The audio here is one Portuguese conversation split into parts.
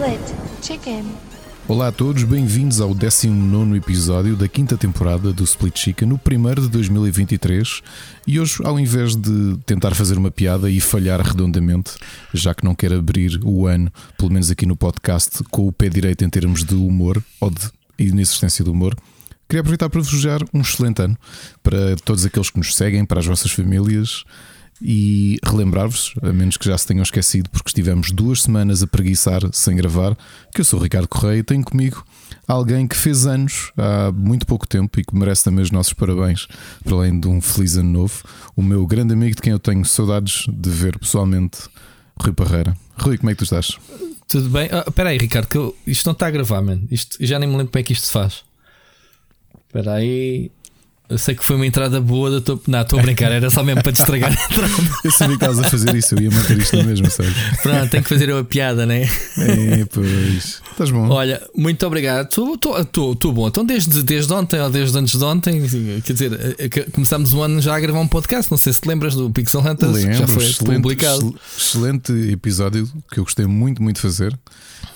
Split Chicken. Olá a todos, bem-vindos ao 19 episódio da quinta temporada do Split Chicken, no primeiro de 2023. E hoje, ao invés de tentar fazer uma piada e falhar redondamente, já que não quero abrir o ano, pelo menos aqui no podcast, com o pé direito em termos de humor ou de inexistência de humor, queria aproveitar para vos desejar um excelente ano para todos aqueles que nos seguem, para as vossas famílias e relembrar-vos, a menos que já se tenham esquecido, porque estivemos duas semanas a preguiçar sem gravar, que eu sou o Ricardo Correia e tenho comigo alguém que fez anos há muito pouco tempo e que merece também os nossos parabéns, para além de um feliz ano novo, o meu grande amigo de quem eu tenho saudades de ver pessoalmente, Rui Parreira. Rui, como é que tu estás? Tudo bem? Ah, Espera aí, Ricardo, que eu- isto não está a gravar, mano. Isto, já nem me lembro como é que isto se faz. Espera aí. Eu sei que foi uma entrada boa da tua. Não, estou a brincar, era só mesmo para te estragar a entrada. Eu sabia que estavas a fazer isso, eu ia manter isto na mesma, sabes? Pronto, tenho que fazer uma piada, né? É, pois. Estás bom? Olha, muito obrigado. Estou bom. Então, desde, desde ontem ou desde antes de ontem, quer dizer, eh, que- começámos o ano já a gravar um podcast. Não sei se te lembras do Pixel Hunters, que já foi excelente, publicado. excelente episódio que eu gostei muito, muito de fazer.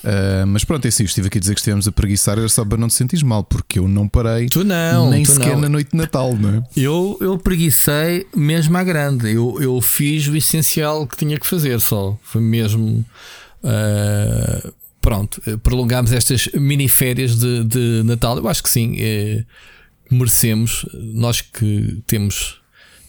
Ah, mas pronto, é assim, estive aqui a dizer que estivemos a preguiçar, era só para não te sentires mal, porque eu não parei Tu não, nem tu sequer não. na noite de Natal, não é? Eu, eu preguicei mesmo à grande. Eu, eu fiz o essencial que tinha que fazer só. Foi mesmo. ah, pronto, prolongámos estas mini férias de, de Natal. Eu acho que sim, eh, merecemos. Nós que temos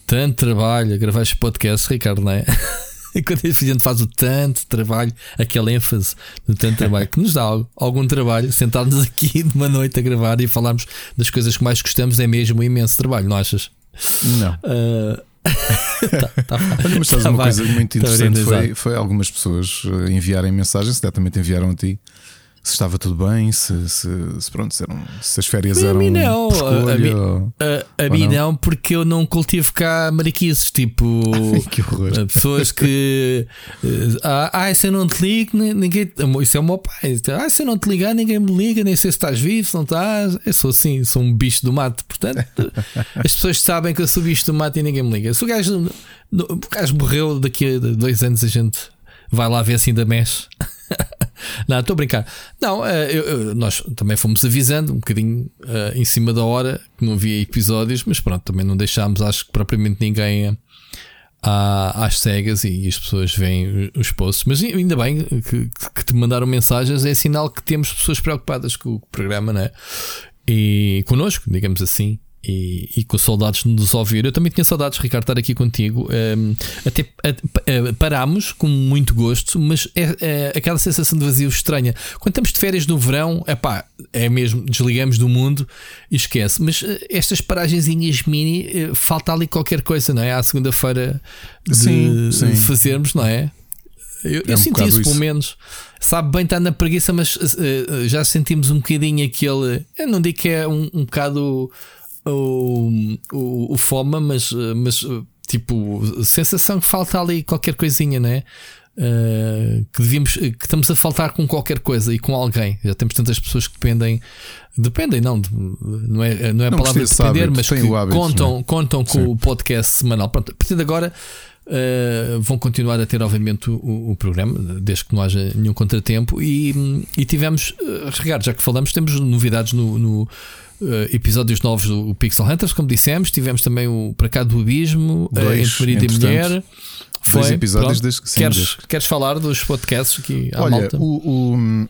tanto trabalho a gravar este podcast, Ricardo, não é? Quando a gente faz o tanto trabalho, aquela ênfase do tanto trabalho que nos dá al- algum trabalho, sentarmos aqui de uma noite a gravar e falarmos das coisas que mais gostamos, é mesmo um imenso trabalho, não achas? Não. Ah, tá, tá, Olha, mas sabes tá uma bem. coisa muito Tá interessante foi, foi algumas pessoas eh, enviarem mensagens, se calhar também te enviaram a ti. Se estava tudo bem, se, se, se pronto, se, eram, se as férias A eram mim não, escolha, a mim- ou- A, a mim não? não, porque eu não cultivo cá mariquices, tipo. que horror. Uh, Pessoas que. uh, Ah, ah, se eu não te ligo, ni- ninguém. Isso é o meu pai. Ah, se eu não te ligar, ninguém me liga, nem sei se estás vivo, se não estás. Eu sou assim, sou um bicho do mato. Portanto, as pessoas sabem que eu sou bicho do mato e ninguém me liga. Se o gajo, o gajo morreu, daqui a dois anos a gente vai lá ver se ainda mexe. Não, estou a brincar. Não, eh, eu- eu- nós também fomos avisando um bocadinho eh, em cima da hora que não havia episódios, mas pronto, também não deixámos, acho que propriamente ninguém eh, à- às cegas e as pessoas veem os posts. Mas ainda bem que, que te mandaram mensagens, é sinal que temos pessoas preocupadas com o programa, né? E connosco, digamos assim. E, e com saudades de nos ouvir. Eu também tinha saudades, Ricardo, estar aqui contigo. Um, até a- a- parámos com muito gosto, mas é, é aquela sensação de vazio estranha. Quando estamos de férias no verão, epá, é mesmo, desligamos do mundo e esquece. Mas eh, estas paragenzinhas mini, eh, falta ali qualquer coisa, não é? À segunda-feira de Sim, sim. fazermos, não é? Eu, eu um senti bocado isso, pelo isso. menos. Sabe bem estar na preguiça, mas eh, já sentimos um bocadinho aquele. Eu não digo que é um, um bocado o, o, o foma, mas, mas tipo, sensação que falta ali qualquer coisinha, né? Eh, que devíamos, que estamos a faltar com qualquer coisa e com alguém. Já temos tantas pessoas que dependem, dependem, não, de- não é, não é a Não, palavra depender, hábito, mas que hábito, contam, não é? contam com Sim. o podcast semanal. Pronto, a partir de agora uh, vão continuar a ter, obviamente, o, o programa, desde que não haja nenhum contratempo. E, e tivemos, uh, já que falamos, temos novidades no. no, uh, episódios novos do Pixel Hunters, como dissemos, tivemos também o Para Cá do Abismo, uh, Dois, entre marido e mulher. Foi, Dois episódios pronto. desde que sim, queres, desde queres falar dos podcasts aqui à Olha, malta? o, o-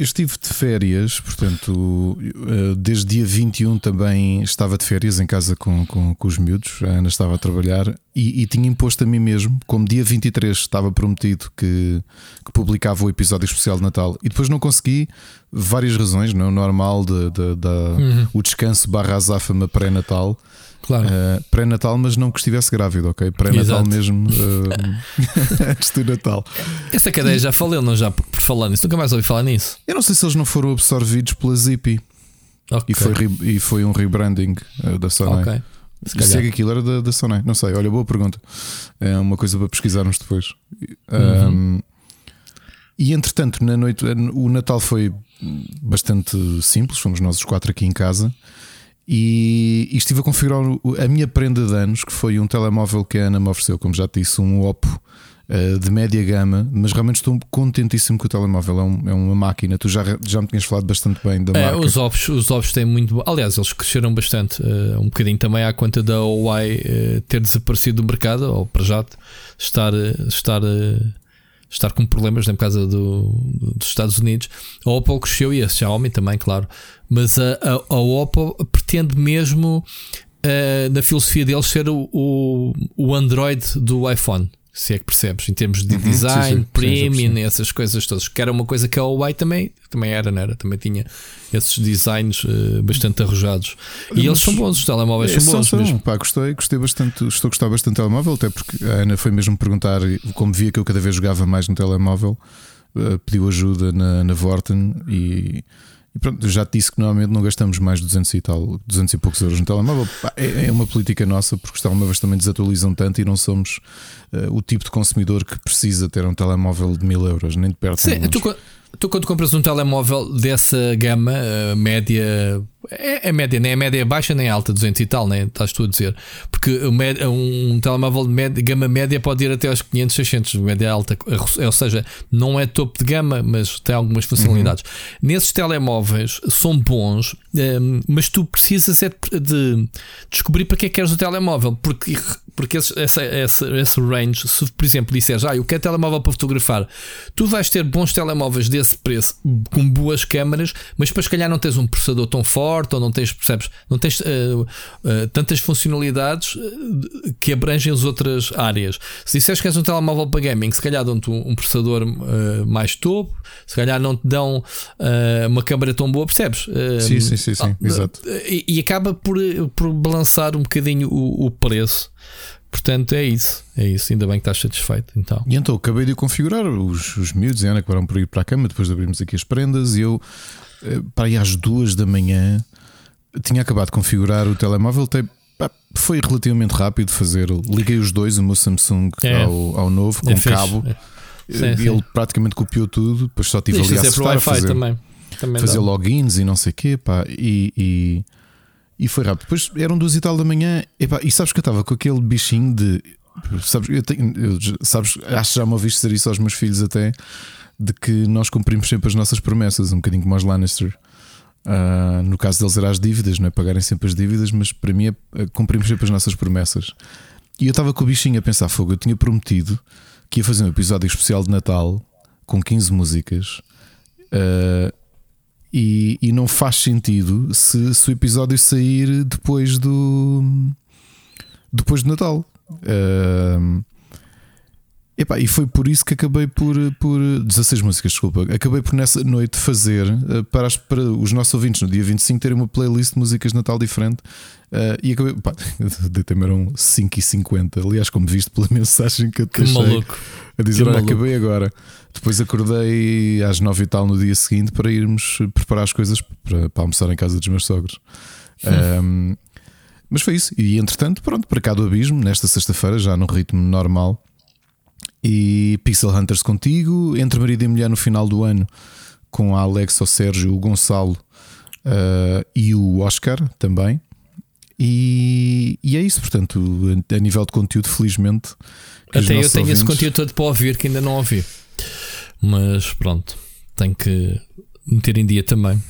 eu estive de férias, portanto, eh, desde dia 21 também estava de férias em casa com, com, com os miúdos. A Ana estava a trabalhar e, e tinha imposto a mim mesmo, como dia 23 estava prometido que, que publicava o episódio especial de Natal e depois não consegui, várias razões, não é? O normal, de, de- da- Uhum. o descanso barra azáfama pré-natal. Claro. Uh, pré-natal, mas não que estivesse grávido, ok? Pré-natal mesmo uh, antes do Natal. Essa cadeia já falei, não já por, por falar nisso. Nunca mais ouvi falar nisso. Eu não sei se eles não foram absorvidos pela Zippy Ok. e, foi, e foi um rebranding uh, da Sonai. Ok. Se calhar. que aquilo era da, da Sonai, não sei. Olha, boa pergunta. É uma coisa para pesquisarmos depois. Uhum. Um, e entretanto, na noite, o Natal foi bastante simples. Fomos nós os quatro aqui em casa. E, e estive a configurar a minha prenda de anos, que foi um telemóvel que a Ana me ofereceu, como já te disse, um Oppo uh, de média gama, mas realmente estou contentíssimo com o telemóvel. É, um, é uma máquina. Tu já, já me tinhas falado bastante bem da é, marca. Os ovos, os ovos têm muito. Aliás, eles cresceram bastante. Uh, um bocadinho também à conta da Huawei uh, ter desaparecido do mercado, ou para já estar. estar estar com problemas na casa do, dos Estados Unidos. A Oppo cresceu e a Xiaomi também, claro. Mas a, a, a Oppo pretende mesmo, uh, na filosofia deles, ser o, o, o Android do iPhone se é que percebes, em termos de uhum, design, sim, sim, premium, sim, essas coisas todas, que era uma coisa que a Huawei também, também era, não era? Também tinha esses designs uh, bastante arrojados. E Mas, eles são bons, os telemóveis são, são bons. São, mesmo. Pá, gostei, gostei bastante, estou a gostar bastante do telemóvel, até porque a Ana foi mesmo perguntar, como via que eu cada vez jogava mais no telemóvel, uh, pediu ajuda na, na Vorten e e pronto, já te disse que normalmente não gastamos mais de 200 e tal, 200 e poucos euros no telemóvel. É, é uma política nossa, porque os telemóveis também desatualizam tanto e não somos uh, o tipo de consumidor que precisa ter um telemóvel de mil euros, nem de perto. Sim, tu, tu, quando compras um telemóvel dessa gama uh, média é, é média, nem é média baixa nem alta, 200 e tal, né? estás tu a dizer. Porque um, um telemóvel de média, gama média pode ir até aos 500, 600, média alta, ou seja, não é topo de gama, mas tem algumas funcionalidades. Uhum. Nesses telemóveis são bons, um, mas tu precisas é de descobrir para que é que queres o telemóvel, porque, porque esse, esse, esse, esse range, se por exemplo disseres, ah, eu quero telemóvel para fotografar, tu vais ter bons telemóveis desse preço, com boas câmaras, mas para se calhar não tens um processador tão forte forte ou não tens, percebes? Não tens uh, uh, tantas funcionalidades eh, que abrangem as outras áreas. Se disseres que és um telemóvel para gaming, se calhar dão-te um, um, processador uh, mais topo, se calhar não te dão uma câmera tão boa, percebes? sim, sim, sim, sim. Ah, exato. E, e, acaba por, por balançar um bocadinho o, o preço. Portanto, é isso. É isso. Ainda bem que estás satisfeito. Então. E então, acabei de configurar os, os miúdos e Ana que foram por ir para a cama depois de abrirmos aqui as prendas e eu, para ir às duas da manhã, tinha acabado de configurar o telemóvel, foi relativamente rápido fazer. Liguei os dois, o meu Samsung é. ao, ao novo, com é cabo. É. Sim, ele sim. praticamente copiou tudo, depois só tive ali a acertar, fazer, também. Também fazer logins e não sei o quê, pá, e, e, e, foi rápido. Depois eram duas e tal da manhã, e, pá, e sabes que eu estava com aquele bichinho de. Sabes, eu tenho, eu, sabes, acho que já me ouviste dizer isso aos meus filhos até, de que nós cumprimos sempre as nossas promessas, um bocadinho como os Lannister. Uh, no caso deles, eram as dívidas, não é? Pagarem sempre as dívidas, mas para mim é, é cumprimos sempre as nossas promessas. E eu estava com o bichinho a pensar: fogo, eu tinha prometido que ia fazer um episódio especial de Natal com 15 músicas. Uh, e, e, não faz sentido se, se, o episódio sair depois do depois de Natal. Uh, Epá, e foi por isso que acabei por, por 16 músicas, desculpa. Acabei por nessa noite fazer uh, para, as, para os nossos ouvintes no dia 25 terem uma playlist de músicas de Natal diferente. Uh, e acabei, pá, deitei-me eram 5h50. Aliás, como viste pela mensagem que eu te deixei maluco. a dizer: Olha, acabei agora. Depois acordei às 9 e tal no dia seguinte para irmos preparar as coisas para, para almoçar em casa dos meus sogros. Um, mas foi isso. E entretanto, pronto, para cá do abismo, nesta sexta-feira, já num ritmo normal e Pixel Hunters contigo, entre marido e mulher no final do ano, com a Alex, o Sérgio, o Gonçalo uh, e o Oscar também. E, e, é isso, portanto, a nível de conteúdo, felizmente. Até eu tenho ouvintes... esse conteúdo todo para ouvir que ainda não ouvi. Mas pronto, tenho que meter em dia também.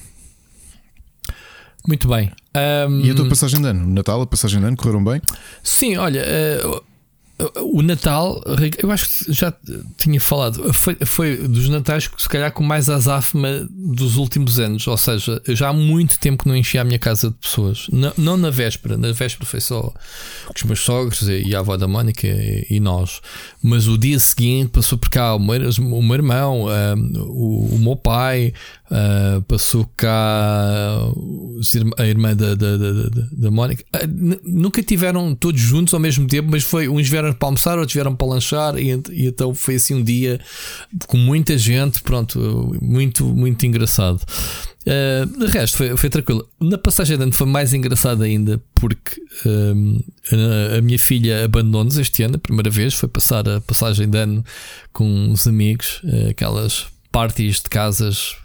Muito bem. Um... E a tua passagem de ano? Natal, a passagem de ano, correram bem? Sim, olha, uh, o Natal, eu acho que já tinha falado, foi, foi dos Natais que se calhar com mais azáfama dos últimos anos. Ou seja, já há muito tempo que não enchi a minha casa de pessoas. Não, não na véspera, na véspera foi só os meus sogros e a avó da Mónica e, e nós. Mas o dia seguinte passou por cá o meu, o meu irmão, um, o, o, meu pai, uh, passou cá a irmã da, da, da, da Mónica. Uh, nunca tiveram todos juntos ao mesmo tempo, mas foi uns vieram para almoçar, outros vieram para lanchar, e, e então foi assim um dia com muita gente, pronto, muito, muito engraçado. Uh, de resto, foi, foi tranquilo. Na passagem de ano foi mais engraçado ainda porque um, a, a, minha filha abandonou-nos este ano, a primeira vez. Foi passar a passagem de ano com os amigos, aquelas parties de casas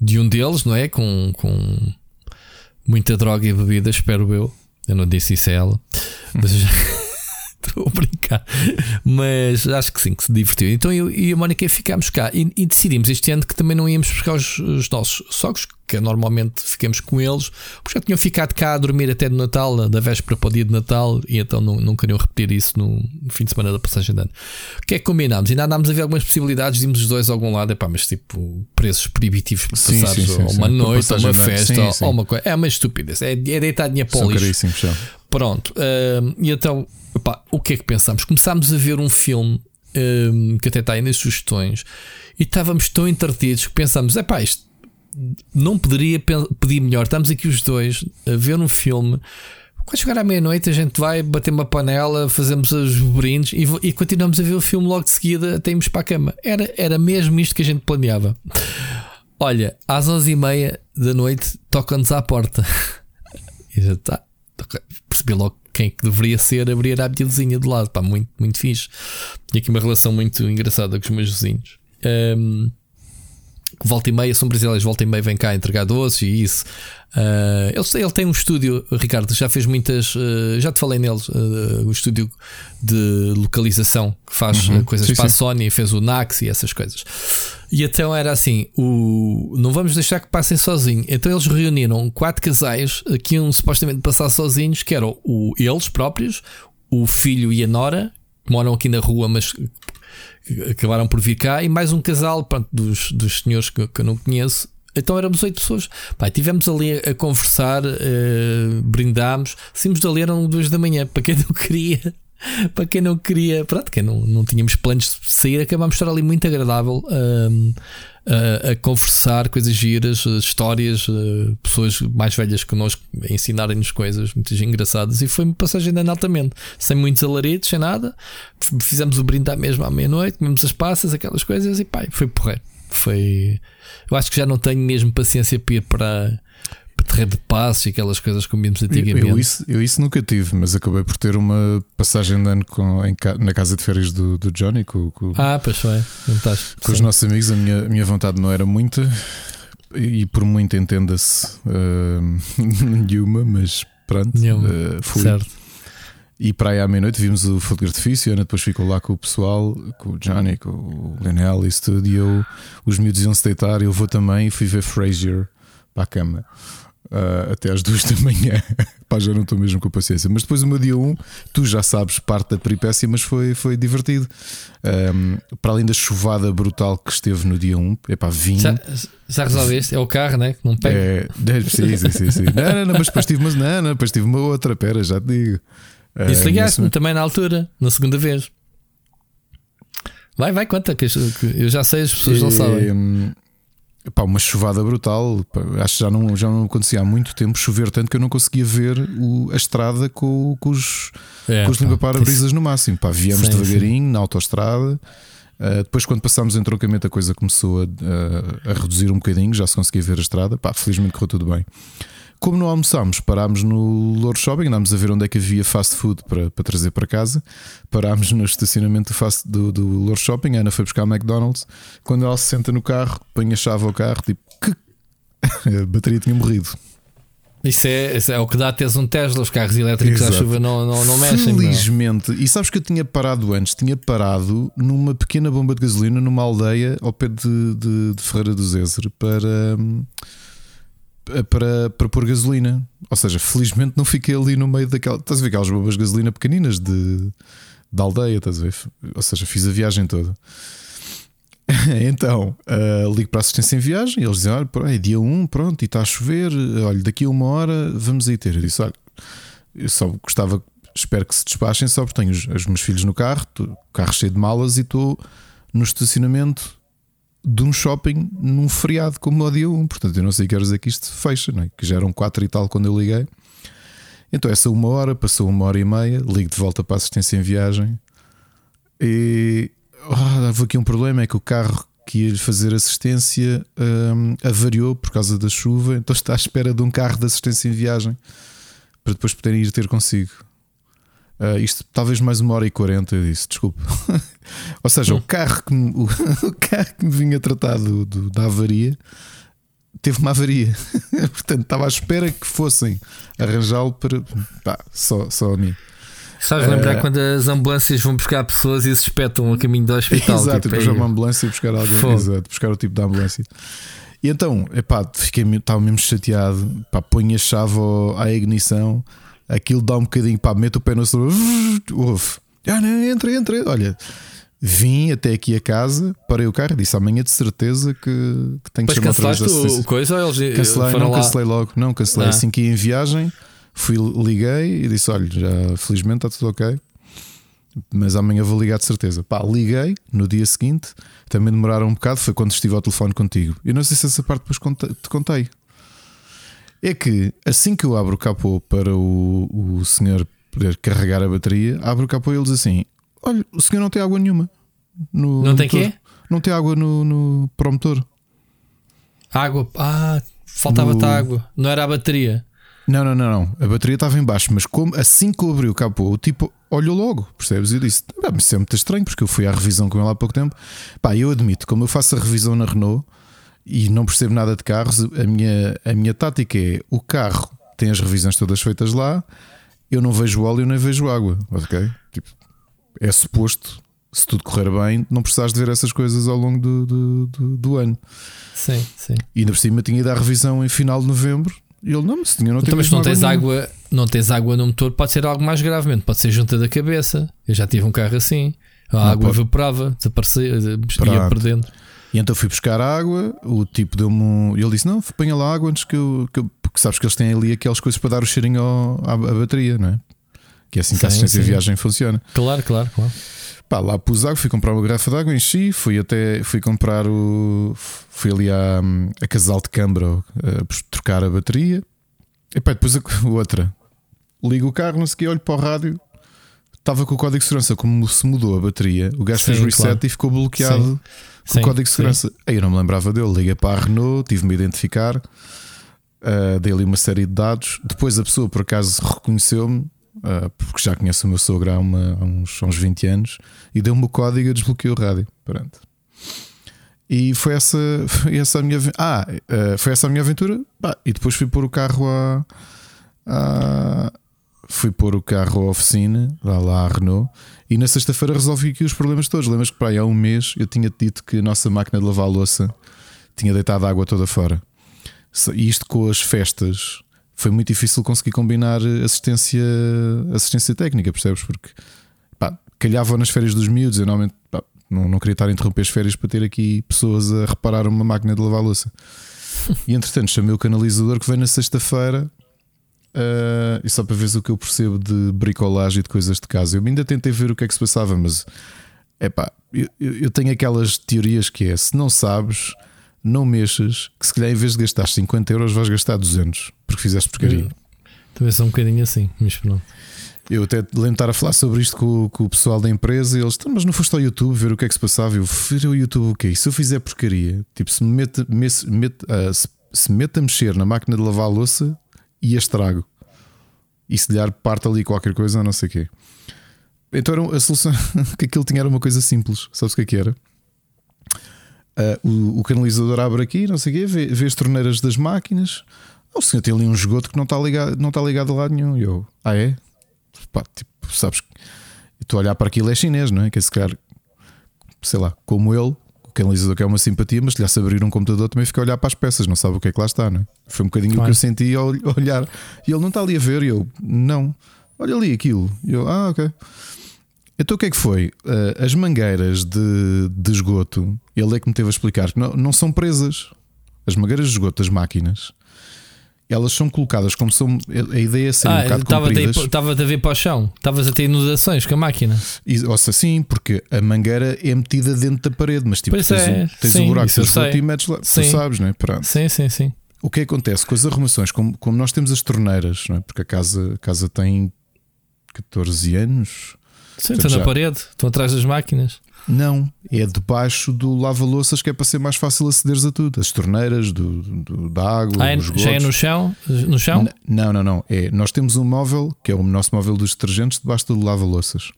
de um deles, não é? Com, com muita droga e bebida, espero eu. Eu não disse isso a ela, mas Estou a brincar. Mas acho que sim, que se divertiu. Então eu e a Mónica ficámos cá e, e, decidimos este ano que também não íamos buscar os, os nossos sogros, que normalmente ficamos com eles, porque já tinham ficado cá a dormir até no Natal, da véspera para o dia de Natal, e então não, não queriam repetir isso no, fim de semana da passagem de ano. O que é que combinámos? Ainda andámos a ver algumas possibilidades de irmos os dois a algum lado, epá, mas tipo preços proibitivos para sim, passares sim, sim, uma noite, uma de festa, ou, ou uma coisa. É uma estupidez, é, é deitar dinheiro para o lixo. Pronto, uh, e então, epá, o que é que pensámos? Começámos a ver um filme um, que até está aí nas sugestões e estávamos tão entretidos que pensámos: é pá, isto não poderia pedir melhor. Estamos aqui os dois a ver um filme. Quando chegar à meia-noite, a gente vai bater uma panela, fazemos os brindes e, e, continuamos a ver o filme logo de seguida até irmos para a cama. Era, era mesmo isto que a gente planeava. Olha, às onze e meia da noite toca-nos à porta. E já está. Percebi logo quem que deveria ser, abrir a minha vizinha do lado. Pá, muito, muito fixe. Tinha aqui uma relação muito engraçada com os meus vizinhos. Um, volta e meia, são brasileiros, volta e meia vem cá entregar doces e isso. Uh, ele, ele, tem um estúdio, Ricardo, já fez muitas, uh, já te falei neles, uh, o estúdio de localização que faz uhum, coisas sim, para a Sony, fez o Nax e essas coisas. E então era assim: o, não vamos deixar que passem sozinhos. Então eles reuniram quatro casais que iam supostamente passar sozinhos, que eram o, eles próprios, o filho e a Nora, que moram aqui na rua, mas acabaram por vir cá, e mais um casal pronto, dos, dos senhores que, que eu não conheço. Então éramos oito pessoas. Pai, tivemos ali a, conversar, uh, brindámos, saímos dali eram duas da manhã, para quem não queria. Para quem não queria, pronto, quem não, não tínhamos planos de sair, acabámos de estar ali muito agradável. Uh, a, conversar, coisas giras, histórias, uh, pessoas mais velhas que nós ensinarem-nos coisas muitas engraçadas. E foi uma passagem de altamente, sem muitos alaridos, sem nada. Fizemos o brindar mesmo à meia-noite, comemos as passas, aquelas coisas, e pai, foi porrer. Foi. Eu acho que já não tenho mesmo paciência para ir para terreno de passos e aquelas coisas que comíamos antigamente. Eu, eu, isso, eu isso nunca tive, mas acabei por ter uma passagem de ano com, em, na casa de férias do, do Johnny. Com, com, ah, pois foi. Fantástico. Com Sim. os nossos amigos, a minha, a minha vontade não era muita, e por muito entenda-se uh, nenhuma, mas pronto, uh, fui. Certo. E para aí à meia-noite vimos o fogo de artifício. Ana depois ficou lá com o pessoal, com o Johnny, com o Lionel e tudo. E eu, os miúdos iam se deitar. Eu vou também e fui ver Frasier para a cama uh, até às duas da manhã. Pá, já não estou mesmo com paciência. Mas depois, o meu dia 1, um, tu já sabes parte da peripécia, mas foi, foi divertido. Um, para além da chuvada brutal que esteve no dia 1, um, epá, vim. Já, já resolveste? É o carro, né? Que não pega. É, sim, sim, sim. sim. não, não, não, mas depois tive, mas não, não, depois tive uma outra. Pera, já te digo. Uh, Isso ligaste-me também na altura, na segunda vez. Vai, vai, conta, que eu já sei, as pessoas não sabem. Pá, uma chuvada brutal. Acho que já não, já não acontecia há muito tempo chover tanto que eu não conseguia ver o, a estrada com, com os, é, com os limpa-para-brisas no máximo. Pá, viemos sim, devagarinho sim. na autoestrada. Uh, depois, quando passámos o entroncamento, a coisa começou a, a, a, reduzir um bocadinho, já se conseguia ver a estrada. Pá, felizmente correu tudo bem. Como não almoçámos, parámos no Louro Shopping, andámos a ver onde é que havia fast food para, para trazer para casa. Parámos no estacionamento do, fast, do, do Louro Shopping. A Ana foi buscar a McDonald's. Quando ela se senta no carro, põe a chave ao carro, tipo, que a bateria tinha morrido. Isso é, isso é o que dá teres um Tesla, os carros elétricos Exato. à chuva não, não, não mexem. Felizmente, não. e sabes que eu tinha parado antes, tinha parado numa pequena bomba de gasolina numa aldeia ao pé de, de, de Ferreira do Zezer para. Eh, para, para pôr gasolina. Ou seja, felizmente não fiquei ali no meio daquela. Estás a ver aquelas bombas de gasolina pequeninas de, de aldeia, estás a ver? Ou seja, fiz a viagem toda. então, uh, ligo para a assistência em viagem e eles dizem: Olha, é dia 1, pronto, e está a chover. Olha, daqui a uma hora vamos aí ter. Eu disse: Olha, eu só gostava, espero que se despachem, só porque tenho os, os meus filhos no carro, o carro cheio de malas e estou no estacionamento de um shopping num feriado como o dia 1. Portanto, eu não sei que horas é que isto fecha, não é? que já eram 4 e tal quando eu liguei. Então, essa uma hora, passou uma hora e meia, ligo de volta para a assistência em viagem e oh, aqui um problema: é que o carro que ia fazer assistência um, avariou por causa da chuva, então está à espera de um carro de assistência em viagem para depois poderem ir ter consigo. Uh, isto talvez mais uma hora e quarenta, eu disse, desculpe. Ou seja, hum. o, carro que me, o, o, carro que me vinha tratado do, da avaria teve uma avaria. Portanto, estava à espera que fossem arranjá-lo para pá, só, só a mim. Sabes lembrar uh, quando as ambulâncias vão buscar pessoas e se espetam a caminho do hospital? Exato, tipo, depois é uma ambulância e buscar alguém, exato, buscar o tipo de ambulância. E então, epá, fiquei, estava mesmo chateado. Pá, põe a chave à ignição, aquilo dá um bocadinho, pá, mete o pé no acelerador, ouve, ah, não, entra, entra. Olha, vim até aqui a casa, parei o carro disse amanhã de certeza que, que tenho que chamar outra vez o, coisa eles cancelei, não lá? cancelei logo, não cancelei. Ah. Assim que ia em viagem, fui, liguei e disse: Olha, já felizmente está tudo ok. Mas amanhã vou ligar de certeza. Pá, liguei no dia seguinte, também demoraram um bocado, foi quando estive ao telefone contigo. Eu não sei se essa parte depois te contei. É que assim que eu abro o capô para o, o senhor poder carregar a bateria, abro o capô e eles assim: Olha, o senhor não tem água nenhuma. No, não tem quê? Não tem água no, no promotor. Água? Ah, faltava-te no... água. Não era a bateria. Não, não, não, não. A bateria estava em baixo, mas como, assim que eu abri o capô, o tipo olhou logo, percebes? E disse: ah, isso é muito estranho, porque eu fui à revisão com ele há pouco tempo. Pá, eu admito, como eu faço a revisão na Renault e não percebo nada de carros, a minha, a minha tática é: o carro tem as revisões todas feitas lá, eu não vejo óleo nem vejo água, ok? Tipo, é suposto, se tudo correr bem, não precisares de ver essas coisas ao longo do, do, do, do ano. Sim, sim. E ainda por cima tinha ido à revisão em final de novembro. E ele não, se tinha, não então, mas não tens água, não tens água no motor, pode ser algo mais gravemente, pode ser junta da cabeça. Eu já tive um carro assim, a não água pode. evaporava, desaparecia, ia perdendo. E então fui buscar água, o tipo deu-me um. Ele disse: Não, ponha lá água antes que eu, que eu. Porque sabes que eles têm ali aquelas coisas para dar o cheirinho ao, à, à bateria, não é? Que é assim que a assistência de viagem funciona. Claro, claro, claro. Pá, lá pus água, fui comprar uma garrafa de água, enchi, fui até fui comprar o. Fui ali à, a Casal de Câmara a trocar a bateria. E pá, depois a outra. Ligo o carro, não sei o que, olho para o rádio. Estava com o código de segurança, como se mudou a bateria, o gajo fez reset claro. e ficou bloqueado sim. Com o código de segurança. Sim. Aí eu não me lembrava dele. Liguei para a Renault, tive-me a identificar, uh, dei ali uma série de dados. Depois a pessoa por acaso reconheceu-me uh, porque já conheço o meu sogro há, uma, há uns, uns 20 anos, e deu-me o código e desbloqueei o rádio. Pronto. E foi essa, foi essa a minha ah, uh, foi essa a minha aventura. Bah, e depois fui pôr o carro à, à fui pôr o carro à oficina, lá, lá à Renault, e na sexta-feira resolvi aqui os problemas todos. Lembras que para aí há um mês eu tinha dito que a nossa máquina de lavar louça tinha deitado a água toda fora. E isto com as festas foi muito difícil conseguir combinar assistência, assistência técnica, percebes? Porque pá, calhava nas férias dos miúdos, eu normalmente pá, não, não queria estar a interromper as férias para ter aqui pessoas a reparar uma máquina de lavar louça. E entretanto chamei o canalizador que vem na sexta-feira. Uh, e só para ver o que eu percebo de bricolagem e de coisas de casa. Eu ainda tentei ver o que é que se passava, mas é pá, eu, eu tenho aquelas teorias que é: se não sabes, não mexas, que se calhar em vez de gastar 50 euros vais gastar 200 porque fizeste porcaria. Também sou um bocadinho assim, mas pronto. Eu até lembro de estar a falar sobre isto com, com, o pessoal da empresa e eles, então, mas não foste ao YouTube ver o que é que se passava? Eu fui ao YouTube, o okay, quê? Se eu fizer porcaria, tipo, se me mete, me, mete, uh, se, se mete a mexer na máquina de lavar a louça e a estrago, e se lhe parte ali qualquer coisa, não sei o quê. Então a solução que aquilo tinha era uma coisa simples. Sabes o que é que era? Uh, o, o, canalizador abre aqui, não sei o quê, vê, vê as torneiras das máquinas. O senhor tem ali um esgoto que não está ligado, não está ligado a lado nenhum. E eu, ah, é? Pá, tipo, sabes que estou a olhar para aquilo, é chinês, não é? Que é se calhar, sei lá, como ele, o canalizador que é uma simpatia, mas se lhe abrir um computador também fica a olhar para as peças, não sabe o que é que lá está, não é? Foi um bocadinho claro. o que eu senti ao olhar. E ele não está ali a ver, e eu, não, olha ali aquilo. E eu, ah, ok. Então o que é que foi? Uh, as mangueiras de, de esgoto, ele é que me teve a explicar que não, não são presas. As mangueiras de esgoto das máquinas, elas são colocadas como são. A ideia é ser ah, um bocado estava compridas. Estava a ver para o chão, estavas a ter inundações com a máquina. E, ou seja, sim, porque a mangueira é metida dentro da parede, mas tipo, pois tens, é, tens sim, um buraco de e metes lá. Sim. Tu sabes, não é? Pronto. Sim, sim, sim. O que acontece com as arrumações, como, como nós temos as torneiras, não é? porque a casa, a casa tem 14 anos Estão na parede, estão atrás das máquinas. Não, é debaixo do lava-louças que é para ser mais fácil acederes a tudo. As torneiras, do, do da água, ah, é, os Já é no chão? No chão? Não, não, não. É, nós temos um móvel, que é o nosso móvel dos detergentes, debaixo do lava-louças.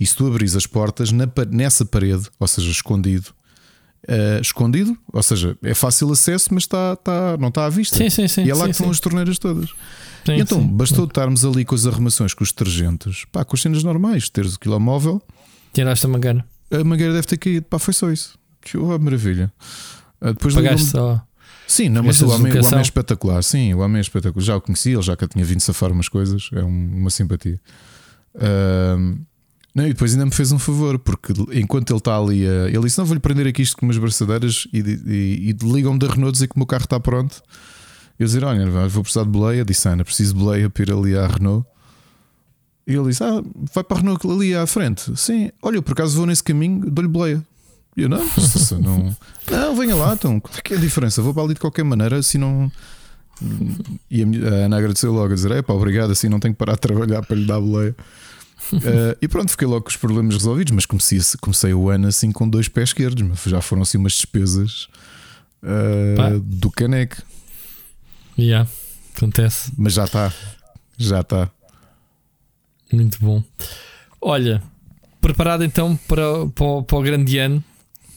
E se tu abris as portas na, nessa parede, ou seja, escondido, uh, escondido, ou seja, é fácil acesso, mas está, está, não está à vista. Sim, sim, sim. E é lá sim, que estão as torneiras todas. Sim, E então, sim. bastou estarmos ali com as arrumações, com os detergentes, pá, com as cenas normais, teres o quilomóvel, Tiraste a mangueira. a mangueira deve ter caído, pá, foi só isso. Que oh, maravilha. Ah, depois Pagaste só. Sim, não, mas o homem, o homem é espetacular. Sim, o homem é espetacular. Já o conheci, ele já que tinha vindo safar umas coisas, é um- uma simpatia. Ahm, não, e depois ainda me fez um favor, porque enquanto ele está ali, ele disse: Não, vou-lhe prender aqui isto com umas braçadeiras e, e, e ligam-me da Renault dizer que o meu carro está pronto. Eu dizer: Olha, vou precisar de boleia. Disse: Ana, preciso de boleia para ir ali à Renault. E ele disse: Ah, vai para a Renault ali à frente. Sim, olha, por acaso vou nesse caminho, dou-lhe boleia. E eu não, se não, não, venha lá, então, qual é que é a diferença? Vou para ali de qualquer maneira, assim não. E a Ana agradeceu logo a dizer: É pá, obrigado, assim não tenho que parar de trabalhar para lhe dar boleia. Eh, e pronto, fiquei logo com os problemas resolvidos, mas comecei, comecei o ano assim com dois pés esquerdos, já foram assim umas despesas eh, Pá. do caneco. Yeah, acontece. Mas já está, já está. Muito bom. Olha, preparado então para, para, o- para o grande ano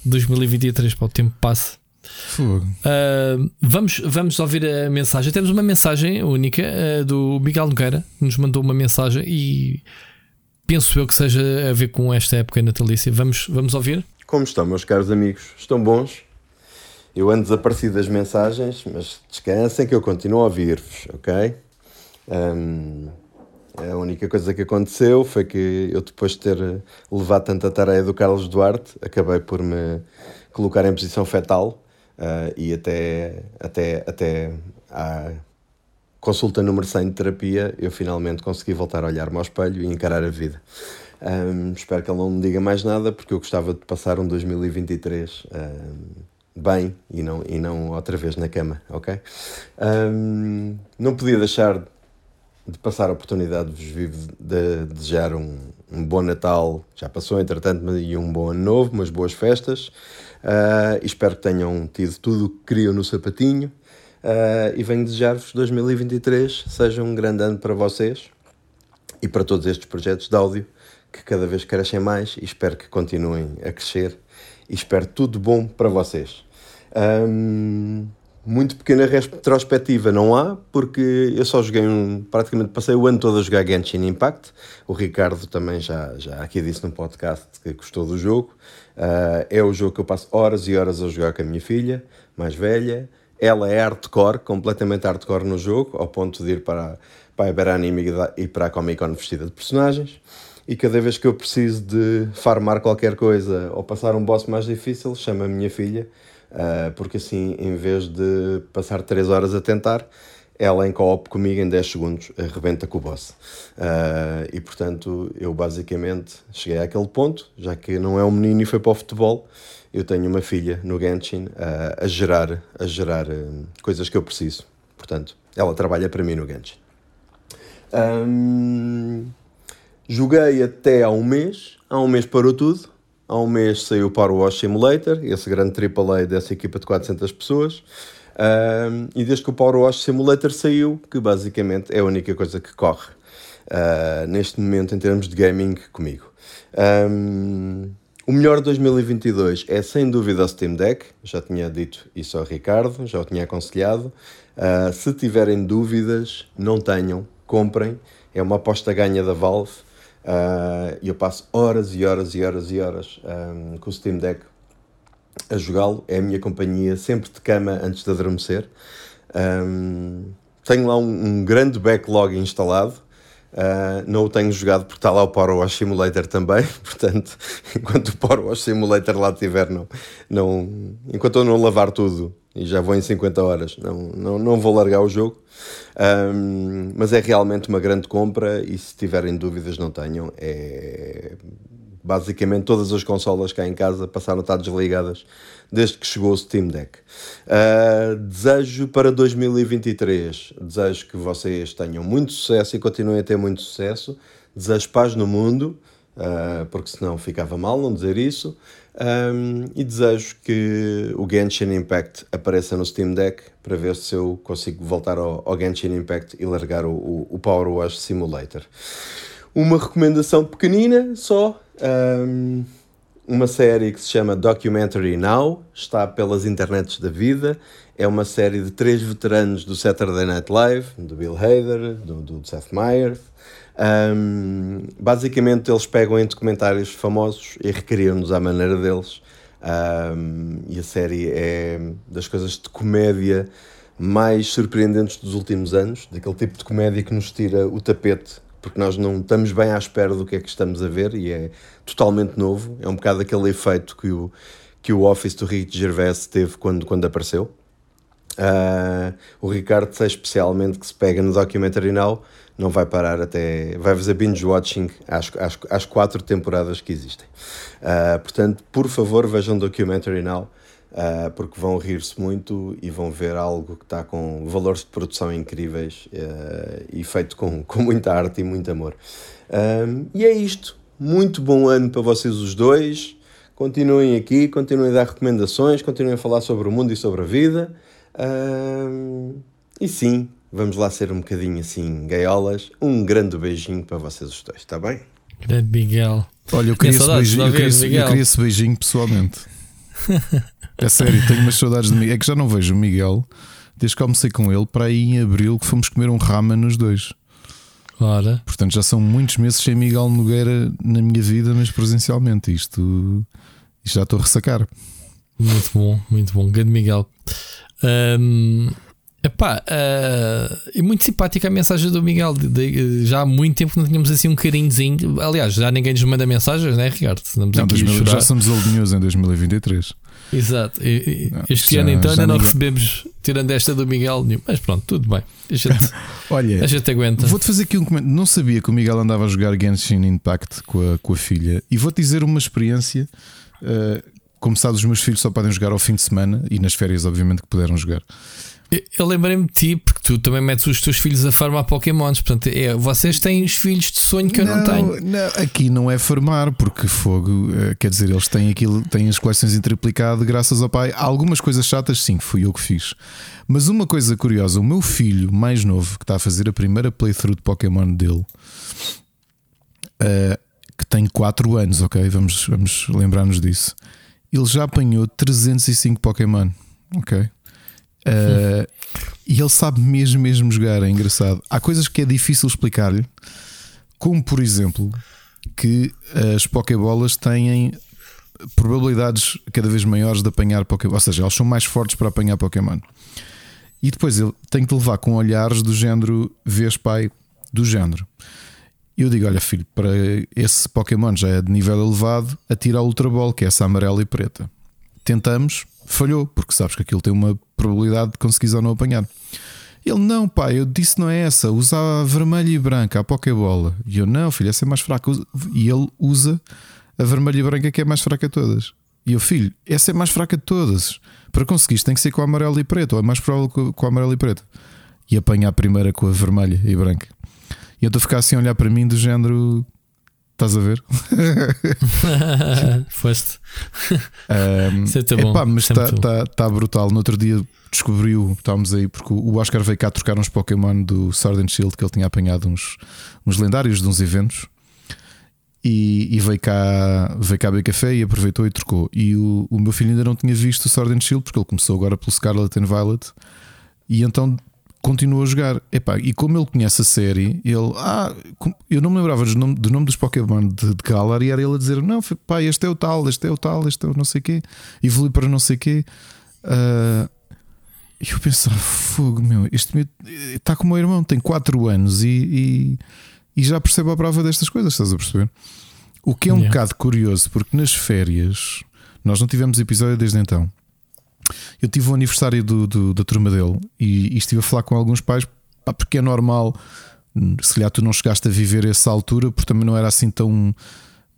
2023, para o tempo passe. Fogo. Uh, vamos, vamos ouvir a mensagem. Temos uma mensagem única uh, do Miguel Nogueira, que nos mandou uma mensagem e penso eu que seja a ver com esta época natalícia. Vamos, vamos ouvir? Como estão, meus caros amigos? Estão bons? Eu ando desaparecido das mensagens, mas descansem que eu continuo a ouvir-vos, ok? Hum, a única coisa que aconteceu foi que eu, depois de ter levado tanta tarefa do Carlos Duarte, acabei por me colocar em posição fetal ah, e até, até, até à consulta número 100 de terapia, eu finalmente consegui voltar a olhar-me ao espelho e encarar a vida. Hum, espero que ele não me diga mais nada, porque eu gostava de passar um 2023 hum, bem e não, e não outra vez na cama, ok? Hum, não podia deixar de passar a oportunidade de vos vivo de desejar um, um bom Natal, já passou entretanto, e um bom ano novo, umas boas festas. E espero que tenham tido tudo o que queriam no sapatinho. Ah, e venho desejar-vos 2023 seja um grande ano para vocês e para todos estes projetos de áudio que cada vez crescem mais e espero que continuem a crescer e espero tudo bom para vocês. Hum, muito pequena retrospectiva não há, porque eu só joguei um. praticamente passei o ano todo a jogar Genshin Impact. O Ricardo também já, já aqui disse no podcast que gostou do jogo. Ah, é o jogo que eu passo horas e horas a jogar com a minha filha, mais velha. Ela é hardcore, completamente hardcore no jogo, ao ponto de ir para, para a Iberanime e para a Comic Con vestida de personagens. E cada vez que eu preciso de farmar qualquer coisa ou passar um boss mais difícil, chamo a minha filha, ah, porque assim, em vez de passar 3 horas a tentar, ela em co-op comigo em 10 segundos arrebenta com o boss. Ah, e portanto, eu basicamente cheguei àquele ponto, já que não é um menino e foi para o futebol, eu tenho uma filha no Genshin ah, a gerar, a gerar ah, coisas que eu preciso. Portanto, ela trabalha para mim no Genshin. Ahm, joguei até há um mês, há um mês parou tudo. Há um mês saiu o Power Wash Simulator, esse grande AAA dessa equipa de 400 pessoas. Ahm, e desde que o Power Wash Simulator saiu, que basicamente é a única coisa que corre ah, neste momento em termos de gaming comigo. Ahm, o melhor de 2022 é sem dúvida o Steam Deck, já tinha dito isso ao Ricardo, já o tinha aconselhado. Ah, se tiverem dúvidas, não tenham, comprem, é uma aposta ganha da Valve. Ah, E eu passo horas e horas e horas e horas ahm, com o Steam Deck a jogá-lo. É a minha companhia sempre de cama antes de adormecer. Ahm, tenho lá um, um grande backlog instalado. Ah, não o tenho jogado porque está lá o Power Wash Simulator também. Portanto, enquanto o Power Wash Simulator lá estiver, não, não, enquanto eu não lavar tudo e já vou em 50 horas, não, não, não vou largar o jogo. Ahm, mas é realmente uma grande compra e se tiverem dúvidas, não tenham. É basicamente todas as consolas cá em casa passaram a estar desligadas desde que chegou o Steam Deck. Uh, desejo para 2023, desejo que vocês tenham muito sucesso e continuem a ter muito sucesso. Desejo paz no mundo, uh, porque senão ficava mal não dizer isso. Um, e desejo que o Genshin Impact apareça no Steam Deck para ver se eu consigo voltar ao, ao Genshin Impact e largar o, o, o Power Wash Simulator. Uma recomendação pequenina só. Um, uma série que se chama Documentary Now, está pelas internets da vida. É uma série de três veteranos do Saturday Night Live, do Bill Hader, do, do Seth Meyers. Um, basicamente, eles pegam em documentários famosos e recriam-nos à maneira deles. Um, e a série é das coisas de comédia mais surpreendentes dos últimos anos, daquele tipo de comédia que nos tira o tapete, porque nós não estamos bem à espera do que é que estamos a ver e é totalmente novo. É um bocado aquele efeito que o, que o Office do Rick Gervais teve quando, quando apareceu. Uh, o Ricardo especialmente que se pega no Documentary Now não vai parar até. vai fazer binge watching às, às, às quatro temporadas que existem. Uh, portanto, por favor, vejam Documentary Now, uh, porque vão rir-se muito e vão ver algo que está com valores de produção incríveis uh, e feito com, com muita arte e muito amor. e é isto. Muito bom ano para vocês os dois. Continuem aqui, continuem a dar recomendações, continuem a falar sobre o mundo e sobre a vida. e sim, Vamos lá ser um bocadinho assim gaiolas. Um grande beijinho para vocês os dois, está bem? Grande Miguel. Olha, eu queria, esse beijinho, eu, queria, eu queria esse beijinho pessoalmente. É sério, tenho umas saudades de Miguel. É que já não vejo o Miguel desde que almocei com ele para aí em abril que fomos comer um ramen nos dois. Ora. Portanto, já são muitos meses sem Miguel Nogueira na minha vida, mas presencialmente. Isto, isto já estou a ressacar. Muito bom, muito bom. Grande Miguel. Um, Epá, uh, é muito simpática a mensagem do Miguel. De, de, já há muito tempo que não tínhamos assim um carinhozinho. Aliás, já ninguém nos manda mensagens, né, Ricardo? Estamos não, 2000, já somos alinhosos em 2023. Exato. E, não, este já, ano então ainda não ninguém... recebemos, tirando esta do Miguel, mas pronto, tudo bem. A gente, Olha, a gente aguenta. Vou-te fazer aqui um comentário. Não sabia que o Miguel andava a jogar Genshin Impact com a, com a filha e vou-te dizer uma experiência. Uh, como sabes, os meus filhos só podem jogar ao fim de semana e nas férias, obviamente, que puderam jogar. Eu lembrei-me de ti, porque tu também metes os teus filhos a farmar Pokémons. Portanto, é, vocês têm os filhos de sonho que não, eu não tenho. Não, aqui não é farmar, porque fogo, eh, quer dizer, eles têm aquilo, têm as coleções em triplicado graças ao pai. Há algumas coisas chatas, sim, fui eu que fiz. Mas uma coisa curiosa: o meu filho mais novo, que está a fazer a primeira playthrough de Pokémon dele, uh, que tem 4 anos, ok? Vamos, vamos lembrar-nos disso. Ele já apanhou 305 Pokémon, ok? Uh, e ele sabe mesmo, mesmo jogar, é engraçado. Há coisas que é difícil explicar-lhe, como por exemplo, que as Pokébolas têm probabilidades cada vez maiores de apanhar Pokémon, ou seja, elas são mais fortes para apanhar Pokémon. E depois ele tem que levar com olhares do género vês pai do género. Eu digo: olha, filho, para esse Pokémon já é de nível elevado, atira a Ultra Ball, que é essa amarela e preta. Tentamos, falhou, porque sabes que aquilo tem uma probabilidade de conseguires ou não apanhar. Ele, não, pai, eu disse não é essa, usa a vermelha e branca, a Pokébola. E eu, não, filho, essa é mais fraca. E ele usa a vermelha e branca, que é mais fraca de todas. E eu, filho, essa é mais fraca de todas. Para conseguir, tem que ser com a amarela e preta, ou é mais provável com a amarela e preta. E apanha a primeira com a vermelha e branca. E eu estou a ficar assim a olhar para mim do género. Estás a ver? Foste. Um, é epá, mas está tá, tá brutal. No outro dia descobriu, estávamos aí, porque o Oscar veio cá trocar uns Pokémon do Sword and Shield que ele tinha apanhado uns, uns lendários de uns eventos. E, e, veio cá veio cá beber café e aproveitou e trocou. E o, o meu filho ainda não tinha visto o Sword and Shield porque ele começou agora pelo Scarlet and Violet. E então continuou a jogar. Epá, e como ele conhece a série, ele. Ah, eu não me lembrava do nome, do nome dos Pokémon de, de Galar e era ele a dizer: Não, pá, este é o tal, este é o tal, este é o não sei quê, evolui para não sei quê. Uh, e eu pensava: Fogo, meu, este está como o meu irmão, tem 4 anos e, e, e, já percebe a prova destas coisas, estás a perceber? O que é um yeah. bocado curioso, porque nas férias nós não tivemos episódio desde então. Eu tive o um aniversário do, do, da turma dele e, e, estive a falar com alguns pais, pá, porque é normal. Se calhar tu não chegaste a viver essa altura, porque também não era assim tão.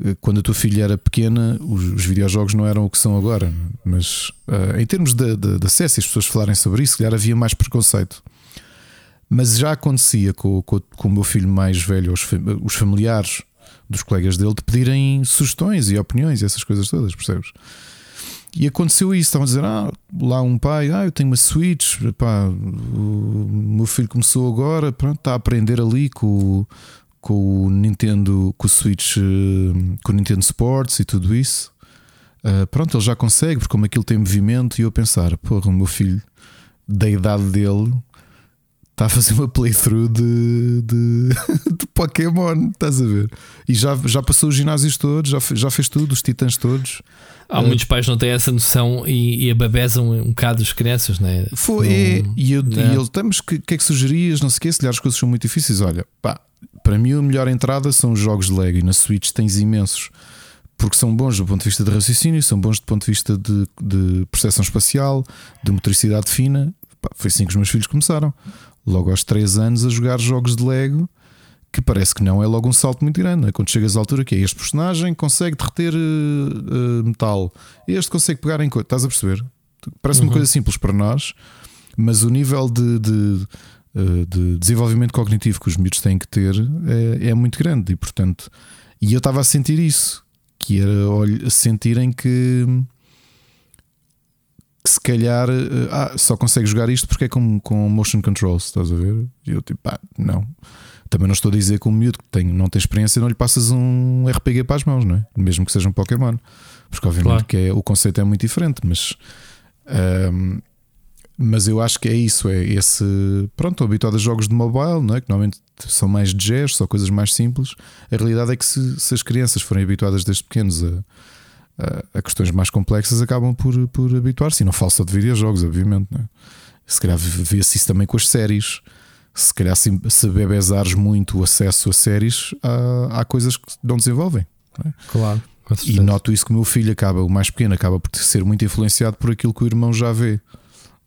Eh, quando a tua filha era pequena, os, os videojogos não eram o que são agora. Mas uh, em termos de, de, de acesso, as pessoas falarem sobre isso, se calhar havia mais preconceito. Mas já acontecia com, com, com o meu filho mais velho, os, os familiares dos colegas dele, de pedirem sugestões e opiniões e essas coisas todas, percebes? E aconteceu isso, estavam a dizer: Ah, lá um pai, ah, eu tenho uma Switch, pá, o meu filho começou agora, pronto, está a aprender ali com, com o Nintendo, com o Switch, com o Nintendo Sports e tudo isso. Uh, pronto, ele já consegue, porque como aquilo tem movimento, e eu a pensar, porra, o meu filho, da idade dele, está a fazer uma playthrough de, de, de, Pokémon, estás a ver? E já, já passou os ginásios todos, já, já fez tudo, os titãs todos. Há uh, muitos pais que não têm essa noção e, e ababezam um bocado as crianças, não é? Foi, é, e, eu, e ele, estamos, o que, que é que sugerias? Não sei o que, se lhe as coisas são muito difíceis. Olha, pá, para mim a melhor entrada são os jogos de Lego e na Switch tens imensos porque são bons do ponto de vista de raciocínio, são bons do ponto de vista de, de percepção espacial, de motricidade fina. Pá, foi assim que os meus filhos começaram. Logo aos 3 anos a jogar jogos de Lego, que parece que não é logo um salto muito grande. É quando chegas à altura que é este personagem consegue derreter uh, uh, metal, este consegue pegar em coisa. Estás a perceber? Parece uhum. uma coisa simples para nós, mas o nível de, de, uh, de desenvolvimento cognitivo que os miúdos têm que ter é, é muito grande e, portanto, e eu estava a sentir isso que era sentirem que, que se calhar eh, ah, só consegue jogar isto porque é com, com motion controls, estás a ver? E eu tipo, ah, não. Também não estou a dizer que um miúdo que tem, não tem experiência não lhe passas um RPG para as mãos, não é? Mesmo que seja um Pokémon. Porque obviamente claro. que é, o conceito é muito diferente, mas um, mas eu acho que é isso, é esse. Pronto, habituado a jogos de mobile, não é? que normalmente são mais de gesto, são coisas mais simples. A realidade é que se, se as crianças forem habituadas desde pequenos a, a, a, questões mais complexas, acabam por, por habituar-se. E não falo só de videojogos, obviamente. Não é? Se calhar vê-se isso também com as séries. Se calhar se, se bebezares muito o acesso a séries, há, há coisas que não desenvolvem. Não é? Claro. E noto isso que o meu filho acaba, o mais pequeno, acaba por ser muito influenciado por aquilo que o irmão já vê.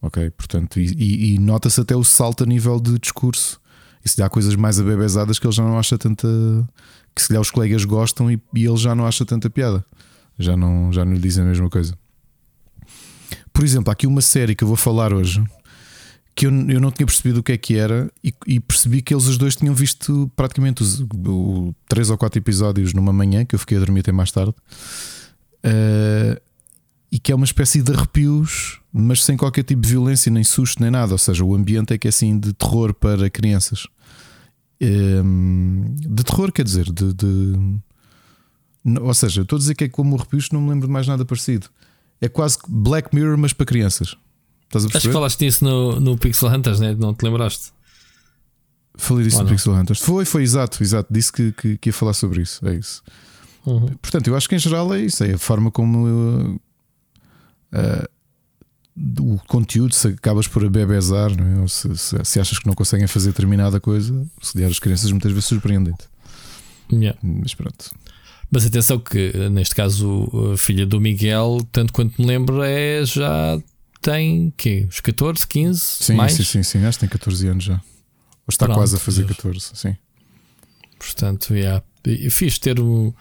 Ok, portanto, e, e, nota-se até o salto a nível de discurso. E se há coisas mais abebezadas que ele já não acha tanta. que se calhar os colegas gostam e, e ele já não acha tanta piada. Já não, já não lhe dizem a mesma coisa. Por exemplo, há aqui uma série que eu vou falar hoje que eu, eu não tinha percebido o que é que era e, e percebi que eles os dois tinham visto praticamente os, o, três ou quatro episódios numa manhã, que eu fiquei a dormir até mais tarde. Uh, e que é uma espécie de arrepios, mas sem qualquer tipo de violência, nem susto, nem nada. Ou seja, o ambiente é que é assim de terror para crianças. Um, de terror, quer dizer, de, de. Ou seja, estou a dizer que é como arrepios, não me lembro de mais nada parecido. É quase Black Mirror, mas para crianças. Estás a perceber? Acho que falaste disso no, no Pixel Hunters, né? não te lembraste? Falei disso Ou no não? Pixel Hunters. Foi, foi exato, exato. Disse que, que, que ia falar sobre isso. É isso. Uhum. Portanto, eu acho que em geral é isso. É a forma como uh, o conteúdo, se acabas por abebezar, não é? Ou se, se, se, achas que não conseguem fazer determinada coisa, se der as crianças muitas vezes surpreendem-te. Yeah. Mas pronto. Mas atenção que neste caso a filha do Miguel, tanto quanto me lembro, é já tem que os 14, 15, sim, mais? Sim, sim, sim, acho que tem 14 anos já. Ou está Pronto, quase a fazer Deus. 14, sim. Portanto, yeah, fiz ter um.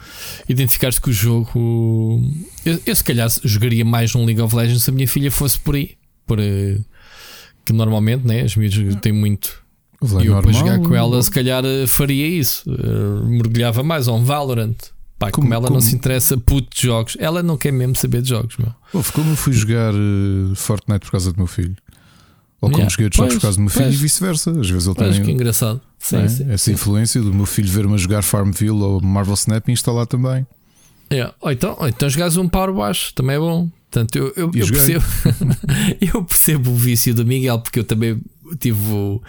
Identificar-se com o jogo. Eu, eu, se calhar jogaria mais um League of Legends se a minha filha fosse por aí. Por, uh, que normalmente, né? As miúdas têm muito. E eu para jogar com ela, se calhar eh, faria isso. Uh, mergulhava mais. Ou um Valorant. Pá, como, como ela como? não se interessa puto de jogos, ela não quer mesmo saber de jogos. Meu. Como eu fui jogar uh, Fortnite por causa do meu filho. Ou como yeah. joguei outros jogos por causa do meu filho pois. e vice-versa. Às vezes ele tem. que engraçado. Sim, é? sim, Essa sim. influência do meu filho ver-me a jogar Farmville ou Marvel Snap e instalar também. É. Ou então, ou então jogares um power baixo, também é bom. Portanto, eu, eu, eu percebo, eu percebo o vício do Miguel, porque eu também tive o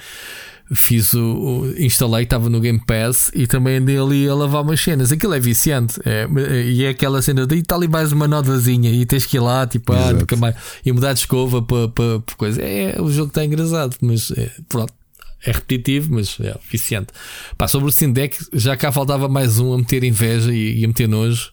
fiz o, o instalei, estava no Game Pass e também andei ali a lavar umas cenas. Aquilo é viciante. É, e é aquela cena de está ali mais uma nodazinha e tens que ir lá, tipo, ah, nunca mais, e mudar de escova para, coisa. É, o jogo está engraçado, mas é, pronto. É repetitivo, mas é viciante. Pá, sobre o Steam Deck, já cá faltava mais um a meter inveja e, e a meter nojo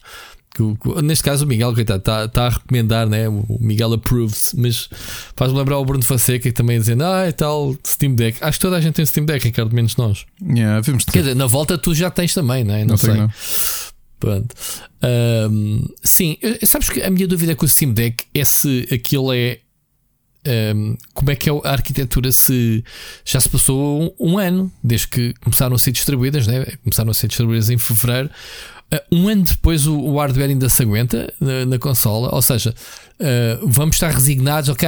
neste caso o Miguel está, está a recomendar, né? o Miguel approves, mas faz-me lembrar o Bruno Fonseca que também dizendo, ah, é tal Steam Deck. Acho que toda a gente tem Steam Deck, Ricardo, menos nós. Yeah, vimos Quer dizer, na volta tu já tens também, né? não, não sei. Tenho, não. Pronto. Um, sim, sabes que a minha dúvida com o Steam Deck é se aquilo é. Um, como é que é a arquitetura se já se passou um, um, ano desde que começaram a ser distribuídas, né? começaram a ser distribuídas em fevereiro um ano depois o, o, hardware ainda se aguenta na, na consola, ou seja, uh, vamos estar resignados, ok,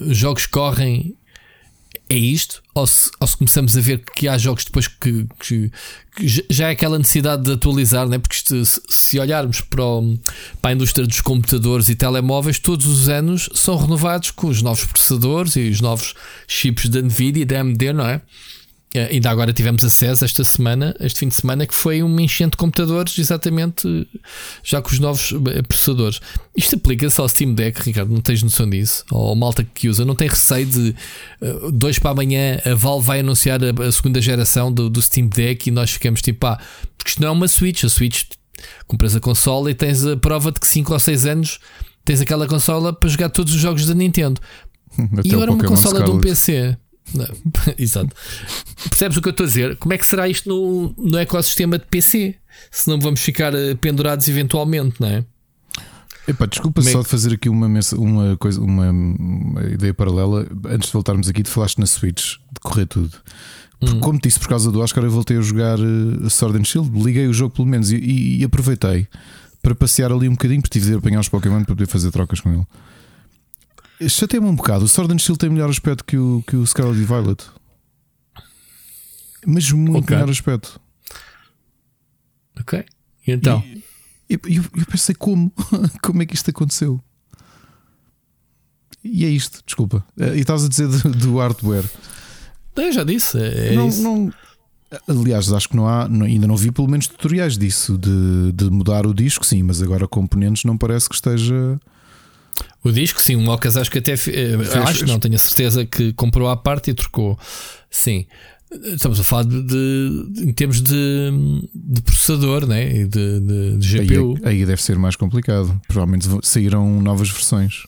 uh, os jogos correm é isto? Ou se, ou se, começamos a ver que há jogos depois que, que, que já é aquela necessidade de atualizar, né? porque se, se, olharmos para, o, para a indústria dos computadores e telemóveis, todos os anos são renovados com os novos processadores e os novos chips da Nvidia e da AMD, não é? Uh, ainda agora tivemos acesso esta semana, este fim de semana, que foi um enchente de computadores, exatamente já com os novos eh, processadores. Isto aplica-se ao Steam Deck, Ricardo, não tens noção disso? Ou malta que usa, não tem receio de dois para amanhã a Valve vai anunciar a, a segunda geração do, do, Steam Deck e nós ficamos tipo, pá, porque isto não é uma Switch, a Switch compras a consola e tens a prova de que 5 ou 6 anos tens aquela consola para jogar todos os jogos da Nintendo. Até e agora uma consola de um PC. Exato. Percebes o que eu estou a dizer? Como é que será isto no, no ecossistema de PC? Se não vamos ficar eh, pendurados eventualmente, não é? Epá, desculpa Como é só de fazer aqui uma, uma, coisa, uma, uma, ideia paralela. Antes de voltarmos aqui, tu falaste na Switch de correr tudo. Porque, hum. Como disse, por causa do Oscar, eu voltei a jogar uh, Sword and Shield, liguei o jogo pelo menos e, e, e aproveitei para passear ali um bocadinho, porque tive de apanhar os Pokémon para poder fazer trocas com ele. Chateia-me um bocado. O Sword and Shield tem melhor aspecto que o, que o Scarlet e Violet. Mas muito okay. melhor aspecto. Ok. E então? E, eu, eu, pensei como? como é que isto aconteceu? E é isto, desculpa. Eh, e estás a dizer do, do hardware. Eu já disse. É não. Não, aliás, acho que não há, ainda não vi pelo menos tutoriais disso, de, de mudar o disco, sim, mas agora componentes não parece que esteja. O disco, sim, o Mocas acho que até. Fez, acho não, tenho a certeza que comprou à parte e trocou. Sim. Estamos a falar de, de em termos de, de processador né? e de, de, de GPU. Aí, aí, deve ser mais complicado. Provavelmente saíram novas versões.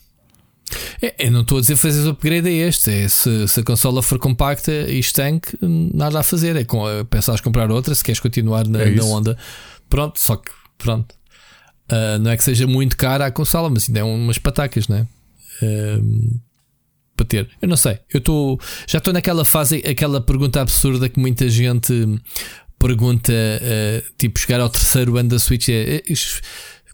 É, eu não estou a dizer fazer upgrade a este. É, se, se, a consola for compacta e estanque, nada a fazer. É, com, é pensares comprar outra se queres continuar na, é na onda. Pronto, só que pronto. Uh, não é que seja muito cara a consola, mas ainda é umas patacas, né? Uh, para ter. Eu não sei. Eu estou. Já estou naquela fase, aquela pergunta absurda que muita gente pergunta, uh, tipo, chegar ao terceiro ano da Switch é. é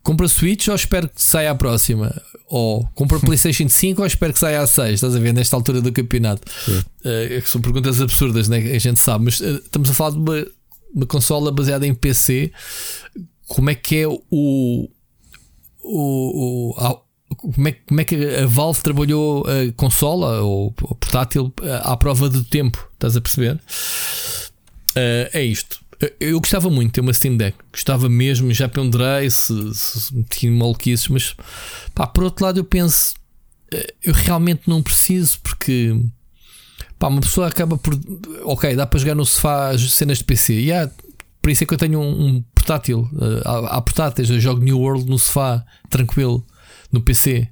compra Switch ou espero que saia a próxima? Ou compra PlayStation 5 ou espero que saia a 6? Estás a ver nesta altura do campeonato? Uh, são perguntas absurdas, né? A gente sabe, mas uh, estamos a falar de uma, uma consola baseada em PC como é que é o. o, o como, é, como é que a Valve trabalhou a consola ou portátil à prova do tempo? Estás a perceber? Uh, é isto. Eu gostava muito de ter uma Steam Deck, gostava mesmo, já ponderei se, se tinha maluquices, mas pá, por outro lado eu penso, eh, eu realmente não preciso porque pá, uma pessoa acaba por ok, dá para jogar no sofá as cenas de PC, yeah, por isso é que eu tenho um, um portátil. Uh, há, há portáteis, eu jogo New World no sofá, tranquilo, no PC.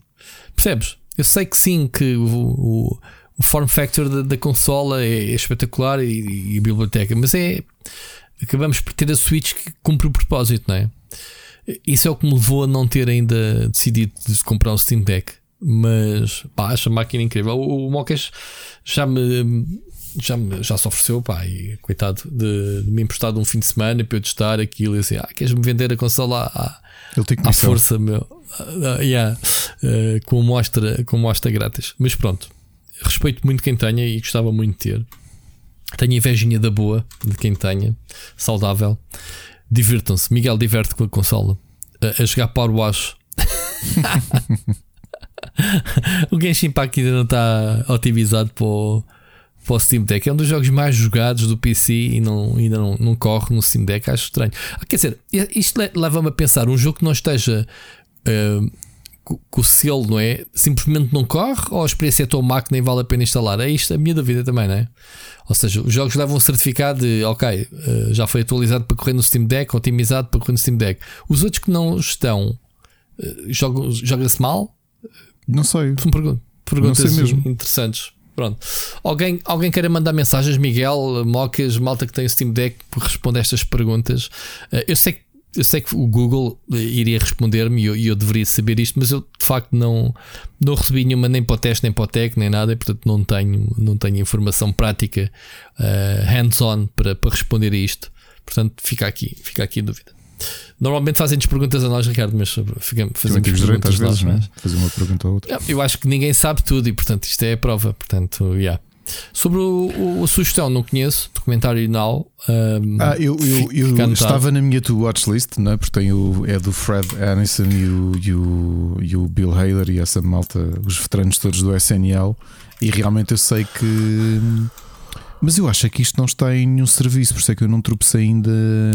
Percebes? Eu sei que sim, que o, o, o form factor da, da consola é, é espetacular e, e, a biblioteca, mas é. Acabamos por ter a Switch que cumpre o propósito, não é? Isso é o que me levou a não ter ainda decidido de comprar um Steam Deck. Mas pá, acho a máquina incrível. O, o Mocas já me já, já se ofereceu, pá, e coitado, de, de me emprestar de um fim de semana para eu testar aquilo e assim, ah, queres-me vender a consola à, à força, meu? Uh, yeah, uh, com, mostra, com mostra grátis. Mas pronto, respeito muito quem tenha e gostava muito de ter. Tenho invejinha da boa de quem tenha, saudável. Divirtam-se, Miguel diverte com a consola a, a jogar Power Wash. o Genshin Impact ainda não está otimizado para o, para o Steam Deck. É um dos jogos mais jogados do PC e não, ainda não, não corre no Steam Deck. Acho estranho. Ah, quer dizer, isto leva-me a pensar: um jogo que não esteja uh, com, o selo, não é? Simplesmente não corre ou a experiência é tão má que nem vale a pena instalar? É isto a minha dúvida também, não é? Ou seja, os jogos levam um certificado de ok, uh, já foi atualizado para correr no Steam Deck, otimizado para correr no Steam Deck. Os outros que não estão, uh, joga-se mal? Não sei. São perguntas não sei mesmo. interessantes. Pronto. Alguém, alguém queira mandar mensagens, Miguel, Mocas, malta que tem o Steam Deck, responde estas perguntas. Eh, eu sei eu sei que o Google iria responder-me e eu, eu, deveria saber isto, mas eu de facto não, não recebi nenhuma nem para o teste, nem para o tech, nem nada, e portanto não tenho, não tenho informação prática uh, hands-on para, para responder a isto. Portanto, fica aqui, fica aqui a dúvida. Normalmente fazem-nos perguntas a nós, Ricardo, mas fazemos perguntas direito às vezes, nós, é? Fazer uma pergunta a outra. Eu acho que ninguém sabe tudo e, portanto, isto é a prova. Portanto, yeah. Sobre o, o, a sugestão, não conheço, documentário Now. Um, ah, eu, eu, eu estava na minha to watch list, né? porque tem o, é do Fred Aniston e o, e, o, e o Bill Hader e essa malta, os veteranos todos do SNL. E realmente eu sei que. Mas eu acho que isto não está em nenhum serviço, por isso é que eu não tropecei ainda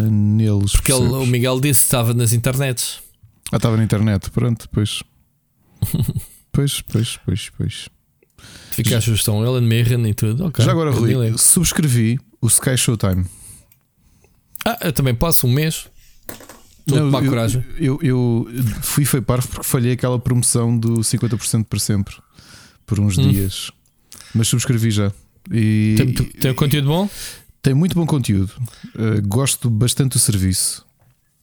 neles. Porque ele, o Miguel disse que estava nas internets. Ah, estava na internet, pronto, pois. pois, pois, pois, pois. Fica a sugestão, Ellen Mirren e tudo. Okay, Já agora, Rui, subscrevi o Sky Showtime. Ah, eu também posso, um mês. Não, eu, coragem. Eu, eu, fui foi parvo porque falhei aquela promoção do 50% para sempre por uns hum. dias. Mas subscrevi já. E, tem, tem conteúdo bom? Tem muito bom conteúdo. Uh, gosto bastante do serviço.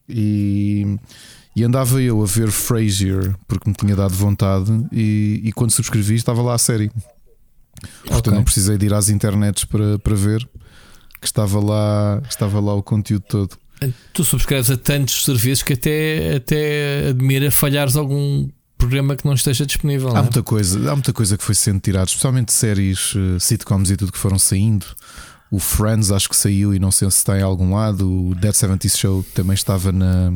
E, e, andava eu a ver Frasier porque me tinha dado vontade. E, e quando subscrevi, estava lá a série. Portanto, okay. não precisei de ir às internets para, para ver que estava lá, estava lá o conteúdo todo. Tu subscreves a tantos serviços que até, até admira falhares algum programa que não esteja disponível. Há é? muita coisa, há muita coisa que foi sendo tirada, especialmente séries, uh, sitcoms e tudo que foram saindo. O Friends acho que saiu e não sei se está em algum lado. O Dead 70 Show também estava na,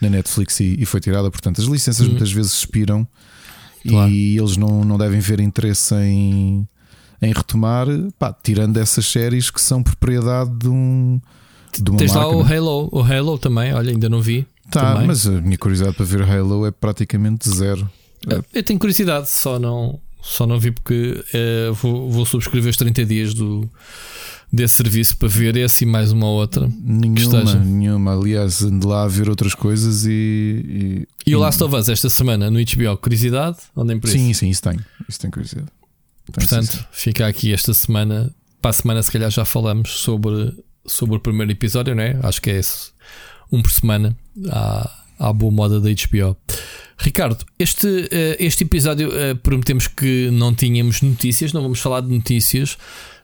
na Netflix e, e foi tirada. Portanto, as licenças uhum. muitas vezes expiram claro. e eles não, não devem ver interesse em, em retomar, pá, tirando essas séries que são propriedade de um. De uma Tens lá o Halo, o Halo também, olha, ainda não vi. Tá, também. mas a minha curiosidade para ver Halo é praticamente zero. Eu tenho curiosidade, só não, só não vi porque é, vou, vou subscrever os 30 dias do, desse serviço para ver esse e mais uma outra. Nenhuma, nenhuma. Aliás, ando lá a ver outras coisas e. E, e o Last of Us esta semana no HBO, curiosidade? Nem por isso? Sim, sim, isso tem. Isso tem curiosidade. Portanto, fica aqui esta semana. Para a semana, se calhar, já falamos sobre, sobre o primeiro episódio, não é? Acho que é esse. Um por semana. À, à boa moda da HBO. Ricardo, este, eh, este episódio eh, prometemos que não tínhamos notícias, não vamos falar de notícias.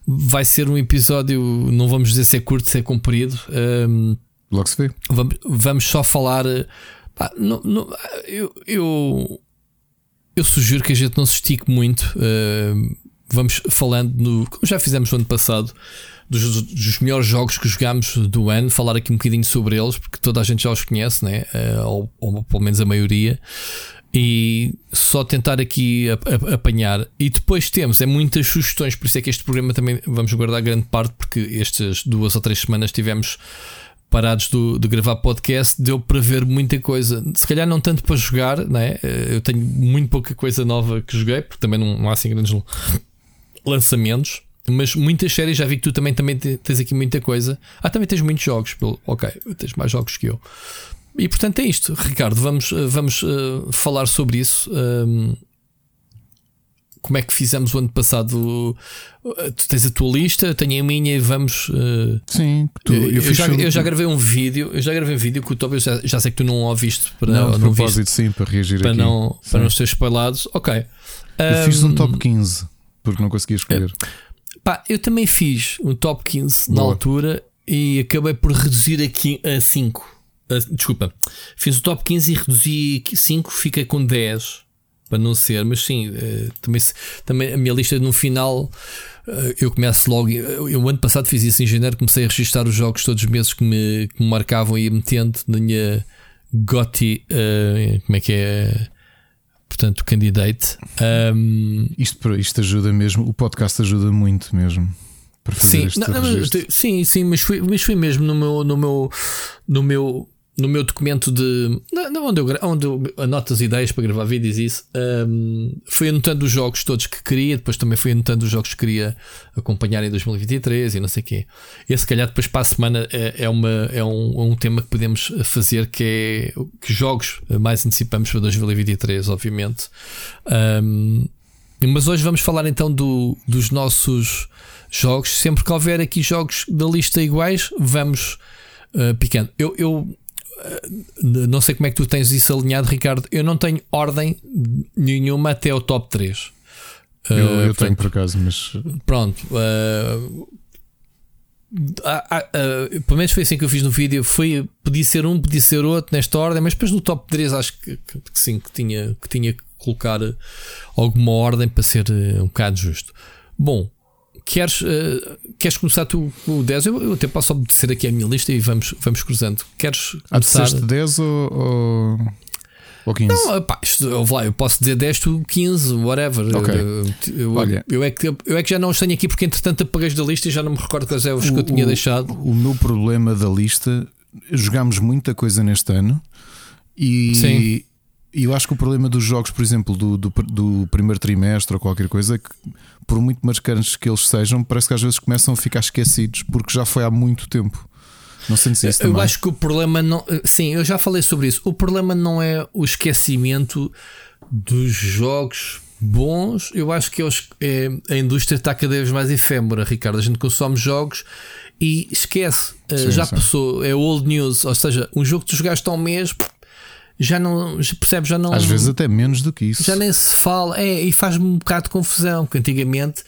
Vai ser um episódio, não vamos dizer se é curto, se é comprido. Ehm, Logo se vê. Vamos, vamos só falar. Eh, pá, não, não, eu, eu eu sugiro que a gente não se estique muito. Uh, vamos falando no. Como já fizemos no ano passado, dos, dos, melhores jogos que jogámos do ano, falar aqui um bocadinho sobre eles, porque toda a gente já os conhece, né? Uh, ou, ou, pelo menos a maioria. E só tentar aqui apanhar. E depois temos é muitas sugestões, por isso é que este programa também vamos guardar grande parte, porque estas duas ou três semanas tivemos parados do, de gravar podcast, deu para ver muita coisa. Se calhar não tanto para jogar, né? eu tenho muito pouca coisa nova que joguei, porque também não, não há assim grandes lançamentos. Mas muitas séries, já vi que tu também, também tens aqui muita coisa. Ah, também tens muitos jogos. Pelo... Ok, tens mais jogos que eu. E portanto é isto, Ricardo. Vamos, vamos uh, falar sobre isso. Um, como é que fizemos o ano passado. Tu tens a tua lista, tenho a minha e vamos. Uh... Sim, tu, eu, eu, já, eu, já, gravei um vídeo, eu já gravei um vídeo que o Top, já, já sei que tu não ouviste para não, não propósito, viste, sim, para reagir para aqui. Não, para não ser espalhados. Ok. Eu um, fiz um top 15 porque não conseguia escolher. Pá, eu também fiz um top 15 Boa. na altura e acabei por reduzir aqui a 5. Uh, desculpa, fiz o top 15 e reduzi 5, fica com 10 para não ser, mas sim, uh, também, também a minha lista no final uh, eu começo logo. Eu, o ano passado fiz isso em janeiro, comecei a registrar os jogos todos os meses que me, que me marcavam e ia metendo na minha GOTY, uh, como é que é? Portanto, candidate. Um, isto, isto ajuda mesmo, o podcast ajuda muito mesmo. Sim, não, não, sim, sim, mas foi, mas foi mesmo no meu, no meu, no meu no meu documento de. onde, eu, onde eu anoto as ideias para gravar vídeos e isso, um, fui anotando os jogos todos que queria, depois também fui anotando os jogos que queria acompanhar em 2023 e não sei o quê. Esse, se calhar, depois para a semana é, é, uma, é um, um tema que podemos fazer que é que jogos mais antecipamos para 2023, obviamente. Um, mas hoje vamos falar então do, dos nossos jogos. Sempre que houver aqui jogos da lista iguais, vamos uh, picando. Eu, eu não sei como é que tu tens isso alinhado, Ricardo. Eu não tenho ordem nenhuma até o top 3. Eu, eu portanto, tenho por acaso, mas. Pronto. Uh, uh, pelo menos foi assim que eu fiz no vídeo. Foi, podia ser um, podia ser outro nesta ordem, mas depois no top 3 acho que, que, que sim, que tinha, que tinha que colocar alguma ordem para ser um bocado justo. Bom, queres, uh, queres começar tu com o 10? Eu, eu até posso obedecer aqui a minha lista e vamos, vamos cruzando. Queres começar? Ah, 10 ou, ou, ou 15? Não, pá, isto, eu, eu posso dizer 10, tu 15, whatever. Okay. Eu, eu, Olha, eu, é que, eu é que já não os tenho aqui porque entretanto apaguei da lista e já não me recordo quais é os que eu tinha deixado. O meu problema da lista, jogámos muita coisa neste ano e. Sim. E eu acho que o problema dos jogos, por exemplo, do, do, do, primeiro trimestre ou qualquer coisa, é que por muito marcantes que eles sejam, parece que às vezes começam a ficar esquecidos porque já foi há muito tempo. Não sei se isso Eu acho que o problema não. Sim, eu já falei sobre isso. O problema não é o esquecimento dos jogos bons. Eu acho que é, a indústria está cada vez mais efêmera, Ricardo. A gente consome jogos e esquece. Eh, sim, já sim. passou. É old news. Ou seja, um jogo que tu jogaste há um mês já não percebe, já não. Às vezes até menos do que isso. Já nem se fala, é, e faz-me um bocado de confusão, porque antigamente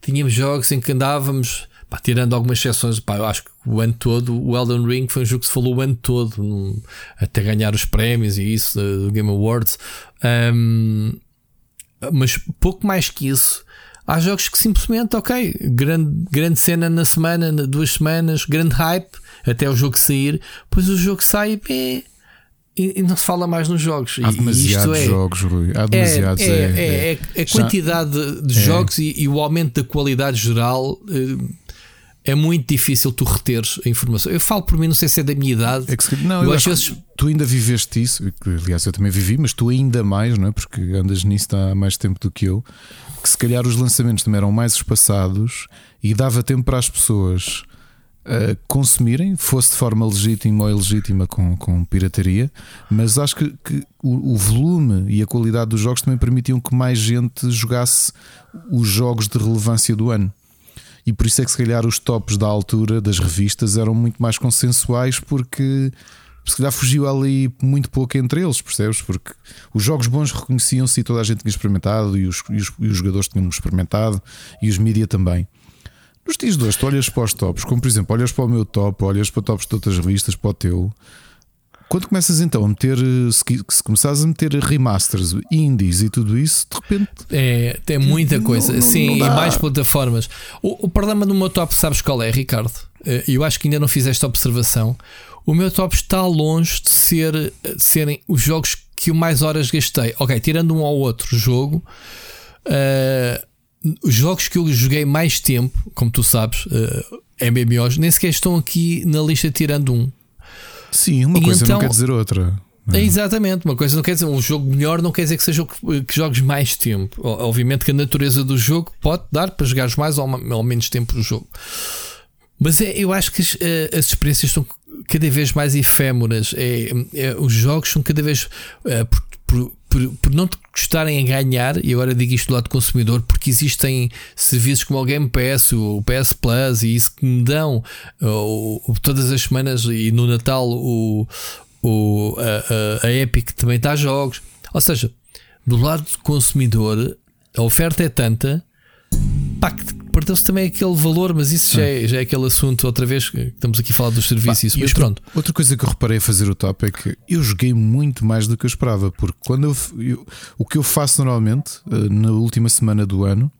tínhamos jogos em que andávamos, pá, tirando algumas exceções, pá, eu acho que o ano todo, o Elden Ring foi um jogo que se falou o ano todo, num, até ganhar os prémios e isso do Game Awards. Um, mas pouco mais que isso. Há jogos que simplesmente, ok, grande, grande cena na semana, duas semanas, grande hype, até o jogo sair, depois o jogo sai, é, e, e, não se fala mais nos jogos. Há demasiados é, jogos, Rui. Há demasiados. É, é, é, é a quantidade de jogos e, e, o aumento da qualidade geral. É muito difícil tu reteres a informação. Eu falo por mim, não sei se é da minha idade. É que, não, eu, eu acho vezes... tu ainda viveste isso. Aliás, eu também vivi, mas tu ainda mais, não é? Porque andas nisso há mais tempo do que eu. Que se calhar os lançamentos também eram mais espaçados e dava tempo para as pessoas uh, consumirem, fosse de forma legítima ou ilegítima com, com pirataria, mas acho que, que o, o, volume e a qualidade dos jogos também permitiam que mais gente jogasse os jogos de relevância do ano. E por isso é que se calhar os tops da altura das revistas eram muito mais consensuais porque se calhar fugiu ali muito pouco entre eles, percebes? Porque os jogos bons reconheciam-se e toda a gente tinha experimentado, e os, e os, e os jogadores tinham experimentado, e os mídia também. Nos dias de hoje, tu olhas para os tops, como por exemplo, olhas para o meu top, olhas para tops de outras revistas, para o teu. Quando começas então a meter, se, se começares a meter remasters, indies e tudo isso, de repente. É, tem muita coisa. Não, não, Sim, não e mais plataformas. O, o problema do meu top, sabes qual é, Ricardo? Eh, eu acho que ainda não fiz esta observação. O meu top está longe de, ser, de serem os jogos que eu mais horas gastei. Ok, tirando um ou outro jogo. Uh, os jogos que eu joguei mais tempo, como tu sabes, uh, eh, MMOs, nem sequer estão aqui na lista tirando um. Sim, uma e coisa então, não quer dizer outra. É. Exatamente, uma coisa não quer dizer um jogo melhor, não quer dizer que seja que, que jogues mais tempo. Obviamente que a natureza do jogo pode dar para jogares mais ou, ou menos tempo no jogo. Mas é, eu acho que as, eh, as, experiências estão cada vez mais efêmeras. É, é, os jogos são cada vez. É, por, por, por, por, não te custarem a ganhar, e agora digo isto do lado do consumidor, porque existem serviços como o Game Pass, o PS Plus e isso que me dão uh, todas as semanas e no Natal o, o, a, a, a Epic também dá jogos. Ou seja, do lado do consumidor, a oferta é tanta pá, que perdeu-se também aquele valor, mas isso já é, já é aquele assunto outra vez. Estamos aqui a falar dos serviços, mas outra, pronto. Outra coisa que eu reparei a fazer o top é que eu joguei muito mais do que eu esperava, porque quando eu, eu o que eu faço normalmente eh, na última semana do ano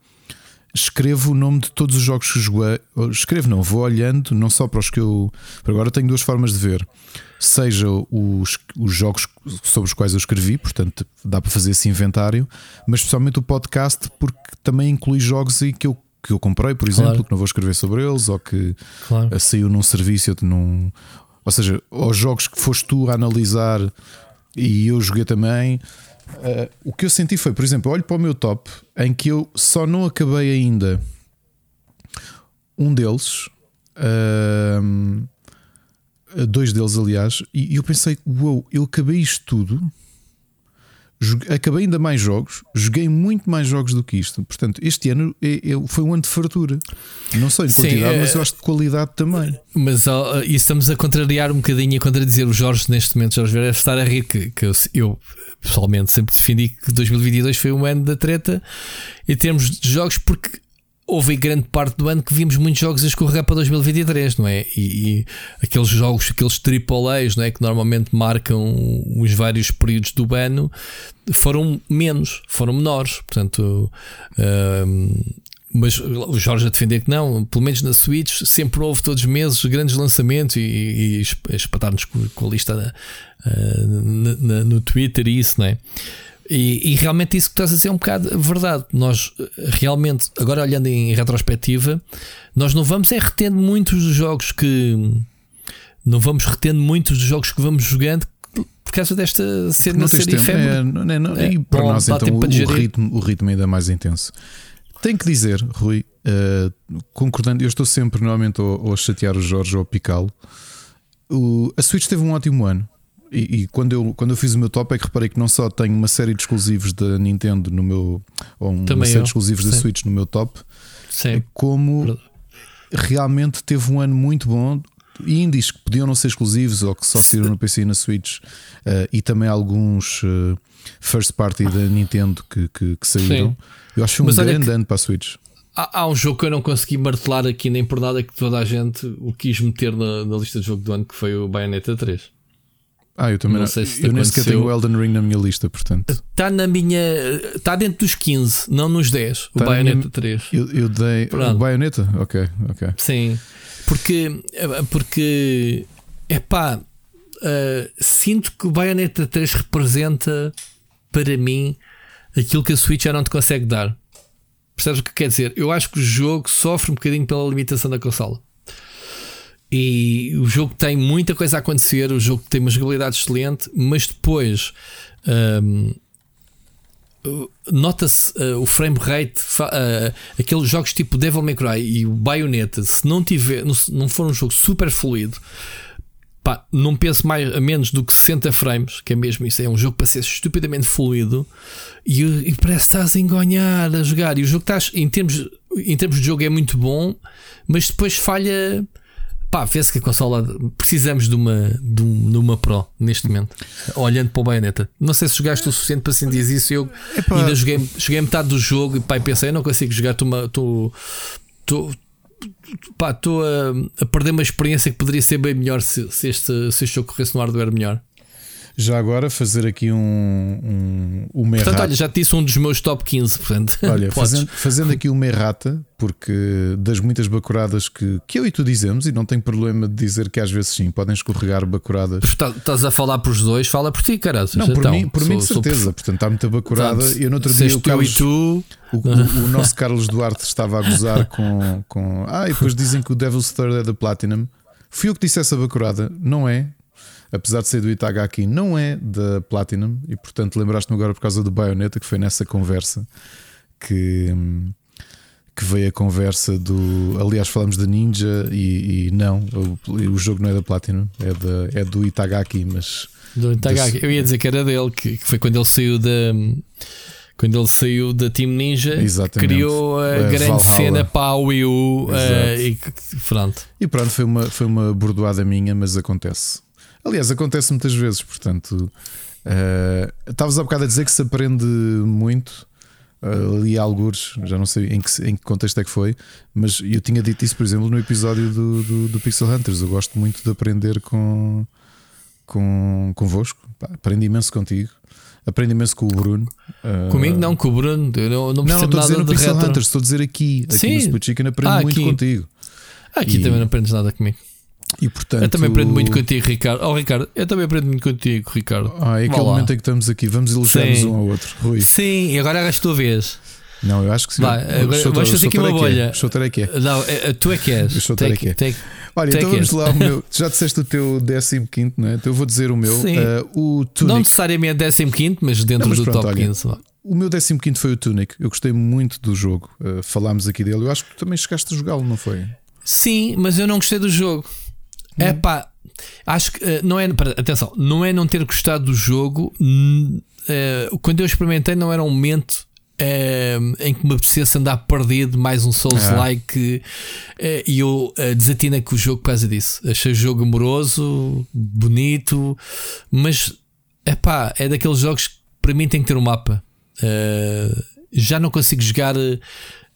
escrevo o nome de todos os jogos que joguei. Escrevo, não, vou olhando, não só para os que eu. Agora tenho duas formas de ver. Seja os, os jogos sobre os quais eu escrevi, portanto dá para fazer esse inventário, mas especialmente o podcast, porque também inclui jogos e que eu que eu comprei, por exemplo, claro. que não vou escrever sobre eles, ou que claro. saiu num serviço, num, ou seja, os jogos que foste tu a analisar e eu joguei também. Uh, o que eu senti foi, por exemplo, olho para o meu top em que eu só não acabei ainda um deles, uh, dois deles, aliás, e eu pensei, uau, wow, eu acabei isto tudo acabei ainda mais jogos, joguei muito mais jogos do que isto. Portanto, este ano é, é, foi um ano de fartura. Não sei de quantidade, Sim, mas eu acho de qualidade também. Mas e estamos a contrariar um bocadinho, a contradizer o Jorge neste momento. Jorge deve estar a rir que, que eu, eu, pessoalmente sempre defendi que 2022 foi um ano da treta em termos de jogos, porque houve grande parte do ano que vimos muitos jogos a escorregar para 2023, não é? E, e aqueles jogos, aqueles AAAs, não é? Que normalmente marcam os vários períodos do ano, foram menos, foram menores. Portanto, um, mas o Jorge a defender que não, pelo menos na Switch, sempre houve todos os meses grandes lançamentos e, e, e espatar-nos com, a lista uh, na, na, no Twitter e isso, não é? E, e, realmente isso que estás a dizer é um bocado verdade. Nós realmente, agora olhando em retrospectiva, nós não vamos é retendo muitos dos jogos que não vamos retendo muitos dos jogos que vamos jogando por causa desta cena não ser efêmera. É, não, é, e para não, nós então o, o, ritmo, o ritmo ainda mais intenso. Tenho que dizer, Rui, uh, concordando, eu estou sempre normalmente ou, a chatear o Jorge ou a picá-lo. A Switch teve um ótimo ano. E, e, quando, eu, quando eu fiz o meu top é que reparei que não só tenho uma série de exclusivos da Nintendo no meu ou uma Também série eu. de exclusivos Sim. da Switch no meu top, Sim. como realmente teve um ano muito bom indies que podiam não ser exclusivos ou que só saíram no PC e na Switch, uh, e também alguns uh, first party da Nintendo que, que, que saíram. Sim. Eu acho que foi um grande ano para a Switch. Há, há, um jogo que eu não consegui martelar aqui nem por nada que toda a gente o quis meter na, na lista de jogo do ano, que foi o Bayonetta 3. Ah, eu também não, sei se Eu nem sequer tenho o Elden Ring na minha lista, portanto. Está na minha. Está dentro dos 15, não nos 10. O tá Bayonetta minha... 3. Eu, eu dei. Pronto. O Bayonetta? Ok, ok. Sim. Porque, porque é pá, uh, sinto que o Bayonetta 3 representa para mim aquilo que a Switch já não te consegue dar. Percebes o que quer dizer? Eu acho que o jogo sofre um bocadinho pela limitação da consola. E o jogo tem muita coisa a acontecer, o jogo tem uma jogabilidade excelente, mas depois um, nota-se uh, o frame rate, uh, aqueles jogos tipo Devil May Cry e o Bayonetta, se não tiver, não, for um jogo super fluido, pá, não penso mais a menos do que 60 frames, que é mesmo isso, é um jogo para ser estupidamente fluido e, e parece que estás a engonhar a jogar. E o jogo estás, em termos, em termos de jogo, é muito bom, mas depois falha pá, vê-se que a consola precisamos de uma, de, um, de uma Pro neste momento, olhando para o Bayonetta. Não sei se jogaste o suficiente para sentir isso. Eu Epá. ainda joguei, joguei metade do jogo e pá, pensei, eu não consigo jogar, estou estou a, a, perder uma experiência que poderia ser bem melhor se, se, este, se este jogo corresse no hardware melhor. Já agora fazer aqui um, um, uma Portanto, olha, já te disse um dos meus top 15. Portanto, olha, fazendo, fazendo, aqui uma errata, porque das muitas bacuradas que, que eu e tu dizemos, e não tenho problema de dizer que às vezes sim, podem escorregar bacuradas. Estás a falar por os dois, fala por ti, cara. Não, por então, mim, por sou, mim de certeza. Sou... Portanto, está muita bacurada. Portanto, eu no outro dia o Carlos. Tu... O, o, o, nosso Carlos Duarte estava a gozar com, com. Ah, e depois dizem que o Devil's Third é da Platinum. Fui eu que disse essa bacurada, não é? Apesar de ser do Itagaki, não é da Platinum. E portanto, lembraste-me agora por causa do Bayonetta, que foi nessa conversa que, que veio a conversa do. Aliás, falamos da Ninja e, e não, o, o, jogo não é da Platinum, é, da, é do Itagaki, mas. Do Itagaki, eu ia dizer que era dele, que, que foi quando ele saiu da quando ele saiu da Team Ninja, Exatamente. criou a, a grande Valhalla. cena para a Wii U uh, e pronto. E pronto, foi uma, foi uma bordoada minha, mas acontece. Aliás, acontece muitas vezes, portanto. Uh, Estavas há bocado a dizer que se aprende muito uh, ali algures, já não sei em que, em que contexto é que foi, mas eu tinha dito isso, por exemplo, no episódio do, do, do Pixel Hunters. Eu gosto muito de aprender com, com convosco, Pá, aprendo imenso contigo. Aprendo imenso com o Bruno. Uh, Comigo não, com o Bruno. Eu não, não percebo não, não nada no Pixel Hunters, estou a dizer aqui, aqui Sim. no Split Chicken aprendo ah, muito contigo. Aqui e... também não aprendes nada comigo. E, portanto, eu também aprendo muito contigo, Ricardo. Oh, Ricardo, eu também aprendo muito contigo, Ricardo. Ah, é aquele momento em que estamos aqui, vamos elogiar-nos um ao outro. Rui. Sim, e agora é a tua vez. Não, eu acho que sim. Vai, agora, vamos fazer aqui uma bolha. O é que é. Não, tu é que és. O é que é. Olha, então vamos lá. O meu, já disseste o teu 15, não é? Então eu vou dizer o meu. Uh, o Tunic. Não necessariamente 15, mas dentro não, mas do pronto, top olha, 15. O meu 15 foi o Tunic. Eu gostei muito do jogo. Uh, falámos aqui dele. Eu acho que também chegaste a jogá-lo, não foi? Sim, mas eu não gostei do jogo. É hum. pá, acho que uh, não é. Atenção, não é não ter gostado do jogo. Uh, quando eu experimentei, não era um momento uh, em que me apetecesse andar perdido, mais um Souls-like. É. e eu desatina com o jogo por causa disso. Achei o jogo amoroso, bonito, mas é pá, é daqueles jogos que para mim tem que ter um mapa. já não consigo jogar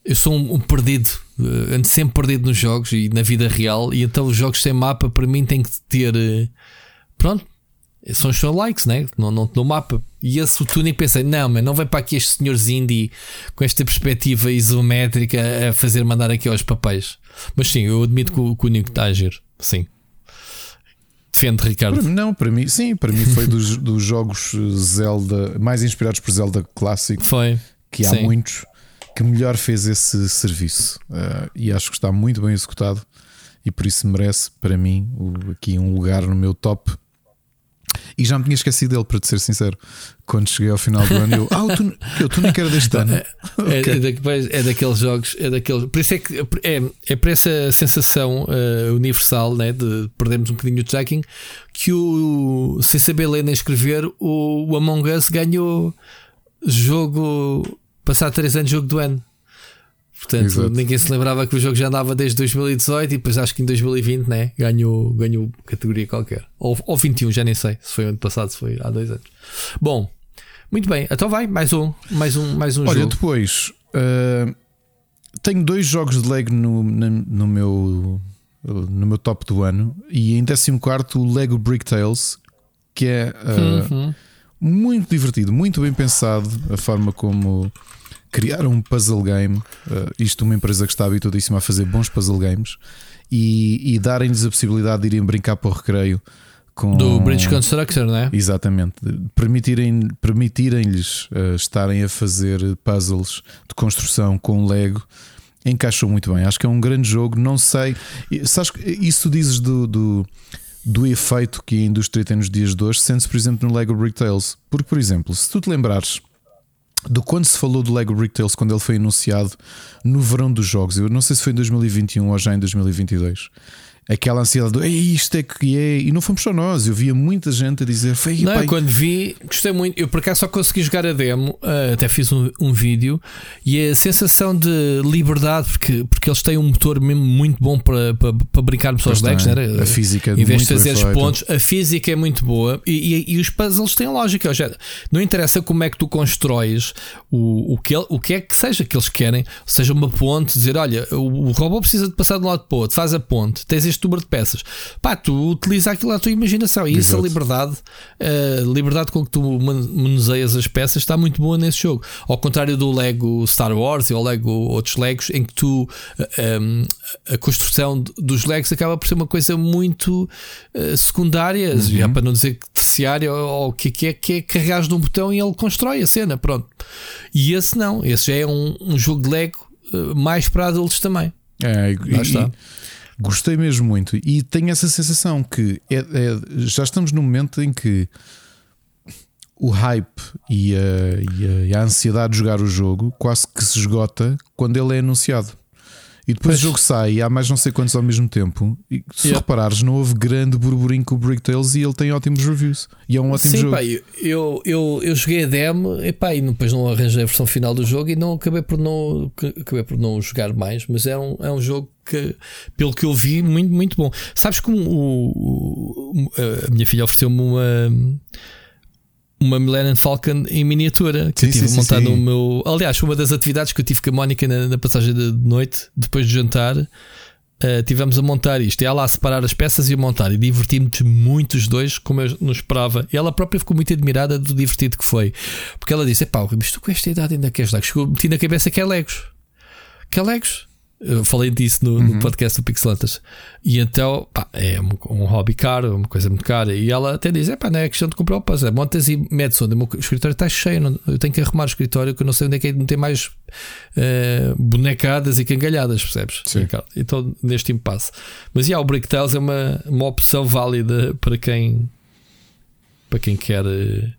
eu sou um, um, perdido, uh, ando sempre perdido nos jogos e na vida real, e então os jogos sem mapa para mim têm que ter. Uh, pronto, são os likes, né? Não, não te dão mapa. E esse o Tunic pensei, não, mas não vem para aqui este senhor indie com esta perspectiva isométrica a fazer mandar aqui aos papéis. Mas sim, eu admito que o, que o Nico está a agir. Sim. Defende, Ricardo. Para, não, para mim, sim, para mim foi dos, dos jogos Zelda mais inspirados por Zelda clássico. Foi. Que há sim. muitos que melhor fez esse serviço. Uh, e acho que está muito bem executado e por isso merece para mim aqui um lugar no meu top e já me tinha esquecido dele, para te ser sincero. Quando cheguei ao final do ano, eu. Ah, o tu, nem era deste ano. É, okay. é, é, daqueles jogos, é daqueles. Por isso é que é, é para essa sensação uh, universal né, de perdermos um bocadinho o tracking que o, sem saber ler nem escrever, o, o Among Us ganhou jogo. Passar 3 anos jogo do ano. Portanto, Exato. ninguém se lembrava que o jogo já andava desde 2018 e depois acho que em 2020 né, ganhou, ganhou categoria qualquer. Ou, ou 21, já nem sei se foi ano passado, se foi há dois anos. Bom, muito bem, então vai, mais um, mais um, mais um Olha, jogo. depois uh, tenho dois jogos de Lego no, no, no, meu, no meu top do ano e em 14 o Lego Brick Tales, que é uh, uhum. muito divertido, muito bem pensado, a forma como criaram um puzzle game, uh, isto uma empresa que está habituadíssima a fazer bons puzzle games, e, e darem-lhes a possibilidade de irem brincar para o recreio. Com... Do Bridge Constructor, não é? Exatamente. Permitirem-lhes permitirem uh, estarem a fazer puzzles de construção com Lego encaixou muito bem. Acho que é um grande jogo. Não sei. Sabes, isso dizes do, do, do, efeito que a indústria tem nos dias de hoje, sente-se, por exemplo, no Lego Brick Tales. Porque, por exemplo, se tu te lembrares do quando se falou do Lego Brick Tales quando ele foi anunciado no verão dos jogos. Eu não sei se foi em 2021 ou já em 2022 aquela ansiedade do isto é que é, e não fomos só nós, eu via muita gente a dizer foi Não, pai. quando vi, gostei muito. Eu por acaso só consegui jogar a demo, uh, até fiz um, um, vídeo e a sensação de liberdade, porque, porque eles têm um motor mesmo muito bom para, para, para brincarmos aos decks, né? a física é em vez de fazer os pontos, a física é muito boa e, e, e os puzzles têm lógica. Já, não interessa como é que tu constróis o, o, que, o que é que seja que eles querem, seja uma ponte, dizer olha, o, o robô precisa de passar de um lado para o outro, faz a ponte, tens este número de peças. Pá, tu utiliza aquilo à tua imaginação e isso a liberdade, a liberdade com que tu manuseias as peças está muito boa nesse jogo. Ao contrário do Lego Star Wars ou Lego outros Legos, em que tu um, a construção dos Legos acaba por ser uma coisa muito secundária, uhum. já para não dizer terciária, ou o que, que é que é carregares num botão e ele constrói a cena. Pronto. E esse não, esse já é um, um jogo de Lego mais para adultos também. É, e. Gostei mesmo muito e tenho essa sensação que é, é, já estamos num momento em que o hype e a, e, a, e a, ansiedade de jogar o jogo quase que se esgota quando ele é anunciado. E depois pois. o jogo sai e há mais não sei quantos ao mesmo tempo. E se yeah. reparares, não houve grande burburinho com o Brick Tales e ele tem ótimos reviews. E é um ótimo Sim, jogo. Pá, eu, eu, eu joguei a demo e, pá, e depois não arranjei a versão final do jogo e não acabei por não, acabei por não jogar mais. Mas é um, é um jogo que, pelo que eu vi, muito, muito bom. Sabes como o, o a minha filha ofereceu-me uma uma Millennium Falcon em miniatura que sim, eu tive montado no meu. Aliás, uma das atividades que eu tive com a Mónica na, na passagem de noite, depois de jantar, uh, tivemos a montar isto. E ela a separar as peças e a montar. E divertimos muito os dois, como eu não esperava. E ela própria ficou muito admirada do divertido que foi. Porque ela disse: Pá, mas tu com esta idade ainda queres Legos? Chegou, meti na cabeça que é Legos. Que é Legos? Eu falei disso no, uhum. no podcast do Pixelantas. E então, pá, é um, um, hobby caro, uma coisa muito cara. E ela até diz: é pá, não é questão de comprar o puzzle, é montas e metes onde o meu escritório está cheio. Não, eu tenho que arrumar o escritório que eu não sei onde é que é não tem mais uh, bonecadas e cangalhadas, percebes? Sim. Então, neste impasse. Mas yeah, o Brick Tales é uma, uma opção válida para quem, para quem quer. Uh,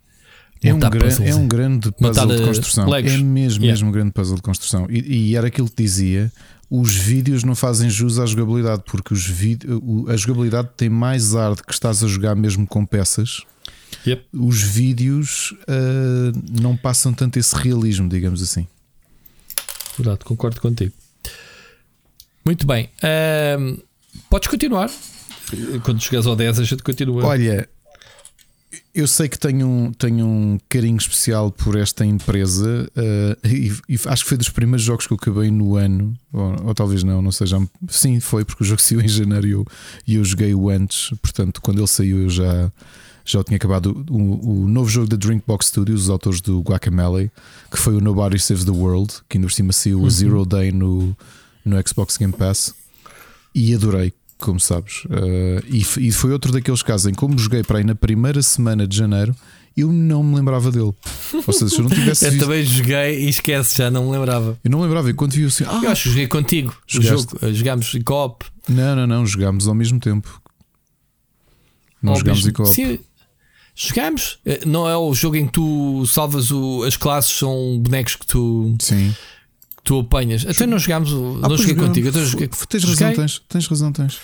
é um, gran, é um grande puzzle de construção. Legos. É mesmo, yeah. mesmo um grande puzzle de construção. E, e, era aquilo que dizia: os vídeos não fazem jus à jogabilidade, porque os a jogabilidade tem mais ar de que estás a jogar mesmo com peças. Yep. Os vídeos uh, não passam tanto esse realismo, digamos assim. Verdade, concordo contigo. Muito bem. Uh, podes continuar. Quando chegares ao 10, a gente continua. Olha, eu sei que tenho um, tenho um carinho especial por esta empresa uh, e, e, acho que foi dos primeiros jogos que eu acabei no ano, ou, ou talvez não, não seja. Sim, foi porque o jogo saiu em janeiro e eu, eu joguei-o antes, portanto, quando ele saiu eu já, já tinha acabado o, o, novo jogo da Drinkbox Studios, os autores do Guacamele, que foi o Nobody Saves the World, que ainda por cima saiu o uhum. Zero Day no, no Xbox Game Pass. E adorei, como sabes. Uh, e, e, foi outro daqueles casos em como joguei para aí na primeira semana de janeiro, eu não me lembrava dele. Ou seja, se eu não tivesse. eu visto... também joguei e esquece, já não me lembrava. Eu não lembrava, e quando vi assim. Ah, eu acho que joguei contigo. Jogaste... Jogo, jogámos em co-op. Não, não, não, jogámos ao mesmo tempo. Não jogámos em co-op. Sim, jogámos. Eh, não é o jogo em que tu salvas o, as classes, são bonecos que tu. Sim. Tu apanhas. Até não jogámos. Ah, não joguei contigo. Até joguei... Tens razão, tens, tens razão, tens.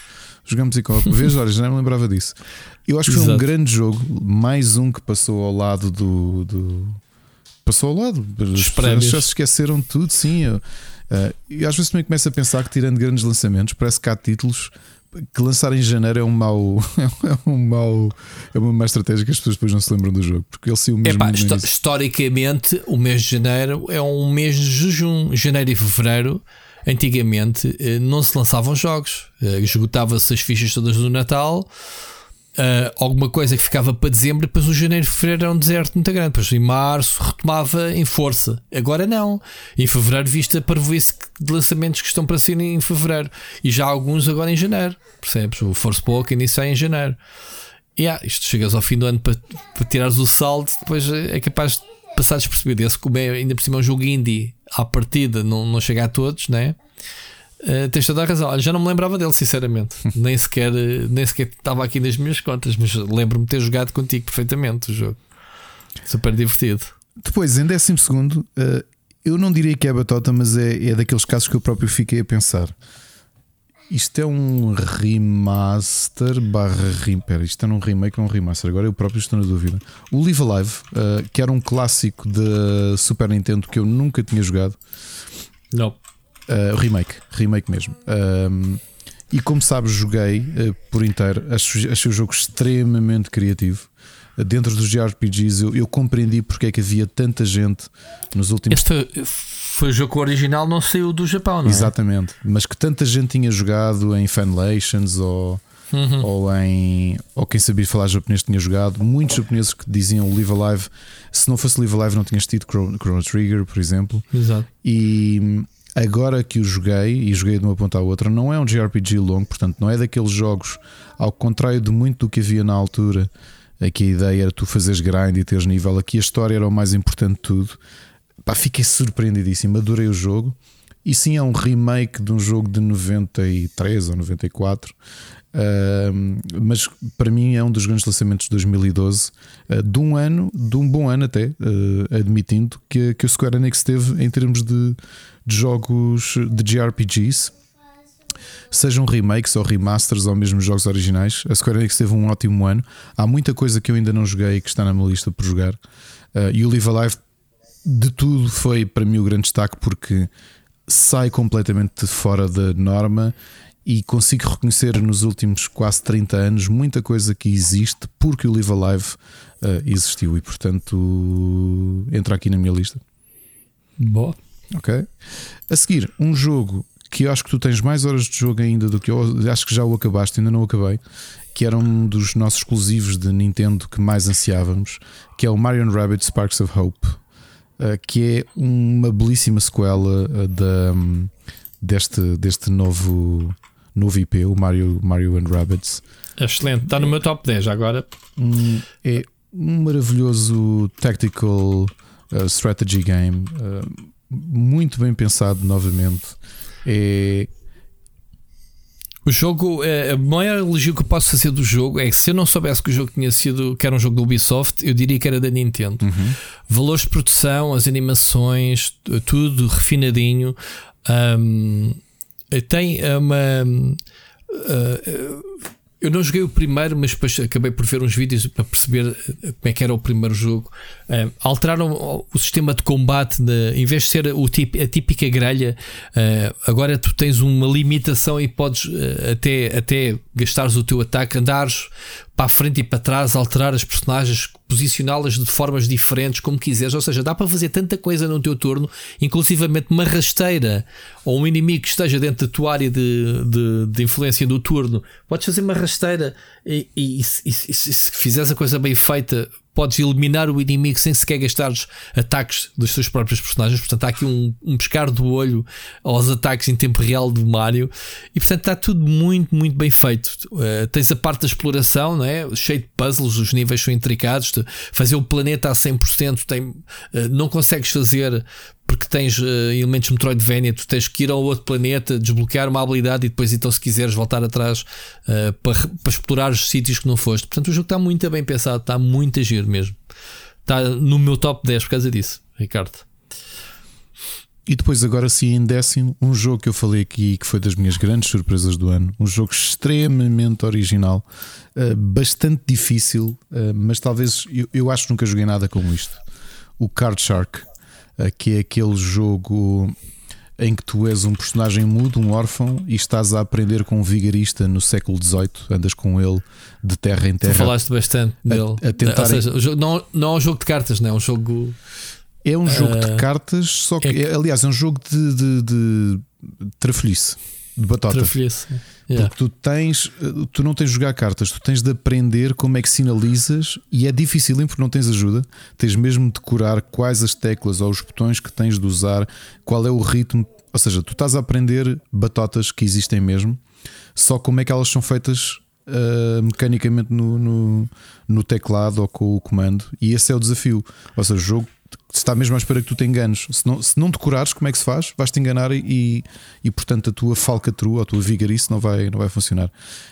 Jogamos em co-op. Vês, olha, já me lembrava disso. Eu acho que foi um grande jogo, mais um que passou ao lado do. do... Passou ao lado. Os prémios. Já se esqueceram de tudo, sim. Uh, e às vezes também começo a pensar que, tirando grandes lançamentos, parece que há títulos que lançar em janeiro é um mau, é um mau, é uma má estratégia que as pessoas depois não se lembram do jogo, porque ele saiu mesmo. Epá, historicamente, o mês de janeiro é um mês de jejum. Janeiro e fevereiro antigamente eh, não se lançavam jogos, eh, esgotava-se as fichas todas do Natal. Uh, alguma coisa que ficava para dezembro, depois o janeiro e fevereiro era um deserto muito grande. Depois em março retomava em força. Agora não. Em fevereiro, vista para de lançamentos que estão para ser em fevereiro e já alguns agora em janeiro. Percebes? O Pokémon isso é em janeiro. E yeah, isto chegas ao fim do ano para, para tirares o saldo, depois é capaz de passar despercebido. Esse como é ainda por cima é um jogo indie à partida não, não chega a todos, né? Uh, tens toda a razão. Já não me lembrava dele, sinceramente. nem sequer nem sequer estava aqui nas minhas contas, mas lembro-me de ter jogado contigo perfeitamente o jogo. Super divertido. Depois, em décimo segundo, uh, eu não diria que é batota, mas é, é daqueles casos que eu próprio fiquei a pensar. Isto é um remaster barra Pera, isto é um remake ou um remaster? Agora eu próprio estou na dúvida. O Live Alive, uh, que era um clássico da Super Nintendo que eu nunca tinha jogado. Não. Uh, remake, remake mesmo. Um, e como sabes, joguei uh, por inteiro. Achei, achei o jogo extremamente criativo. Uh, dentro dos JRPGs, eu, eu, compreendi porque é que havia tanta gente nos últimos. Este foi o jogo original, não saiu do Japão, não é? Exatamente, mas que tanta gente tinha jogado em Fanlations ou, uhum. ou em. ou quem sabia falar japonês tinha jogado. Muitos japoneses que diziam Live Alive, se não fosse Live Alive, não tinhas tido Chrono Trigger, por exemplo. Exato. E agora que o joguei, e joguei de uma ponta à outra, não é um JRPG longo, portanto, não é daqueles jogos, ao contrário de muito do que havia na altura. Aqui a ideia era tu fazeres grind e teres nível. Aqui a história era o mais importante de tudo. Pá, fiquei surpreendidíssimo, adorei o jogo. E sim, é um remake de um jogo de 93 ou 94. Uh, mas para mim é um dos grandes lançamentos de 2012, uh, de um ano, de um bom ano até, uh, admitindo que, que o Square Enix teve em termos de, de jogos de JRPGs, sejam remakes ou remasters ou mesmo jogos originais. A Square Enix teve um ótimo ano. Há muita coisa que eu ainda não joguei que está na minha lista por jogar. e o Live Alive de tudo foi para mim o grande destaque porque sai completamente fora da norma e consigo reconhecer nos últimos quase 30 anos muita coisa que existe porque o Live Alive uh, existiu e portanto entra aqui na minha lista. Boa. Ok. A seguir, um jogo que eu acho que tu tens mais horas de jogo ainda do que eu, acho que já o acabaste, ainda não acabei, que era um dos nossos exclusivos de Nintendo que mais ansiávamos, que é o Mario Rabbit Sparks of Hope. Eh, que é uma belíssima sequela uh, da, um, deste, deste novo, novo IP, o Mario, Mario and Rabbids. Excelente, está no meu top 10 agora. Um, é um maravilhoso tactical uh, strategy game, muito bem pensado novamente. É o jogo, é, a maior elogio que eu posso fazer do jogo é que se eu não soubesse que o jogo tinha sido que era um jogo do Ubisoft, eu diria que era da Nintendo. Uhum. Valores de produção, as animações, tudo refinadinho. Um, tem uma. Uh, eu não joguei o primeiro, mas depois acabei por ver uns vídeos para perceber eh, como é que era o primeiro jogo. Uh, alteraram o sistema de combate, de, em vez de ser o tip, a típica grelha, uh, agora tu tens uma limitação e podes uh, até, até gastares o teu ataque, andares para a frente e para trás, alterar as personagens, posicioná-las de formas diferentes, como quiseres. Ou seja, dá para fazer tanta coisa no teu turno, inclusivamente uma rasteira ou um inimigo que esteja dentro da tua área de, de, de influência do turno. Podes fazer uma rasteira e, e, e, e se fizeres a coisa bem feita, podes eliminar o inimigo sem sequer gastar os ataques dos seus próprios personagens. Portanto, há aqui um, um pescar do olho aos ataques em tempo real do Mario. E portanto, está tudo muito, muito bem feito. Uh, tens a parte da exploração, não é? cheio de puzzles, os níveis são intricados. Fazer o planeta a 100% tem, uh, não consegues fazer porque tens uh, elementos Metroidvania, tu tens que ir ao outro planeta, desbloquear uma habilidade e depois, então, se quiseres voltar atrás uh, para, para explorar os sítios que não foste. Portanto, o jogo está muito bem pensado, está muito a giro mesmo. Está no meu top 10 por causa disso, Ricardo. E depois, agora sim, em décimo, um jogo que eu falei aqui que foi das minhas grandes surpresas do ano. Um jogo extremamente original, uh, bastante difícil, mas talvez eu, eu acho que nunca joguei nada como isto. O Card Shark que é aquele jogo em que tu és um personagem mudo, um órfão, e estás a aprender com um vigarista no século XVIII, andas com ele de terra em terra. Tu falaste bastante dele. A, tentar... Ou seja, não, não é um jogo de cartas, não é um jogo. É um jogo uh... de cartas, só que, é... aliás, é um jogo de, de, de trafolhice de batota. Yeah. Porque tu tens, tu não tens de jogar cartas, tu tens de aprender como é que sinalizas e é difícil porque não tens ajuda. Tens mesmo de decorar quais as teclas ou os botões que tens de usar, qual é o ritmo. Ou seja, tu estás a aprender batotas que existem mesmo, só como é que elas são feitas uh, mecanicamente no, no, no, teclado ou com o comando. E esse é o desafio. Ou seja, o jogo está mesmo à espera que tu te enganes. Se não, se não decorares como é que se faz, vais-te enganar e, e, portanto, a tua falcatrua, a tua vigarice não vai, não vai funcionar.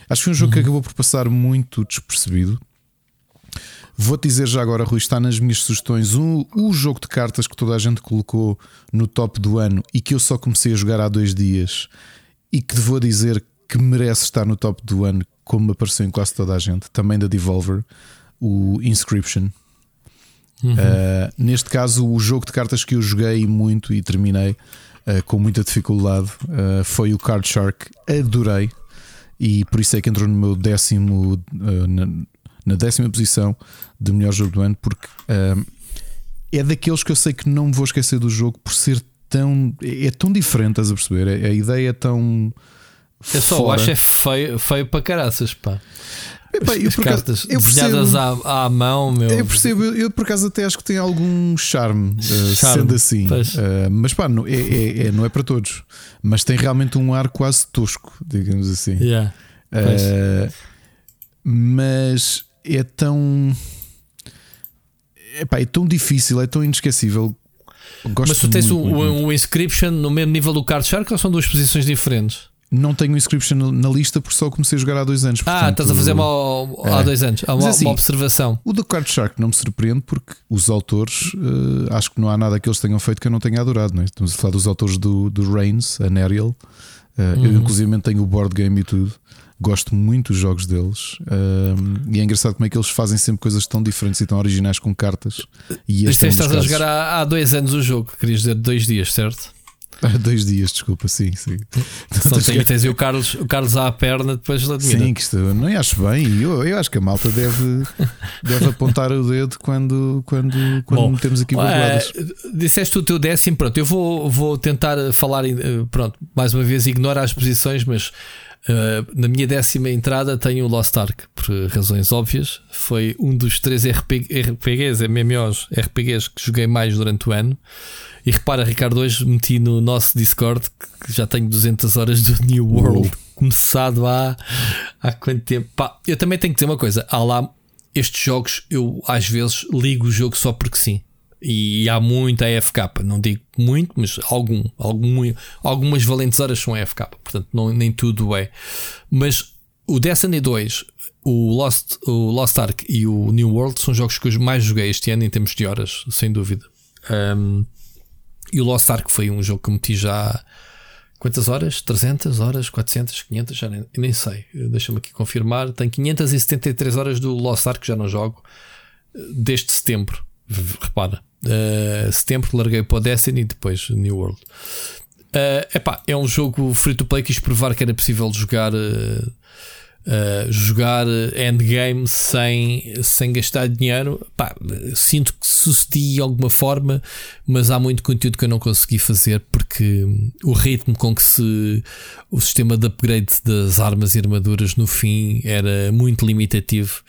Acho que foi um jogo uhum. que acabou por passar muito despercebido. Vou-te dizer já agora, Rui, está nas minhas sugestões o, o jogo de cartas que toda a gente colocou no top do ano e que eu só comecei a jogar há dois dias e que vou dizer que merece estar no top do ano, como apareceu em quase toda a gente, também da Devolver, o Inscription. Uhum. Uh, neste caso, o jogo de cartas que eu joguei muito e terminei uh, com muita dificuldade uh, foi o Card Shark. Adorei e por isso é que entrou no meu décimo, na, na, décima posição de melhor jogo do ano, porque é daqueles que eu sei que não me vou esquecer do jogo por ser tão. É, é tão diferente, estás a perceber? A, a ideia é tão. Eu só fora. acho é feio, feio para caraças, pá. Epá, eu, por cartas eu desenhadas percebo, à, à, mão, meu. Eu percebo, eu por acaso até acho que tem algum charme, uh, charme sendo assim. Uh, mas pá, não é, é, é, não é para todos. Mas tem realmente um ar quase tosco, digamos assim. Yeah. Uh, mas é tão. Epá, é tão difícil, é tão inesquecível. Gosto mas tu tens muito, o, muito. o, Inscription no mesmo nível do Card Shark ou são duas posições diferentes? Não tenho inscription na lista porque só comecei a jogar há dois anos. Ah, portanto, ah, estás a fazer uma, há é. dois anos, há uma, assim, uma, observação. O do Card Shark não me surpreende porque os autores, uh, acho que não há nada que eles tenham feito que eu não tenha adorado. Não é? Estamos a falar dos autores do, do Reigns, a Nerial. Uh, uhum. Eu, inclusive, tenho o board game e tudo. Gosto muito dos jogos deles uh, e é engraçado como é que eles fazem sempre coisas tão diferentes e tão originais com cartas. E este é estás a jogar há, há dois anos o jogo, querias dizer dois dias, certo? Dois dias, desculpa, sim, sim. Só tem, tens o Carlos, o Carlos à perna, depois lá de Sim, que isto não acho bem. Eu, eu acho que a malta deve, deve apontar o dedo quando, quando, quando Bom, metemos aqui boas uh, Disseste o teu décimo, pronto. Eu vou, vou tentar falar, eh, pronto, mais uma vez, ignora as posições, mas Uh, na minha décima entrada tenho o Lost Ark, por razões óbvias. Foi um dos três RPG, RPGs, MMOs, RPGs que joguei mais durante o ano. E repara, Ricardo, hoje meti no nosso Discord que já tenho 200 horas do New World começado há, há quanto tempo. Pá, eu também tenho que dizer uma coisa: há lá estes jogos, eu às vezes ligo o jogo só porque sim. E há muita AFK, não digo muito, mas algum, algum algumas valentes horas são AFK, portanto não, nem tudo é. Mas o Destiny 2, o Lost, o Lost Ark e o New World são jogos que eu mais joguei este ano em termos de horas, sem dúvida. Um, e o Lost Ark foi um jogo que meti já. Quantas horas? 300 horas? 400? 500? Já nem, nem sei. Deixa-me aqui confirmar. Tenho 573 horas do Lost Ark que já não jogo desde setembro. Repara. Uh, setembro larguei para o Destiny e depois New World. Uh, epá, é um jogo free to play. Quis provar que era possível jogar uh, Uh, jogar endgame sem, sem gastar dinheiro, pá, sinto que sucedi de alguma forma, mas há muito conteúdo que eu não consegui fazer porque o ritmo com que se o sistema de upgrade das armas e armaduras no fim era muito limitativo.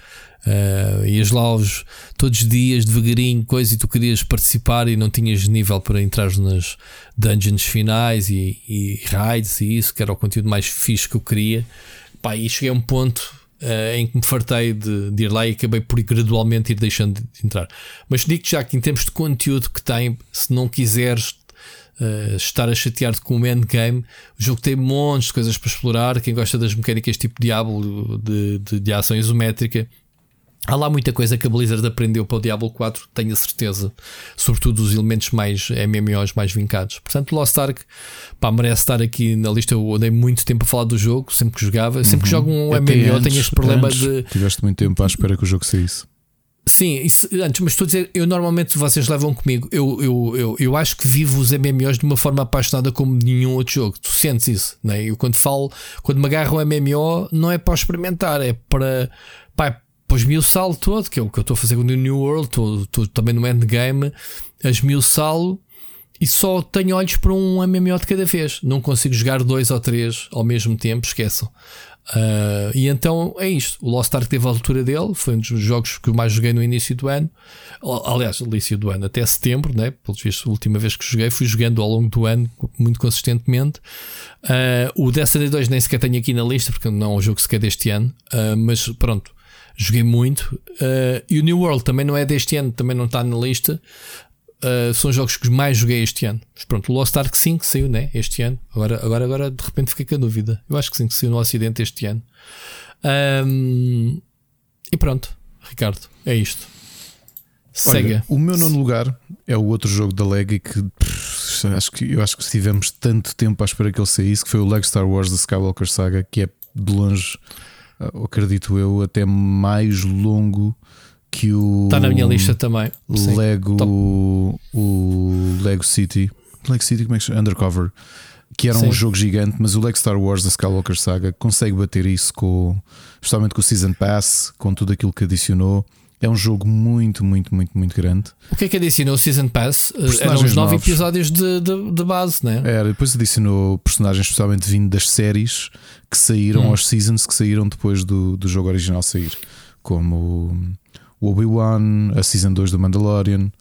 Uh, ias lá aos, todos os dias, devagarinho, coisa, e tu querias participar e não tinhas nível para entrar nas dungeons finais e, e raids e isso, que era o conteúdo mais fixe que eu queria. Pá, e cheguei a um ponto uh, em que me fartei de, de, ir lá e acabei por gradualmente ir deixando de entrar. Mas digo-te já que em termos de conteúdo que tem, se não quiseres Uh, estar a chatear-te com o endgame. O jogo tem montes de coisas para explorar. Quem gosta das mecânicas tipo Diablo de, de, de ação isométrica. Há lá muita coisa que a Blizzard aprendeu para o Diablo 4, tenho a certeza. Sobretudo os elementos mais MMOs mais vincados. Portanto, Lost Ark pá, merece estar aqui na lista. Eu andei muito tempo a falar do jogo, sempre que jogava. Sempre uhum. que jogo um Até MMO, antes, tenho este problema antes, de. Tiveste muito tempo à espera que o jogo saísse. Sim, isso, antes, mas estou a dizer, eu normalmente vocês levam comigo. Eu, eu, eu, eu acho que vivo os MMOs de uma forma apaixonada como nenhum outro jogo. Tu sentes isso, né? Eu quando falo, quando me agarro um MMO, não é para experimentar, é para. Pá, para esmiuçá-lo todo, que é o que eu estou a fazer com o New World, estou, também no endgame, a esmiuçá-lo e só tenho olhos para um MMO de cada vez. Não consigo jogar dois ou três ao mesmo tempo, esqueçam. Uh, e então é isto. O Lost Ark teve a altura dele, foi um dos jogos que eu mais joguei no início do ano. Aliás, no início do ano, até setembro, né? Pelos vistos, a última vez que joguei, fui jogando ao longo do ano muito consistentemente. Uh, o Destiny 2 nem sequer tenho aqui na lista, porque não é um jogo sequer deste ano, uh, mas pronto, joguei muito. Uh, e o New World também não é deste ano, também não está na lista. Uh, são jogos que mais joguei este ano. Mas pronto, o Lost Ark 5 saiu, né? Este ano. Agora, agora, agora de repente fiquei com a dúvida. Eu acho que sim, que saiu no Ocidente este ano. Um, e pronto, Ricardo, é isto. Sega. Olha, o meu nono lugar é o outro jogo da Leg que acho que eu acho que tivemos tanto tempo à espera que ele saísse, que foi o Lego Star Wars da Skywalker Saga, que é de longe acredito eu, até mais longo que o. Está na minha lista também. Lego. O Lego City. Lego City, como é que chama? Undercover. Que era Sim. um jogo gigante, mas o Lego Star Wars da Skywalker Saga consegue bater isso com. Especialmente com o Season Pass, com tudo aquilo que adicionou. É um jogo muito, muito, muito, muito grande. O que é que adicionou o Season Pass? Eram os nove episódios de, de, de, base, né? Era, depois adicionou personagens especialmente vindo das séries que saíram hum. aos Seasons que saíram depois do, do jogo original sair. Como o Obi-Wan, a Season 2 do Mandalorian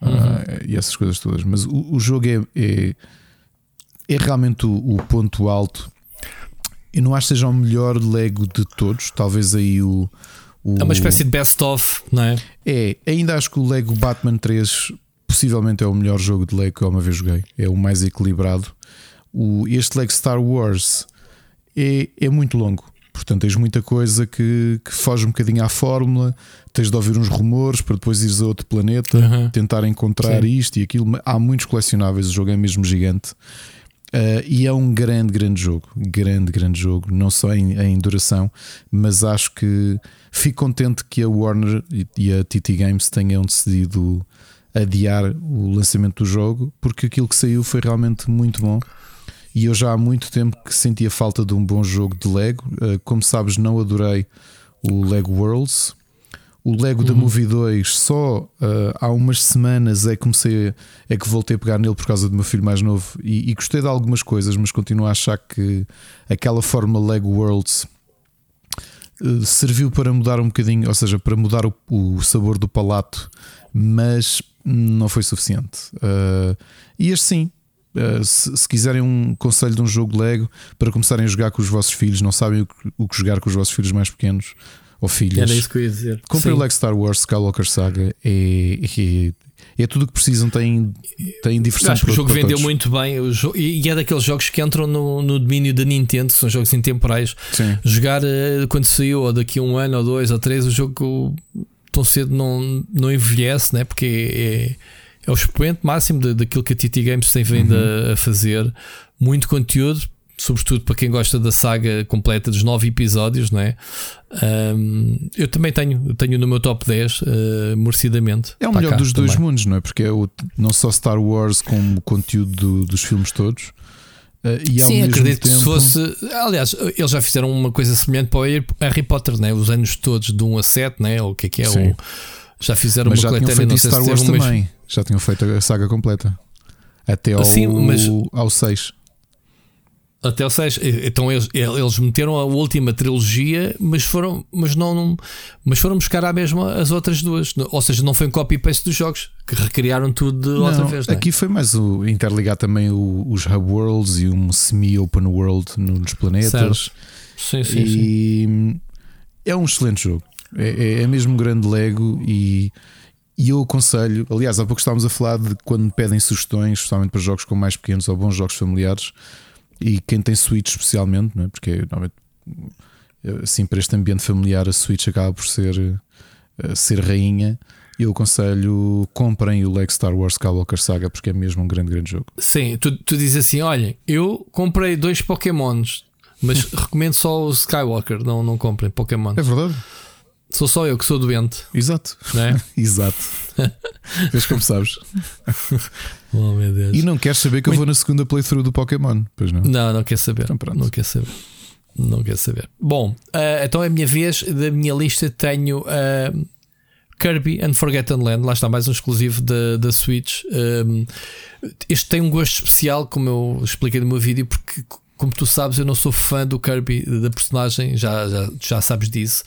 uhum. uh, e essas coisas todas. Mas o, o jogo é, é, é realmente o, o, ponto alto. Eu não acho que seja o melhor Lego de todos. Talvez aí o o... É uma espécie de best-of, não é? É, ainda acho que o Lego Batman 3 possivelmente é o melhor jogo de Lego que eu uma vez joguei. É o mais equilibrado. O, este Lego Star Wars é, é muito longo. Portanto, tens muita coisa que, que foge um bocadinho à fórmula. Tens de ouvir uns rumores para depois ires a outro planeta, uhum. tentar encontrar Sim. isto e aquilo. Há muitos colecionáveis. O jogo é mesmo gigante. Uh, e é um grande, grande jogo. Grande, grande jogo. Não só em, em duração, mas acho que fico contente que a Warner e a TT Games tenham decidido adiar o lançamento do jogo, porque aquilo que saiu foi realmente muito bom. E eu já há muito tempo que sentia falta de um bom jogo de Lego. Uh, como sabes, não adorei o Lego Worlds. O Lego uhum. da Movie 2 só uh, há umas semanas é que comecei é que voltei a pegar nele por causa do meu filho mais novo e, e gostei de algumas coisas, mas continuo a achar que aquela forma Lego Worlds uh, serviu para mudar um bocadinho, ou seja, para mudar o, o sabor do palato, mas não foi suficiente. Uh, e este sim, Uh, se, se, quiserem um conselho de um jogo Lego para começarem a jogar com os vossos filhos, não sabem o que, o que jogar com os vossos filhos mais pequenos, ou filhas. Era isso que eu ia dizer. Comprem o Lego Star Wars Skywalker Saga é, é, é tudo o que precisam, tem, tem diversão. Acho que o jogo vendeu todos. muito bem e é daqueles jogos que entram no, no domínio da Nintendo, que são jogos intemporais. Sim. Jogar eh, quando saiu, ou daqui a um ano, ou dois, ou três, o jogo tão cedo não, não envelhece, né? porque é, é o expoente máximo daquilo que a TT Games tem vindo uhum. a, a fazer. Muito conteúdo sobretudo para quem gosta da saga completa dos nove episódios, não é? Um, eu também tenho, tenho no meu top 10, uh, ah, merecidamente. É o melhor dos também. dois mundos, não é? Porque é o, não só Star Wars como o conteúdo do, dos filmes todos. e Sim, acredito tempo... que se fosse. Aliás, eles já fizeram uma coisa semelhante para o Harry Potter, né? os anos todos de 1 a 7, né? o que é que é? O, já fizeram mas uma já tinham feito Star Wars também. Já tinham feito a saga completa. Até ao, Sim, mas... ao 6. Até o 6. Então eles, eles meteram a última trilogia, mas foram, mas não, não, mas foram buscar à mesma as outras duas. Ou seja, não foi um copy-paste dos jogos que recriaram tudo de outra vez. Não é? Aqui foi mais o interligar também o, os hub worlds e um semi-open world nos planetas. Sim, sim, e sim. é um excelente jogo. É, é, é mesmo um grande Lego e, e eu aconselho. Aliás, há pouco estávamos a falar de quando pedem sugestões, especialmente para jogos com mais pequenos ou bons jogos familiares e quem tem Switch especialmente, não é? porque normalmente assim para este ambiente familiar a Switch acaba por ser, eh, ser rainha. Eu aconselho comprem o Lego Star Wars Skywalker Saga porque é mesmo um grande, grande jogo. Sim, tu, tu dizes assim: olha, eu comprei dois Pokémons, mas recomendo só o Skywalker, não, não comprem Pokémon. É verdade. Sou só eu que sou doente. Exato. É? Exato. Vês como sabes. Oh, meu Deus. E não queres saber que Muito... eu vou na segunda playthrough do Pokémon? Pois não? Não, não quer saber. Então, não quer saber. Não quer saber. Bom, uh, então é a minha vez. Da minha lista tenho uh, Kirby and Forgotten Land. Lá está mais um exclusivo da, da Switch. Um, este tem um gosto especial, como eu expliquei no meu vídeo, porque como tu sabes, eu não sou fã do Kirby, da personagem, já, já, já sabes disso.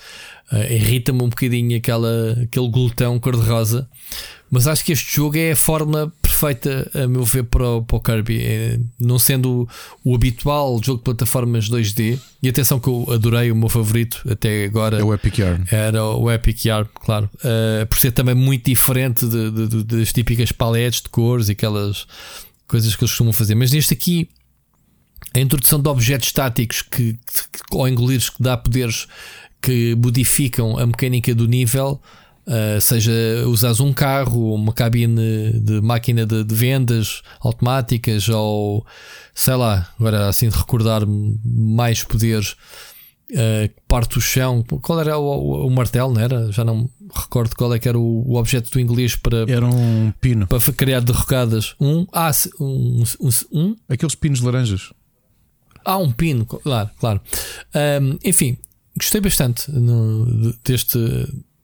Uh, Irrita-me um bocadinho aquela, aquele glutão cor-de-rosa. Mas acho que este jogo é a fórmula perfeita, a meu ver, para o, para o Kirby. É, não sendo o, o, habitual jogo de plataformas 2D. E atenção que eu adorei, o meu favorito até agora. É o Epic Yarn. Era o Epic Yarn, claro. Uh, por ser também muito diferente de, de, de, das típicas paletes de cores e aquelas coisas que eles costumam fazer. Mas neste aqui a introdução de objetos estáticos que, que ao que dá poderes que modificam a mecânica do nível. Uh, seja usares um carro, uma cabine de máquina de, de, vendas automáticas ou sei lá, agora assim de recordar-me mais poderes, uh, parte do chão. Qual era o, o, o, martelo? Não era? Já não recordo qual é que era o, o objeto do inglês para era um pino para criar derrocadas. Um, ah, um, um, um, aqueles pinos laranjas. Ah, um pino, claro, claro. Um, enfim, gostei bastante no, deste,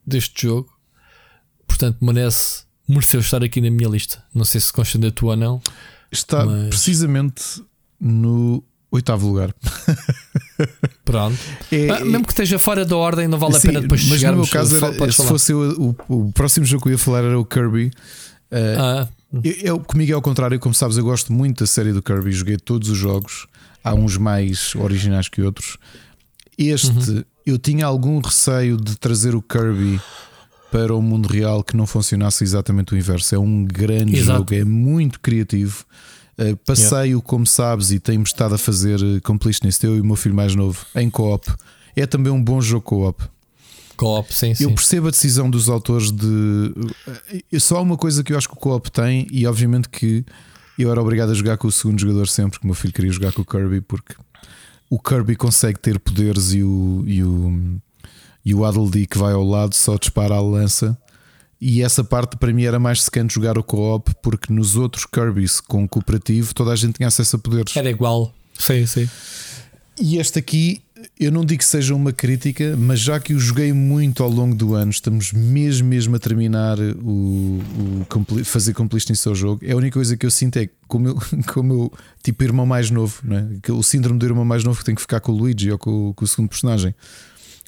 deste jogo. Portanto, merece, mereceu estar aqui na minha lista. Não sei se consta da tua ou não. Está mas... precisamente no oitavo lugar. Pronto. É, ah, mesmo que esteja fora da ordem, não vale sim, a pena depois mas chegarmos. Mas no meu caso, era, se fosse o, o, o, próximo jogo que eu ia falar era o Kirby. Uh, ah. eu, eu, comigo é ao contrário, como sabes, eu gosto muito da série do Kirby. Joguei todos os jogos há uns mais originais que outros. Este, uhum. eu tinha algum receio de trazer o Kirby para o mundo real que não funcionasse exatamente o inverso. É um grande Exato. jogo, é muito criativo. Uh, passei-o, yeah. como sabes, e tenho estado a fazer uh, completionist, eu e o meu filho mais novo, em co-op. É também um bom jogo co-op. Co-op, sim, sim. Eu percebo a decisão dos autores de. Uh, só uma coisa que eu acho que o co-op tem, e obviamente que eu era obrigado a jogar com o segundo jogador sempre, que o meu filho queria jogar com o Kirby, porque o Kirby consegue ter poderes e o, e o, e o Addle D que vai ao lado só dispara a lança. E essa parte para mim era mais secante jogar o co-op, porque nos outros Kirby's com o cooperativo toda a gente tinha acesso a poderes. Era igual, sim, sim. E este aqui eu não digo que seja uma crítica, mas já que o joguei muito ao longo do ano, estamos mesmo, mesmo a terminar o, o fazer completion em seu jogo. É a única coisa que eu sinto é como eu, como eu tipo irmão mais novo, não é? o síndrome do irmão mais novo que tem que ficar com o Luigi ou com, com o segundo personagem.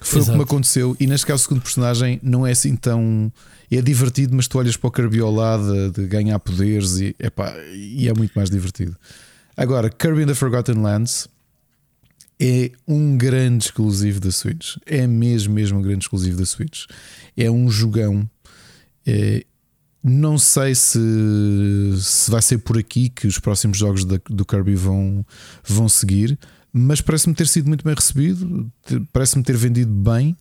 Foi Exato. o que me aconteceu, e neste caso, o segundo personagem não é assim tão. É divertido, mas tu olhas para o Kirby ao lado de ganhar poderes e, epá, e é muito mais divertido. Agora, Kirby in the Forgotten Lands é um grande exclusivo da Switch. É mesmo, mesmo um grande exclusivo da Switch. É um jogão. É, não sei se, se vai ser por aqui que os próximos jogos da, do Kirby vão, vão seguir, mas parece-me ter sido muito bem recebido, parece-me ter vendido bem,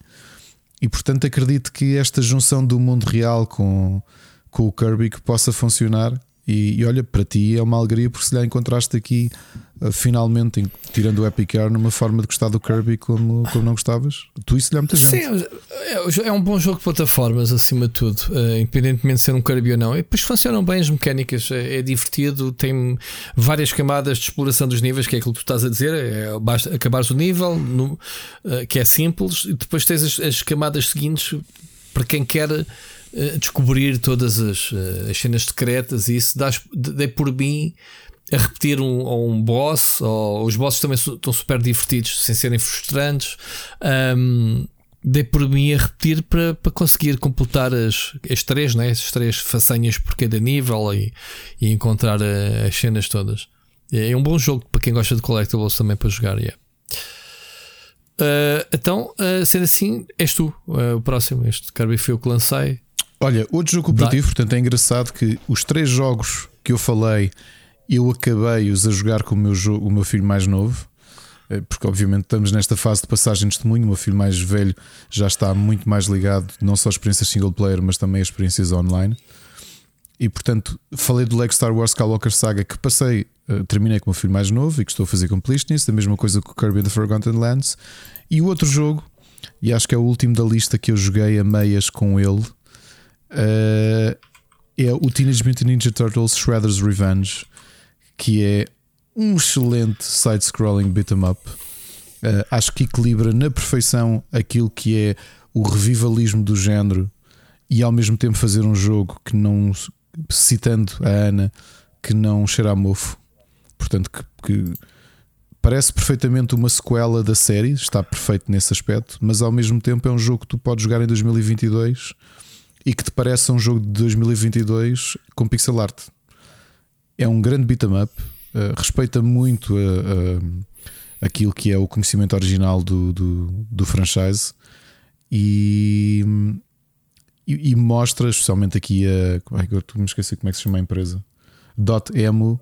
e portanto acredito que esta junção do mundo real com, com o Kirby que possa funcionar. E, e, olha, para ti é uma alegria porque se lhe encontraste aqui uh, finalmente, tirando o Epic Air, numa forma de gostar do Kirby como, como não gostavas. Tu isso lhe há muita gente. Sim, é, é um bom jogo de plataformas, acima de tudo, uh, independentemente de ser um Kirby ou não. E depois funcionam bem as mecânicas, é, é, divertido, tem várias camadas de exploração dos níveis, que é aquilo que tu estás a dizer. É, basta acabares o nível, no, uh, que é simples, e depois tens as, as camadas seguintes para quem quer descobrir todas as, as cenas secretas e isso dá, dei por mim a repetir um, um boss, ou os bosses também estão super divertidos sem serem frustrantes. Um, dei por mim a repetir para, para conseguir completar as, as três, né? as três façanhas por cada nível e, e encontrar a, as cenas todas. É, é um bom jogo para quem gosta de collectibles também para jogar. Yeah. Uh, então, uh, sendo assim, és tu uh, o próximo. Este Kirby foi que lancei. Olha, outro jogo cooperativo, portanto é engraçado que os três jogos que eu falei, eu acabei-os a jogar com o meu, o meu filho mais novo, eh, porque obviamente estamos nesta fase de passagem de testemunho. O meu filho mais velho já está muito mais ligado, não só a experiências single player, mas também a experiências online. E portanto, falei do Lego Star Wars Skywalker Saga que passei, uh, terminei com o meu filho mais novo e que estou a fazer completionist, a mesma coisa com o Kirby and the Forgotten Lands. E o outro jogo, e acho que é o último da lista que eu joguei a meias com ele, uh, é o Teenage Mutant Ninja Turtles Shredder's Revenge, que é um excelente side-scrolling beat'em up. Uh, acho que equilibra na perfeição aquilo que é o revivalismo do género e ao mesmo tempo fazer um jogo que não, citando a Ana, que não cheira a mofo. Portanto, que, que parece perfeitamente uma sequela da série, está perfeito nesse aspecto, mas ao mesmo tempo é um jogo que tu podes jogar em 2022 e que te parece um jogo de 2022 com pixel art. É um grande beat'em up, uh, respeita muito uh, uh, aquilo que é o conhecimento original do, do, do franchise e, e, e, mostra, especialmente aqui a. Como é que eu me esqueci como é que se chama a empresa? Dot Emo,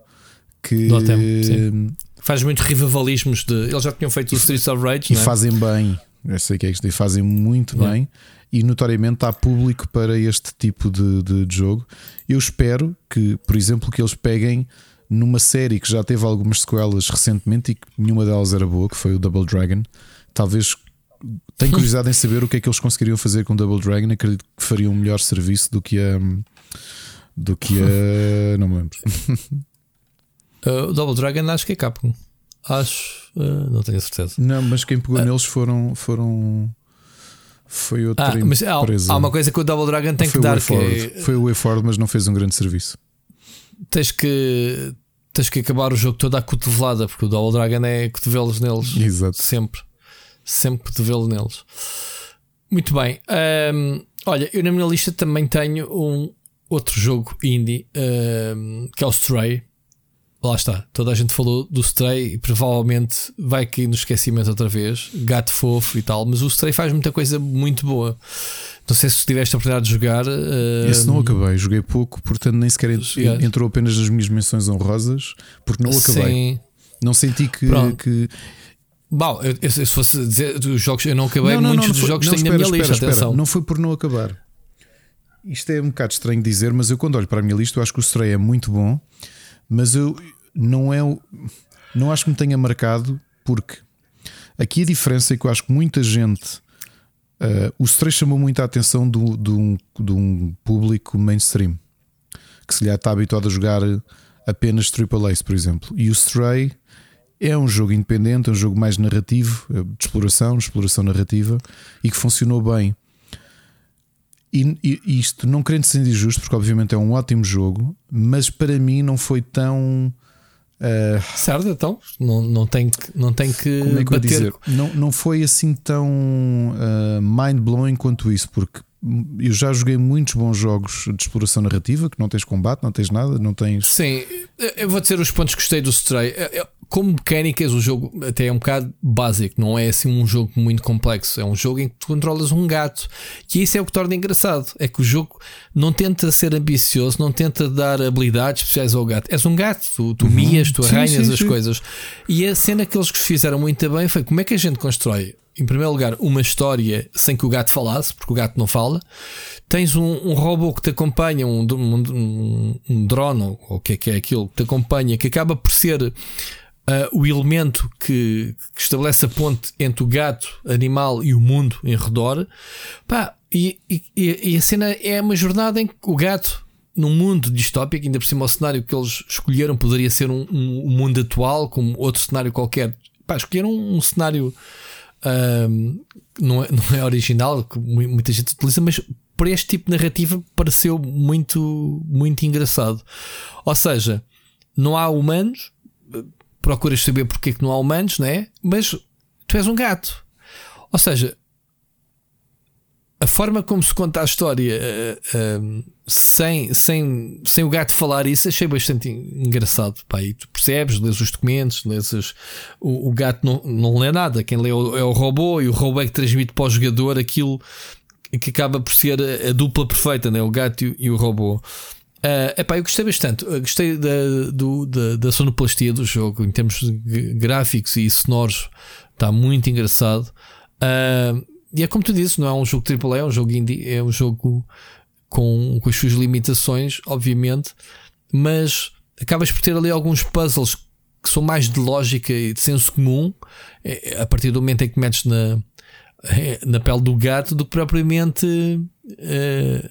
que. Dot Emo, Faz muitos revivalismos de. Eles já tinham feito o Streets of Rage e é? fazem bem. Eu sei que é isto, fazem muito yeah. bem e notoriamente há público para este tipo de, de, de, jogo. Eu espero que, por exemplo, que eles peguem numa série que já teve algumas sequelas recentemente e que nenhuma delas era boa, que foi o Double Dragon. Talvez tenho curiosidade em saber o que é que eles conseguiriam fazer com o Double Dragon. Acredito que fariam um melhor serviço do que a. do que a. não me lembro. Uh, o Double Dragon acho que é Capcom. Acho, uh, não tenho certeza. Não, mas quem pegou uh, neles foram, foram foi outra ah, mas empresa. Há, há, uma coisa que o Double Dragon tem que dar. Que é... Foi o WayForward, mas não fez um grande serviço. Tens que, tens que acabar o jogo todo à cotovelada, porque o Double Dragon é cotovelos neles. Exato. Sempre. Sempre cotovelo neles. Muito bem. Um, olha, eu na minha lista também tenho um outro jogo indie um, que é o Stray lá está, toda a gente falou do Stray e provavelmente vai cair no esquecimento outra vez, gato fofo e tal, mas o Stray faz muita coisa muito boa. Não sei se tiveste a oportunidade de jogar. Uh... Esse não acabei, joguei pouco, portanto nem sequer entrou apenas nas minhas menções honrosas, porque não acabei. Sim. Não senti que. que... Bom, eu, eu, se fosse dizer dos jogos, eu não acabei não, não, muitos não, dos jogos que tenho na minha espera, lista. Espera, não foi por não acabar. Isto é um bocado estranho dizer, mas eu quando olho para a minha lista, eu acho que o Stray é muito bom. Mas eu não é não acho que me tenha marcado porque aqui a diferença é que eu acho que muita gente uh, o Stray chamou muita atenção do, do, um, de um público mainstream que se lhe está habituado a jogar apenas AAA, por exemplo. E o Stray é um jogo independente, é um jogo mais narrativo, eh, de exploração, de exploração narrativa e que funcionou bem. E, e, isto não querendo ser injusto, porque obviamente é um ótimo jogo, mas para mim não foi tão. Uh, certo, então não, não, tem que, não tem que como é que bater. Dizer? Não, não foi assim tão uh, mind-blowing quanto isso, porque eu já joguei muitos bons jogos de exploração narrativa que não tens combate, não tens nada, não tens. Sim, eu vou dizer os pontos que gostei do Stray como mecânicas, o jogo até é um bocado básico, não é assim um jogo muito complexo. É um jogo em que tu controlas um gato. E isso é o que torna engraçado. É que o jogo não tenta ser ambicioso, não tenta dar habilidades especiais ao gato. És um gato, tu, tu uhum. mias, tu arranhas sim, sim, as sim. coisas. E a cena que eles fizeram muito bem foi como é que a gente constrói em primeiro lugar, uma história sem que o gato falasse, porque o gato não fala. Tens um, um robô que te acompanha, um, um, um drone, ou o que é que é aquilo, que te acompanha, que acaba por ser uh, o elemento que, que, estabelece a ponte entre o gato, animal e o mundo em redor. Pá, e, e, e a cena é uma jornada em que o gato num mundo distópico, ainda por cima o cenário que eles escolheram poderia ser um, um, um mundo atual, como outro cenário qualquer. Pá, escolheram um, um cenário um, não, é, não é original, que muita gente utiliza, mas por este tipo de narrativa pareceu muito, muito engraçado. Ou seja, não há humanos, procuras saber porque é que não há humanos, né? Mas tu és um gato. Ou seja, forma como se conta a história uh, uh, sem, sem, sem o gato falar isso achei bastante engraçado. Pá, e tu percebes, lês os documentos, lês os, o, o, gato não, não lê nada. Quem lê é o, é o robô e o robô é que transmite para o jogador aquilo que acaba por ser a, a dupla perfeita, né? o gato e, e o robô. Uh, epá, eu gostei bastante. Eu gostei da, do, da, da sonoplastia do jogo em termos gráficos e sonoros. Está muito engraçado. Uh, e é como tu dizes, não é um jogo AAA, é um jogo indie, é um jogo com, com as suas limitações, obviamente, mas acabas por ter ali alguns puzzles que são mais de lógica e de senso comum é, a partir do momento em que metes na, na pele do gato do que propriamente uh,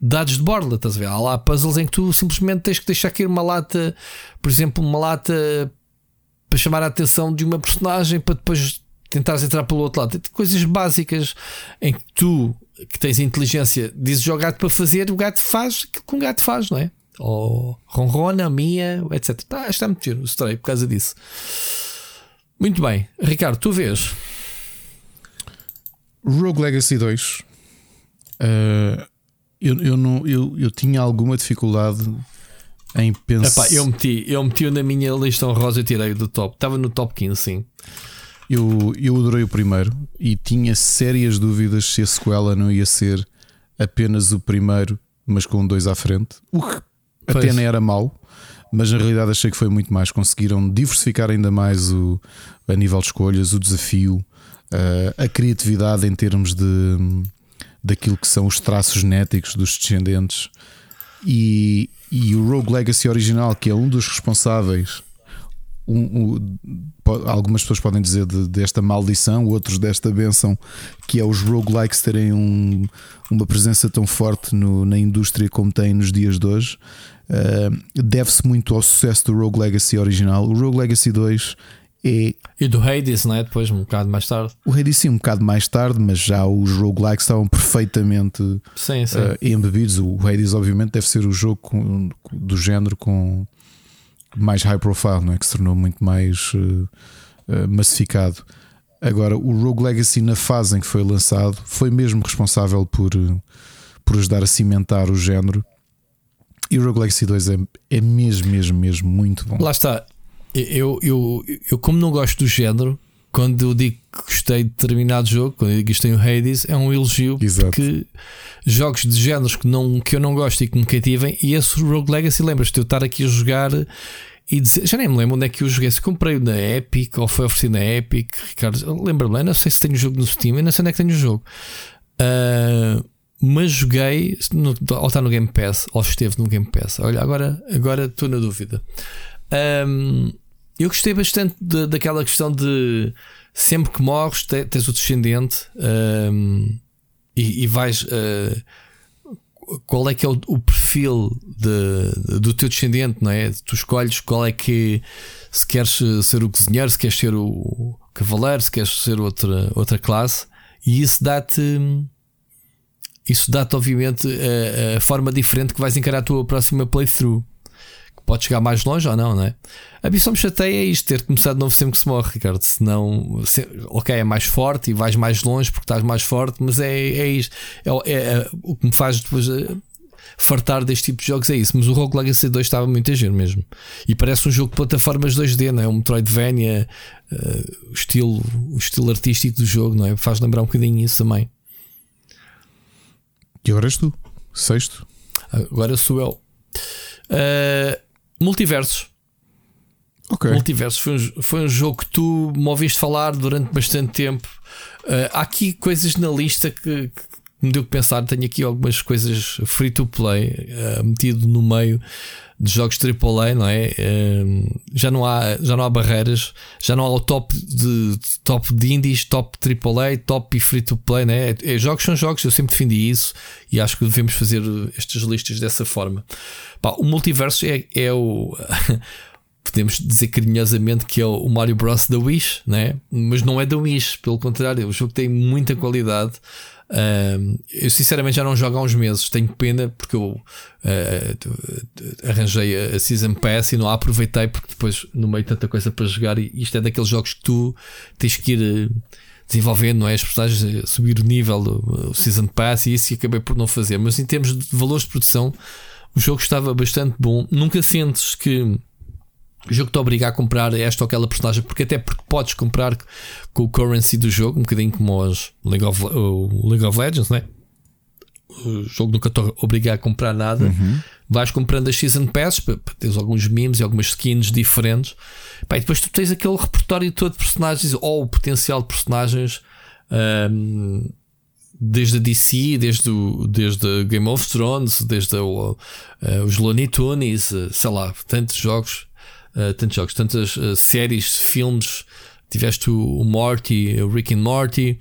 dados de borla. Estás a ver? Há lá puzzles em que tu simplesmente tens que deixar cair uma lata, por exemplo, uma lata para chamar a atenção de uma personagem para depois tentares entrar pelo outro lado. Coisas básicas em que tu, que tens inteligência, dizes ao gato para fazer, o gato faz aquilo que um gato faz, não é? Ou ronrona, mia, etc. Tá, está muito giro, estranho por causa disso. Muito bem, Ricardo, tu vês. Rogue Legacy 2. Uh, eh, eu, eu, não, eu, eu tinha alguma dificuldade em pensar. eu meti, eu meti na minha lista honrosa e tirei do top. Estava no top 15, sim. Eu, eu adorei o primeiro e tinha sérias dúvidas se a sequela não ia ser apenas o primeiro, mas com dois à frente. O que pois. até nem era mau, mas na realidade achei que foi muito mais. Conseguiram diversificar ainda mais o, a nível de escolhas, o desafio, a, a criatividade em termos de daquilo que são os traços genéticos dos descendentes. E, e o Rogue Legacy original, que é um dos responsáveis um, um, algumas pessoas podem dizer de, desta maldição, outros desta benção, que é os roguelikes terem um, uma presença tão forte no, na indústria como tem nos dias de hoje. Uh, Deve-se muito ao sucesso do Rogue Legacy original. O Rogue Legacy 2 é. E do Hades, não é? Depois, um bocado mais tarde. O Hades, sim, um bocado mais tarde, mas já os roguelikes estavam perfeitamente sim, sim. Uh, embebidos. O Hades, obviamente, deve ser o jogo com, do género com mais high profile, não é? que se tornou muito mais uh, uh, massificado. Agora, o Rogue Legacy, na fase em que foi lançado, foi mesmo responsável por, uh, por ajudar a cimentar o género. E o Rogue Legacy 2 é, é mesmo, mesmo, mesmo muito bom. Lá está. Eu, eu, eu, como não gosto do género, quando eu digo que gostei de determinado jogo, quando eu digo que gostei do Hades, é um elogio Exato. porque jogos de géneros que, não, que eu não gosto e que me cativem, e esse Rogue Legacy, lembras-te de eu estar aqui a jogar e dizer, já nem me lembro onde é que eu joguei. Se comprei na Epic ou foi oferecido na Epic, Ricardo, lembro-me, não sei se tenho o jogo no Steam, eu não sei onde é que tenho o jogo. Uh, mas joguei, no, ou está no Game Pass, ou esteve no Game Pass. Olha, agora agora estou na dúvida. Um, eu gostei bastante de, daquela questão de sempre que morres tens o descendente um, e, e, vais. Uh, qual é que é o, o perfil de, do teu descendente, não é? Tu escolhes qual é que se queres ser o cozinheiro, se queres ser o cavaleiro, se queres ser outra, outra classe, e isso dá-te isso dá-te, obviamente, a, a, forma diferente que vais encarar a tua próxima playthrough pode chegar mais longe ou não, não é? A missão me chateia é isto, ter começado de novo sempre que se morre, Ricardo. Senão, se, ok, é mais forte e vais mais longe porque estás mais forte, mas é, é isto. É, é, é o que me faz depois uh, fartar deste tipo de jogos é isso. Mas o Rogue Legacy 2 estava muito a giro mesmo. E parece um jogo de plataformas 2D, não é? Um Metroidvania, uh, o, estilo, o estilo artístico do jogo, não é? Faz lembrar um bocadinho isso também. E agora és tu, sexto. Agora sou eu. Uh, Multiversos. Okay. Multiverso foi um, foi um jogo que tu me ouviste falar durante bastante tempo. Uh, há aqui coisas na lista que, que me deu que pensar. Tenho aqui algumas coisas free to play uh, metido no meio de jogos AAA, não é? Uh, já, não há, já não há barreiras, já não há o top de, top de indies, top AAA, top e free to play, não é? é? Jogos são jogos, eu sempre defendi isso e acho que devemos fazer estas listas dessa forma. Pá, o multiverso é, é o. podemos dizer carinhosamente que é o Mario Bros. da Wish, né? mas não é da Wish, pelo contrário, o jogo tem muita qualidade. Eu sinceramente já não jogo há uns meses, tenho pena porque eu uh, arranjei a Season Pass e não a aproveitei porque depois no meio tanta coisa para jogar e isto é daqueles jogos que tu tens que ir eh, desenvolvendo, não é? As personagens, subir o nível do Season Pass e isso acabei por não fazer. Mas em termos de valores de produção, o jogo estava bastante bom. Nunca sentes que o jogo te obriga a comprar esta ou aquela personagem, porque até porque podes comprar com o currency do jogo, um bocadinho como os League of, o League of Legends, né? O jogo nunca te obriga a comprar nada. Uhum. Vais comprando as Season Passes teres alguns memes e algumas skins diferentes. Pá, e depois tu tens aquele repertório todo de personagens ou o potencial de personagens. Um, desde a DC, desde, o, desde Game of Thrones, desde uh, os Looney Tunes, uh, sei lá, tantos jogos uh, tantos jogos, tantas uh, séries, filmes. Tiveste o, o, Morty, o Rick and Morty,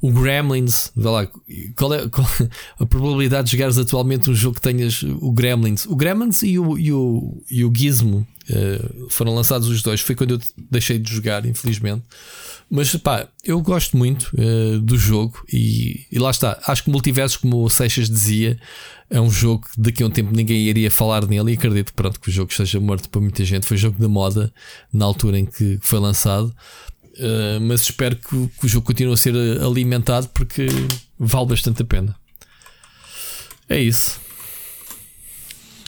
o Gremlins. Vê lá, qual é, qual a probabilidade de jogares atualmente um jogo que tenhas o Gremlins? O Gremlins e o, e o, e o Gizmo uh, foram lançados os dois. Foi quando eu deixei de jogar, infelizmente. Mas pá, eu gosto muito uh, do jogo e, e, lá está. Acho que multiversos, como o Seixas dizia, é um jogo que daqui a um tempo ninguém iria falar nele e acredito pronto, que o jogo esteja morto para muita gente. Foi jogo da moda na altura em que foi lançado. Uh, mas espero que, que, o jogo continue a ser alimentado porque vale bastante a pena. É isso.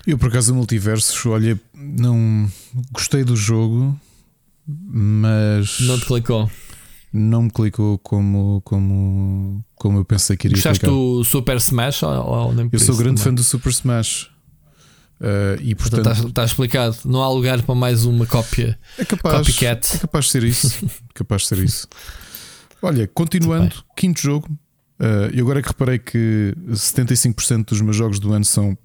Eu, por acaso, o multiverso, olha, não gostei do jogo, mas. Não te clicou não me clicou como, como, como eu pensei que iria Gostaste clicar. do Super Smash? Ou, ou eu sou grande também? fã do Super Smash. Uh, e portanto, está, está, explicado. Não há lugar para mais uma cópia. É capaz, copycat. É capaz de ser isso. capaz de ser isso. Olha, continuando, quinto jogo. Uh, e agora que reparei que 75% dos meus jogos do ano são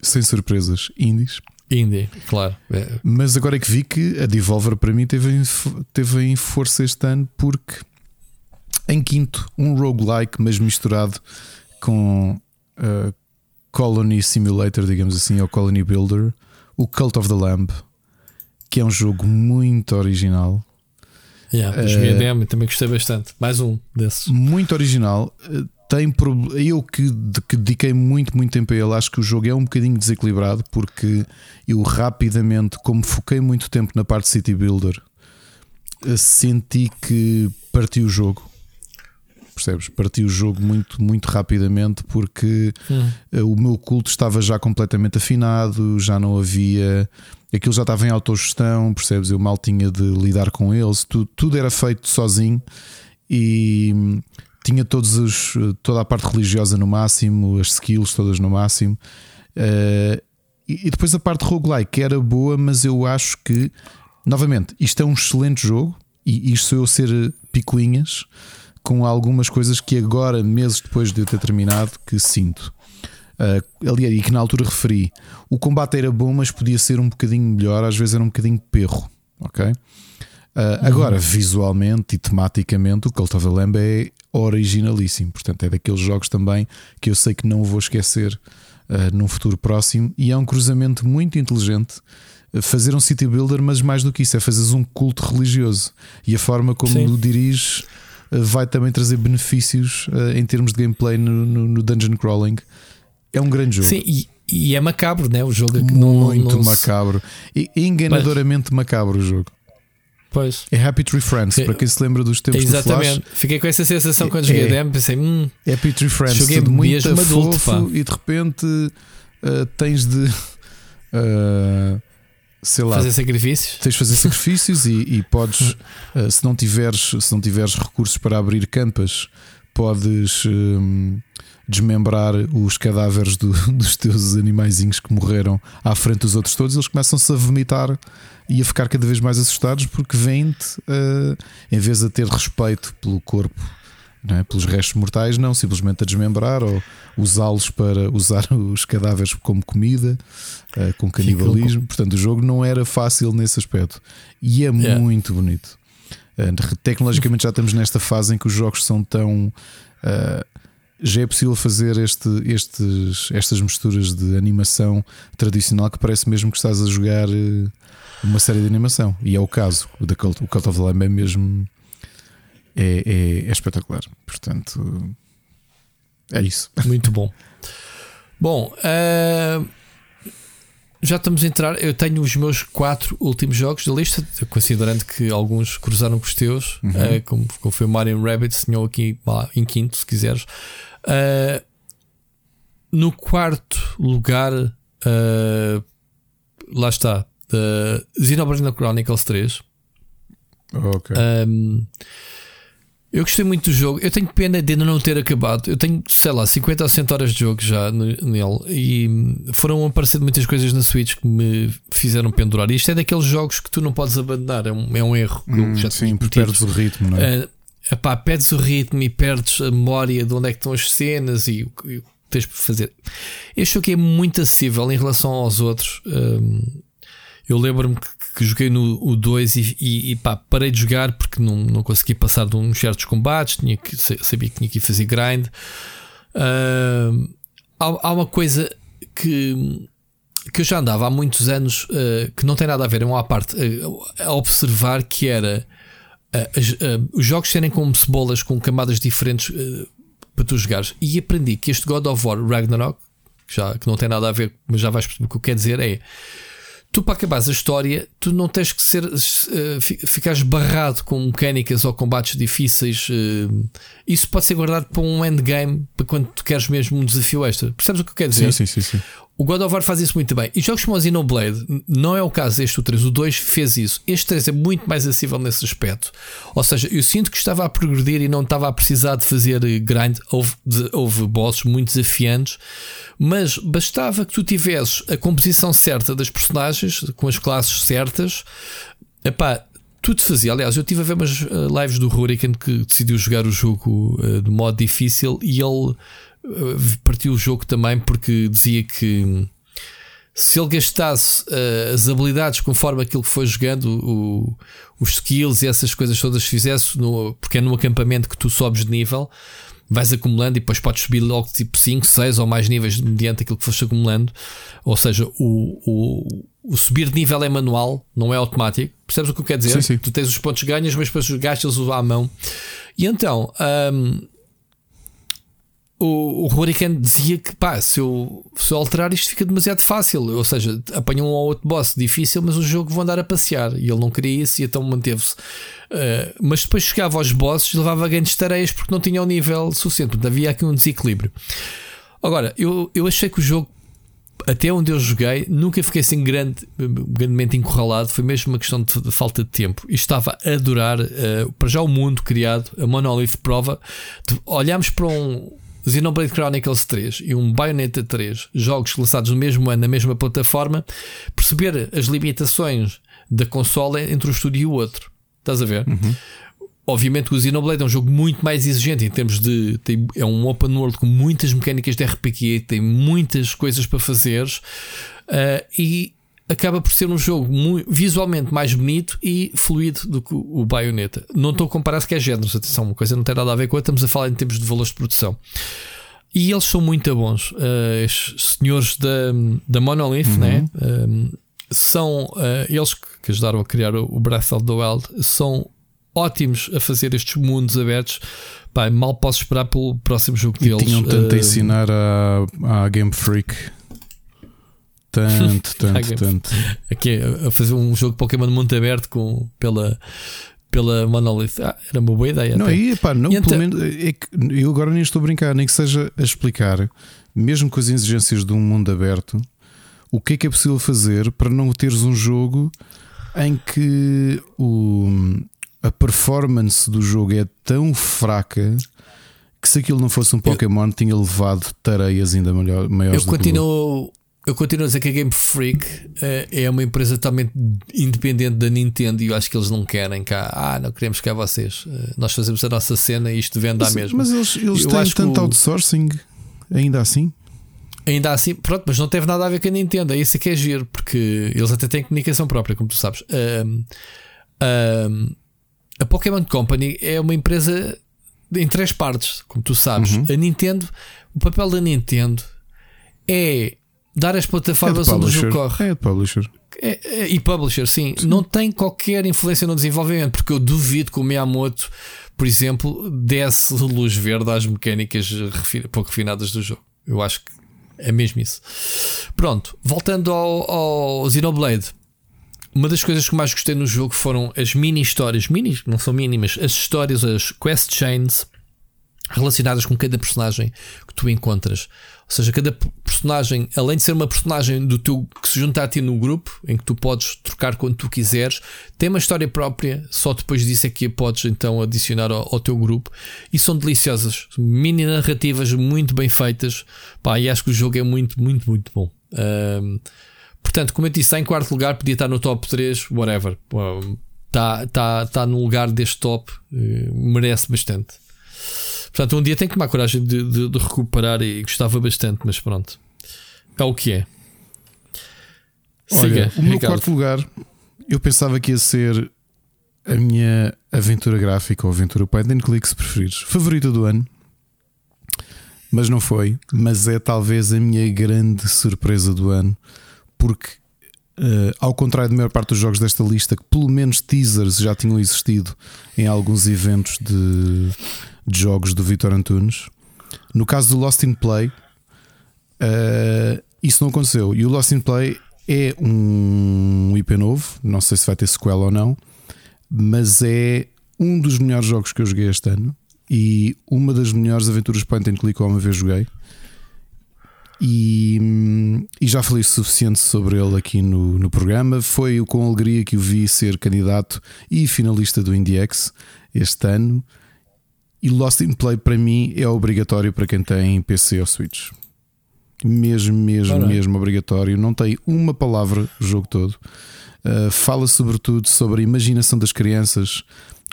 sem surpresas indies. Indie, claro. É. Mas agora é que vi que a Devolver para mim teve em, teve em força este ano porque em quinto, um roguelike, mas misturado com uh, Colony Simulator, digamos assim, ou Colony Builder, o Cult of the Lamb, que é um jogo muito original. Yeah, uh, demo, também gostei bastante. Mais um desses. Muito original. Uh, tem eu que, que dediquei muito, muito tempo a ele, acho que o jogo é um bocadinho desequilibrado porque eu rapidamente, como foquei muito tempo na parte City Builder, eh, senti que parti o jogo. Percebes? Parti o jogo muito, muito rapidamente porque hum. o meu culto estava já completamente afinado, já não havia. Aquilo já estava em autogestão, percebes? Eu mal tinha de lidar com eles, tudo, tudo era feito sozinho e tinha todos os, toda a parte religiosa no máximo, as skills todas no máximo. Uh, e, depois a parte roguelike que era boa, mas eu acho que, novamente, isto é um excelente jogo e isto sou eu ser picuinhas com algumas coisas que agora, meses depois de eu ter terminado, que sinto. Uh, aliás, e que na altura referi, o combate era bom, mas podia ser um bocadinho melhor, às vezes era um bocadinho perro, ok? Uh, agora, visualmente e tematicamente, o Cult of the Lamb é originalíssimo. Portanto, é daqueles jogos também que eu sei que não vou esquecer uh, num futuro próximo. E é um cruzamento muito inteligente. Uh, fazer um city builder, mas mais do que isso, é fazeres um culto religioso. E a forma como Sim. o diriges uh, vai também trazer benefícios em termos de gameplay no, no, no, dungeon crawling. É um grande jogo. Sim, e, e é macabro, né? O jogo é muito não, não macabro. E enganadoramente mas... macabro o jogo. Pois. É Happy Tree Friends, para quem se lembra dos tempos Exatamente. do Fiquei com essa sensação quando é, joguei a demo, pensei, hum, Happy Tree Friends, joguei tudo muito adulto, fofo e de repente uh, tens de uh, sei lá, fazer sacrifícios. Tens de fazer sacrifícios e, e podes, uh, se não tiveres, se não tiveres recursos para abrir campas, podes hum, desmembrar os cadáveres do, dos teus animaizinhos que morreram à frente dos outros todos, eles começam-se a vomitar e a ficar cada vez mais assustados porque vêm-te, uh, em vez de ter respeito pelo corpo é? pelos restos mortais, não, simplesmente a desmembrar ou usá-los para usar os cadáveres como comida, uh, com canibalismo. Portanto, o jogo não era fácil nesse aspecto e é yeah. muito bonito. Uh, tecnologicamente já estamos nesta fase em que os jogos são tão. Uh, já é possível fazer este, estes, estas misturas de animação tradicional que parece mesmo que estás a jogar uma série de animação. E é o caso. O, Cult, o Cult of the Lamb é mesmo é, é, é espetacular. Portanto, é isso. Muito bom. Bom, uh, já estamos a entrar. Eu tenho os meus quatro últimos jogos da lista, considerando que alguns cruzaram com os teus, uhum. uh, como, como foi o Mario Rabbit, tinham aqui lá, em quinto, se quiseres. Uh, no quarto lugar, lá está, uh, Xenoblade Chronicles 3. Ok. Um, eu gostei muito do jogo. Eu tenho pena de ainda não ter acabado. Eu tenho, sei lá, 50 ou 100 horas de jogo já nele. E foram aparecendo muitas coisas na Switch que me fizeram pendurar. E isto é daqueles jogos que tu não podes abandonar. É um, é um erro. Hum, já sim, porque perdes o ritmo, não é? Uh, epá, perdes o ritmo e perdes a memória de onde é que estão as cenas e o que tens para fazer. Este jogo é muito acessível em relação aos outros. Um, eu lembro-me que, que, joguei no o 2 e, e, e, pá, parei de jogar porque não, não consegui passar de uns certos combates, tinha que, sabia que tinha que fazer grind. Uh, há, há, uma coisa que, que eu já andava há muitos anos uh, que não tem nada a ver, é uma parte uh, a observar que era os jogos serem como cebolas com camadas diferentes para tu jogares. E aprendi que este God of War Ragnarok, já, que não tem nada a ver, mas já vais perceber o que eu quero dizer, é tu para acabares a história, tu não tens que ser uh, ficares barrado com mecânicas ou combates difíceis. Uh, isso pode ser guardado para um endgame para quando tu queres mesmo um desafio extra. Percebes o que eu quero dizer? Sim, sim, sim. sim. O God of War faz isso muito bem. E jogos como o Xenoblade, não é o caso este, o 3. O 2 fez isso. Este 3 é muito mais acessível nesse aspecto. Ou seja, eu sinto que estava a progredir e não estava a precisar de fazer grind. Houve, de, houve bosses muito desafiantes, mas bastava que tu tivesses a composição certa das personagens, com as classes certas. Epá, tudo fazia. Aliás, eu estive a ver umas eh, lives do Hurricane que decidiu jogar o jogo uh, de modo difícil e ele eh, partiu o jogo também porque dizia que se ele gastasse uh, as habilidades conforme aquilo que foi jogando, o, os skills e essas coisas todas fizesse, no, porque é num acampamento que tu sobes de nível, vais acumulando e depois podes subir logo tipo 5, 6 ou mais níveis mediante aquilo que foste acumulando. Ou seja, o, o, o subir de nível é manual, não é automático. Percebes o que eu quero dizer? Sim, sim. Tu tens os pontos ganhas, mas depois gastas-os à mão. E então, um, o, o Hurricane dizia que pá, se eu, se eu alterar isto fica demasiado fácil. Ou seja, apanha um ou outro boss difícil, mas o jogo vão andar a passear. E ele não queria isso e então manteve-se. Uh, mas depois chegava aos bosses e levava grandes tareias porque não tinha o nível suficiente. Portanto, havia aqui um desequilíbrio. Agora, eu, eu achei que o jogo, até onde eu joguei, nunca fiquei assim grande, grandemente encurralado. Foi mesmo uma questão de, de falta de tempo. E estava a adorar, uh, para já o mundo criado, a Monolith prova. Olhámos para um Xenoblade Chronicles 3 e um Bayonetta 3, jogos lançados no mesmo ano na mesma plataforma, perceber as limitações da consola entre um estúdio e o outro. Estás a ver? Uhum. Obviamente o Xenoblade é um jogo muito mais exigente em termos de. Tem, é um open world com muitas mecânicas de RPG, tem muitas coisas para fazer uh, e acaba por ser um jogo muito, visualmente mais bonito e fluido do que o Bayonetta. Não estou a comparar se que é géneros, atenção, uma coisa não tem nada a ver com a outra, estamos a falar em termos de valores de produção. E eles são muito bons. Uh, os senhores da, da Monolith, uhum. né? Um, eh, são uh, eles que ajudaram a criar o Breath of the Wild, são ótimos a fazer estes mundos abertos. Mal posso esperar pelo próximo jogo deles. E tinham tanto uh, a ensinar à Game Freak tanto, tanto, tanto. Aqui a fazer um jogo de Pokémon muito aberto com, pela, pela Monolith. Ah, era uma boa ideia. Não, aí, pá, não, pelo então... menos, é que eu agora nem estou a brincar, nem que seja a explicar, mesmo com as exigências de um mundo aberto, o que é que é possível fazer para não teres um jogo em que o, a performance do jogo é tão fraca que se aquilo não fosse um Pokémon, eu, tinha levado tareias ainda maior, maiores. Eu continuo, eu continuo a dizer que a Game Freak uh, é uma empresa totalmente independente da Nintendo e eu acho que eles não querem cá. Ah, não queremos cá vocês. Uh, nós fazemos a nossa cena e isto vende à mesma. Mas eles, eles eu têm tanto o... outsourcing, ainda assim. Ainda assim, pronto, mas não teve nada a ver com a Nintendo. É isso que é giro, porque eles até têm comunicação própria, como tu sabes. Um, um, a Pokémon Company é uma empresa em três partes, como tu sabes. Uhum. A Nintendo, o papel da Nintendo é dar as plataformas é onde o jogo corre. É de publisher. É, é, e publisher, sim. sim. Não tem qualquer influência no desenvolvimento, porque eu duvido que o Miyamoto, por exemplo, desse luz verde às mecânicas pouco refinadas do jogo. Eu acho que é mesmo isso. Pronto, voltando ao, ao Xenoblade. Uma das coisas que mais gostei no jogo foram as mini histórias, mini, não são mínimas, as histórias, as quest chains relacionadas com cada personagem que tu encontras. Ou seja, cada personagem, além de ser uma personagem do teu que se junta a ti no grupo, em que tu podes trocar quando tu quiseres, tem uma história própria, só depois disso é que a podes então adicionar ao, ao teu grupo e são deliciosas, mini narrativas muito bem feitas. Pá, e acho que o jogo é muito, muito, muito bom. Um, portanto, como eu disse, está em quarto lugar, podia estar no top 3, whatever. Está, está, está no lugar deste top, uh, merece bastante. Portanto, um dia tem que tomar coragem de, de, de, recuperar e gostava bastante, mas pronto. É o que é. Olha, Siga, o meu Ricardo. quarto lugar, eu pensava que ia ser a minha aventura gráfica ou aventura point and click, se preferires, favorita do ano. Mas não foi. Mas é talvez a minha grande surpresa do ano, porque Uh, ao contrário da maior parte dos jogos desta lista, que pelo menos teasers já tinham existido em alguns eventos de, de jogos do Vitor Antunes. No caso do Lost in Play, uh, isso não aconteceu. E o Lost in Play é um IP novo, não sei se vai ter sequela ou não, mas é um dos melhores jogos que eu joguei este ano e uma das melhores aventuras point and click que uma vez joguei. E, e, já falei o suficiente sobre ele aqui no, no programa. Foi com alegria que o vi ser candidato e finalista do IndieX este ano. E Lost in Play para mim é obrigatório para quem tem PC ou Switch. Mesmo, mesmo, mesmo obrigatório. Não tem uma palavra o jogo todo. Uh, fala sobretudo sobre a imaginação das crianças,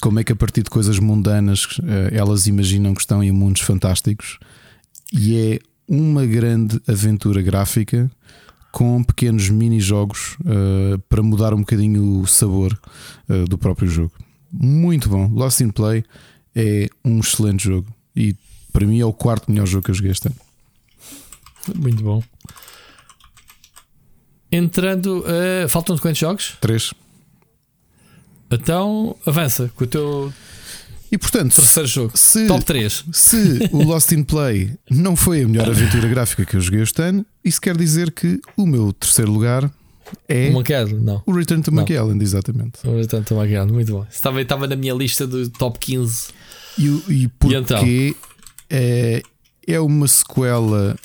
como é que a partir de coisas mundanas uh, elas imaginam que estão em mundos fantásticos. E é uma grande aventura gráfica com pequenos mini-jogos uh, para mudar um bocadinho o sabor do próprio jogo. Muito bom. Lost in Play é um excelente jogo e para mim é o quarto melhor jogo que eu joguei este ano. Muito bom. Entrando, uh, faltam-te quantos jogos? Três. Então avança com o teu e portanto, terceiro jogo, se, top 3. Se o Lost in Play não foi a melhor aventura gráfica que eu joguei este ano, isso quer dizer que o meu terceiro lugar é o Monkey Island, não. O Return to Monkey Island, exatamente. O Return to Monkey Island, muito bom. Estava, estava na minha lista do top 15. E, e porque e então? é, é uma sequela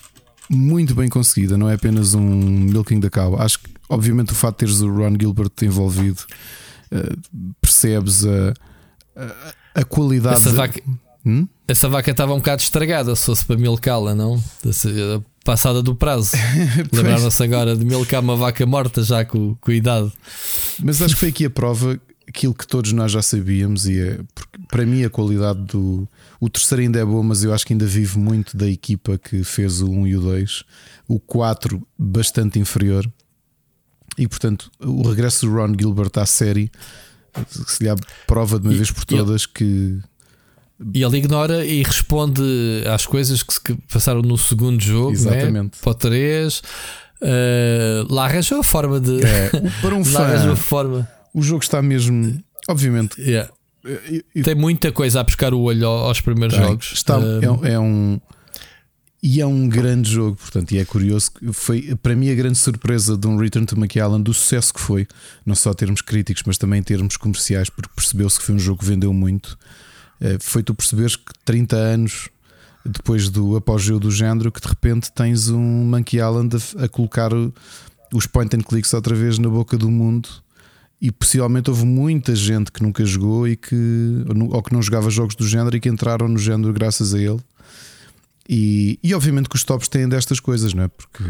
muito bem conseguida, não é apenas um milking da cow. Acho que, obviamente, o fato de teres o Ron Gilbert envolvido, uh, percebes a, a, a qualidade. Essa vaca, hum? essa vaca estava um bocado estragada, se fosse para milcá-la, não? Passada do prazo. Lembraram-se agora de milcar uma vaca morta já com, com a idade. Mas acho que foi aqui a prova aquilo que todos nós já sabíamos e é, porque para mim a qualidade do o terceiro ainda é bom, mas eu acho que ainda vive muito da equipa que fez o 1 e o 2, o 4 bastante inferior. E portanto, o regresso do Ron Gilbert à série se lhe prova de uma e, vez por todas e, que e ele ignora e responde às coisas que, se passaram no segundo jogo, né? Exatamente. Né? para o 3. Uh, lá arranjou a forma de. É, para um fã, forma o jogo está mesmo. Obviamente. Yeah. Tem muita coisa a pescar o olho aos primeiros Tem. jogos. Está, é, é, um. E é um grande jogo, portanto, e é curioso. Foi para mim a grande surpresa de um Return to McAllen do sucesso que foi, não só em termos críticos, mas também em termos comerciais, porque percebeu-se que foi um jogo que vendeu muito. Eh, foi tu perceberes que 30 anos depois do apogeu do género, que de repente tens um Monkey Island a, a colocar os point and clicks outra vez na boca do mundo e possivelmente houve muita gente que nunca jogou e que ou que não jogava jogos do género e que entraram no género graças a ele. E, e obviamente que os tops têm destas coisas, não é? Porque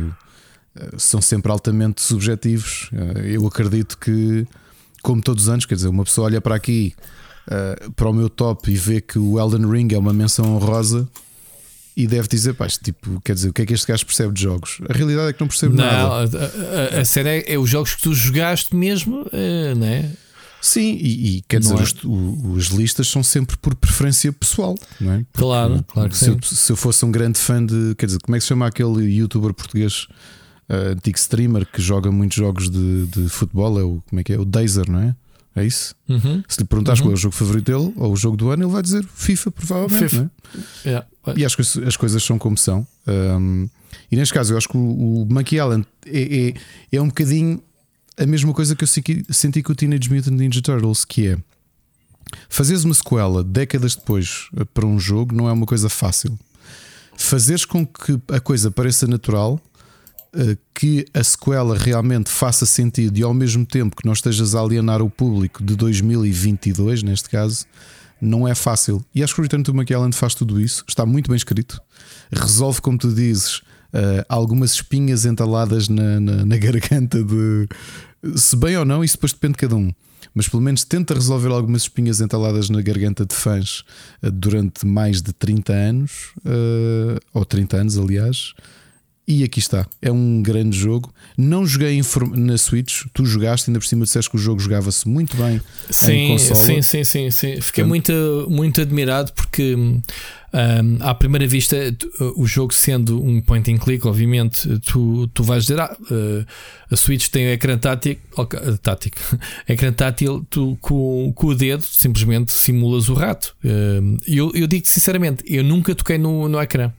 são sempre altamente subjetivos. eu acredito que, como todos os anos, quer dizer, uma pessoa olha para aqui, para o meu top e vê que o Elden Ring é uma menção honrosa e deve dizer, pá, tipo, quer dizer, o que é que este gajo percebe de jogos? A realidade é que não percebe não, nada. A, a, a série é, é, os jogos que tu jogaste mesmo, é, não é? Sim, e, e quer dizer, é. os, os, listas são sempre por preferência pessoal, não é? Porque, claro, claro que se, sim. Eu, se eu fosse um grande fã de, quer dizer, como é que se chama aquele youtuber português, uh, antigo streamer que joga muitos jogos de, de futebol? É o, como é que é? O Dazer, não é? É isso? Uhum. Se lhe perguntares uhum. qual é o jogo favorito dele ou o jogo do ano, ele vai dizer FIFA, provavelmente. FIFA. É? Yeah. E acho que as coisas são como são. Um, e neste caso, eu acho que o, o Monkey Island é, é, é, um bocadinho a mesma coisa que eu senti com o Teenage Mutant Ninja Turtles, que é fazeres uma sequela décadas depois para um jogo não é uma coisa fácil. Fazeres com que a coisa pareça natural eh, que a sequela realmente faça sentido e ao mesmo tempo que não estejas a alienar o público de 2022, neste caso, não é fácil. E acho que o Return to McKellen faz tudo isso, está muito bem escrito, resolve, como tu dizes, uh, algumas espinhas entaladas na, na, na, garganta de. Se bem ou não, isso depois depende de cada um. Mas pelo menos tenta resolver algumas espinhas entaladas na garganta de fãs uh, durante mais de 30 anos, ou 30 anos, aliás. E aqui está, é um grande jogo. Não joguei na Switch, tu jogaste, ainda por cima disseste que o jogo jogava-se muito bem sim, em console. Sim, sim, sim, sim. Fiquei muito, muito admirado porque um, à primeira vista o jogo sendo um point and click, obviamente, tu, tu vais dizer ah, uh, a Switch tem ecrã tátil, tático, ecrã tátil, tu com, com o dedo simplesmente simulas o rato. Uh, eu, eu digo sinceramente, eu nunca toquei no, no ecrã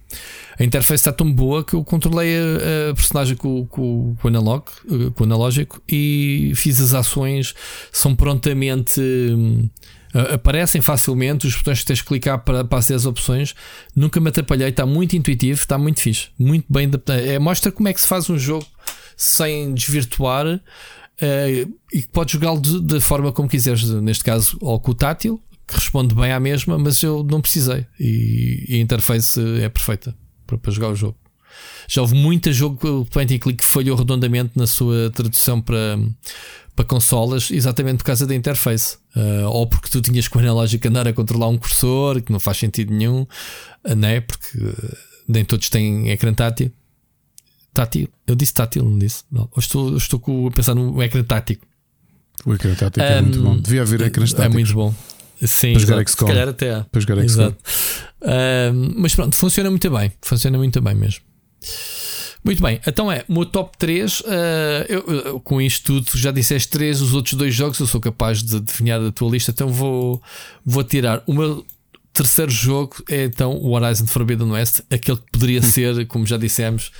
a interface está tão boa que eu controlei a, a personagem com, com, com, o analog, eh, com o analógico e fiz as ações, são prontamente. Hum, aparecem facilmente os botões que tens de clicar para, para às opções. Nunca me atrapalhei, está muito intuitivo, está muito fixe, muito bem adaptado. É, mostra como é que se faz um jogo sem desvirtuar uh, e que podes jogá-lo da forma como quiseres. Neste caso, ou com o tátil, que responde bem à mesma, mas eu não precisei e, e a interface é perfeita para, jogar o jogo. Já houve muito jogo point and click que falhou redondamente na sua tradução para, para consolas, exatamente por causa da interface. Uh, ou porque tu tinhas com a analógica andar a controlar um cursor, que não faz sentido nenhum, né? porque uh, nem todos têm ecrã tátil. Tátil, eu disse tátil, não disse? Não. Estou, estou a pensar no ecrã tático. O ecrã tático um, é muito bom. Devia haver ecrã tático. É muito bom. Sim, para jogar XCOM. se calhar até há. Para jogar exato. Uh, mas pronto, funciona muito bem. Funciona muito bem mesmo. Muito bem, então é o meu top 3. Uh, ah, eu, eu, com isto tudo, já disseste 3, os outros dois jogos eu sou capaz de adivinhar da tua lista, então vou, vou tirar. O meu terceiro jogo é então o Horizon Forbidden West, aquele que poderia ser, como já dissemos,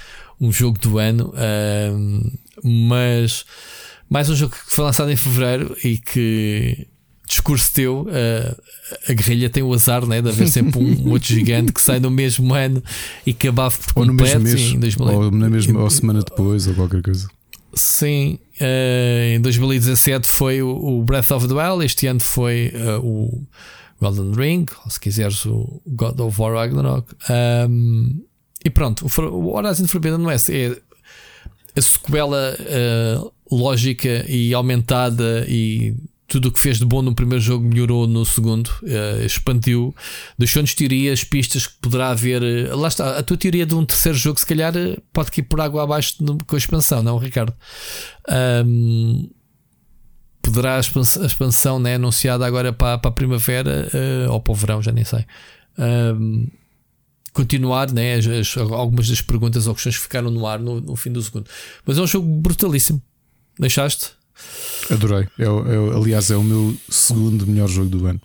um jogo do ano, uh, mas mais um jogo que foi lançado em fevereiro e que discurso teu, uh, a guerrilha tem o azar né, de haver sempre um, um outro gigante que sai no mesmo ano e que abafa por ou completo. No mesmo mês, sim, 2000... Ou na mesma ou semana depois, ou qualquer coisa. Sim, uh, em 2017 foi o, o, Breath of the Wild, este ano foi uh, o Golden Ring, ou se quiseres o God of War Ragnarok. Um, e pronto, o Horizon Forbidden West é a sequela uh, lógica e aumentada e tudo o que fez de bom no primeiro jogo melhorou no segundo, uh, expandiu, deixou-nos teorias, pistas que poderá haver. Uh, lá está, a tua teoria de um terceiro jogo, se calhar, uh, pode cair por água abaixo com a expansão, não, Ricardo? Um, poderá a expansão, a expansão né, anunciada agora para, para a primavera ou para o verão, já nem sei. Um, continuar né, as, as, algumas das perguntas ou questões que ficaram no ar no, no fim do segundo. Mas é um jogo brutalíssimo. Deixaste? Adorei. É, é, aliás, é o meu segundo melhor jogo do ano.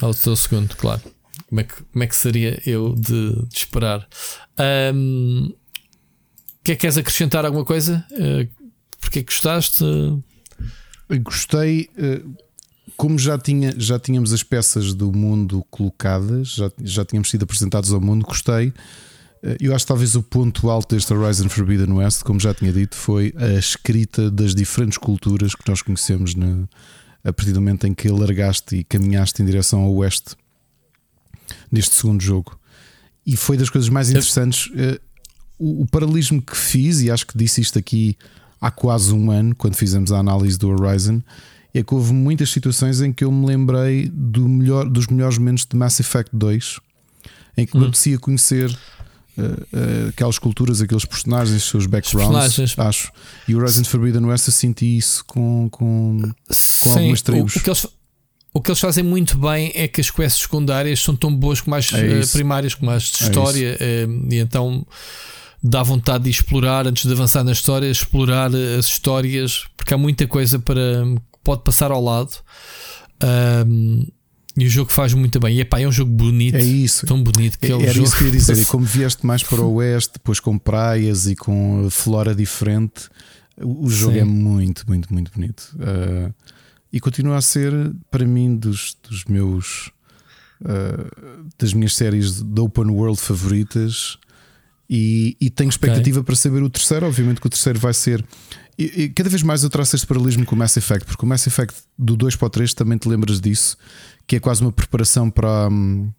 É o teu segundo, claro. Como é que, como é que seria eu de, de esperar? Um, que é que queres acrescentar alguma coisa? Uh, porque é gostaste? Gostei. Uh, como já, tinha, já tínhamos as peças do mundo colocadas, já, já tínhamos sido apresentados ao mundo, gostei eu acho que talvez o ponto alto deste Horizon Forbidden West, como já tinha dito, foi a escrita das diferentes culturas que nós conhecemos na, a partir do momento em que alargaste e caminhaste em direção ao oeste neste segundo jogo. e foi das coisas mais interessantes. Uh, o, o, paralelismo que fiz, e acho que disse isto aqui há quase um ano, quando fizemos a análise do Horizon, é que houve muitas situações em que eu me lembrei do melhor, dos melhores momentos de Mass Effect 2, em que hum. me apetecia conhecer uh, uh, aquelas culturas, aqueles personagens, os seus backgrounds, acho. E o Horizon Forbidden West eu senti isso com, com, com algumas tribos. O, o, que eles, o que eles fazem muito bem é que as quests secundárias são tão boas como as é uh, primárias, como as de é história, e então dá vontade de explorar antes de avançar na história, explorar as histórias, porque há muita coisa para pode passar ao lado. Um, e o jogo faz muito bem. E epá, é um jogo bonito. É isso. Tão bonito que é, é o Era jogo. isso que eu ia dizer. E como vieste mais para o oeste, depois com praias e com flora diferente, o jogo Sim. é muito, muito, muito bonito. Uh, e continua a ser, para mim, dos, dos meus. Uh, das minhas séries de open world favoritas. E, e tenho expectativa okay. para saber o terceiro. Obviamente que o terceiro vai ser. E, e cada vez mais eu traço este paralelismo com o Mass Effect, porque o Mass Effect do 2 para o 3 também te lembras disso que é quase uma preparação para, hum,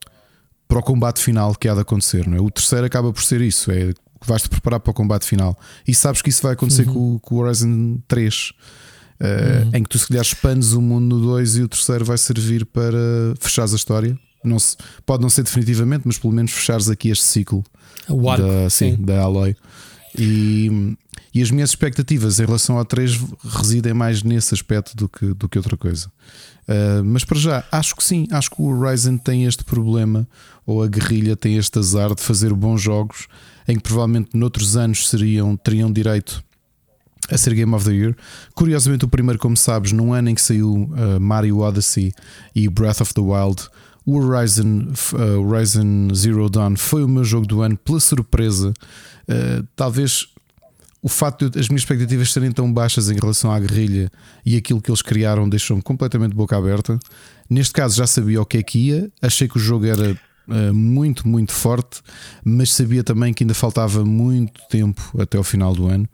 para o combate final que há de acontecer. Não é? O terceiro acaba por ser isso: é que vais-te preparar para o combate final. E sabes que isso vai acontecer uhum. com, o Horizon 3. Uh, eh, uhum. Em que tu se calhar expandes o mundo no 2 e o terceiro vai servir para fechares a história. Não se, pode não ser definitivamente, mas pelo menos fechares aqui este ciclo o arco, da, sim, sim. da Aloy. E, e as minhas expectativas em relação ao 3 residem mais nesse aspecto do que, do que outra coisa. Uh, mas para já, acho que sim, acho que o Horizon tem este problema, ou a guerrilha tem este azar de fazer bons jogos, em que provavelmente noutros anos seriam, teriam direito a ser Game of the Year. Curiosamente, o primeiro, como sabes, num ano em que saiu uh, Mario Odyssey e Breath of the Wild, o Horizon, uh, Horizon Zero Dawn foi o meu jogo do ano pela surpresa. talvez o facto de as minhas expectativas serem tão baixas em relação à guerrilha e aquilo que eles criaram deixou-me completamente boca aberta. Neste caso já sabia o que é que ia, achei que o jogo era uh, muito, muito forte, mas sabia também que ainda faltava muito tempo até o final do ano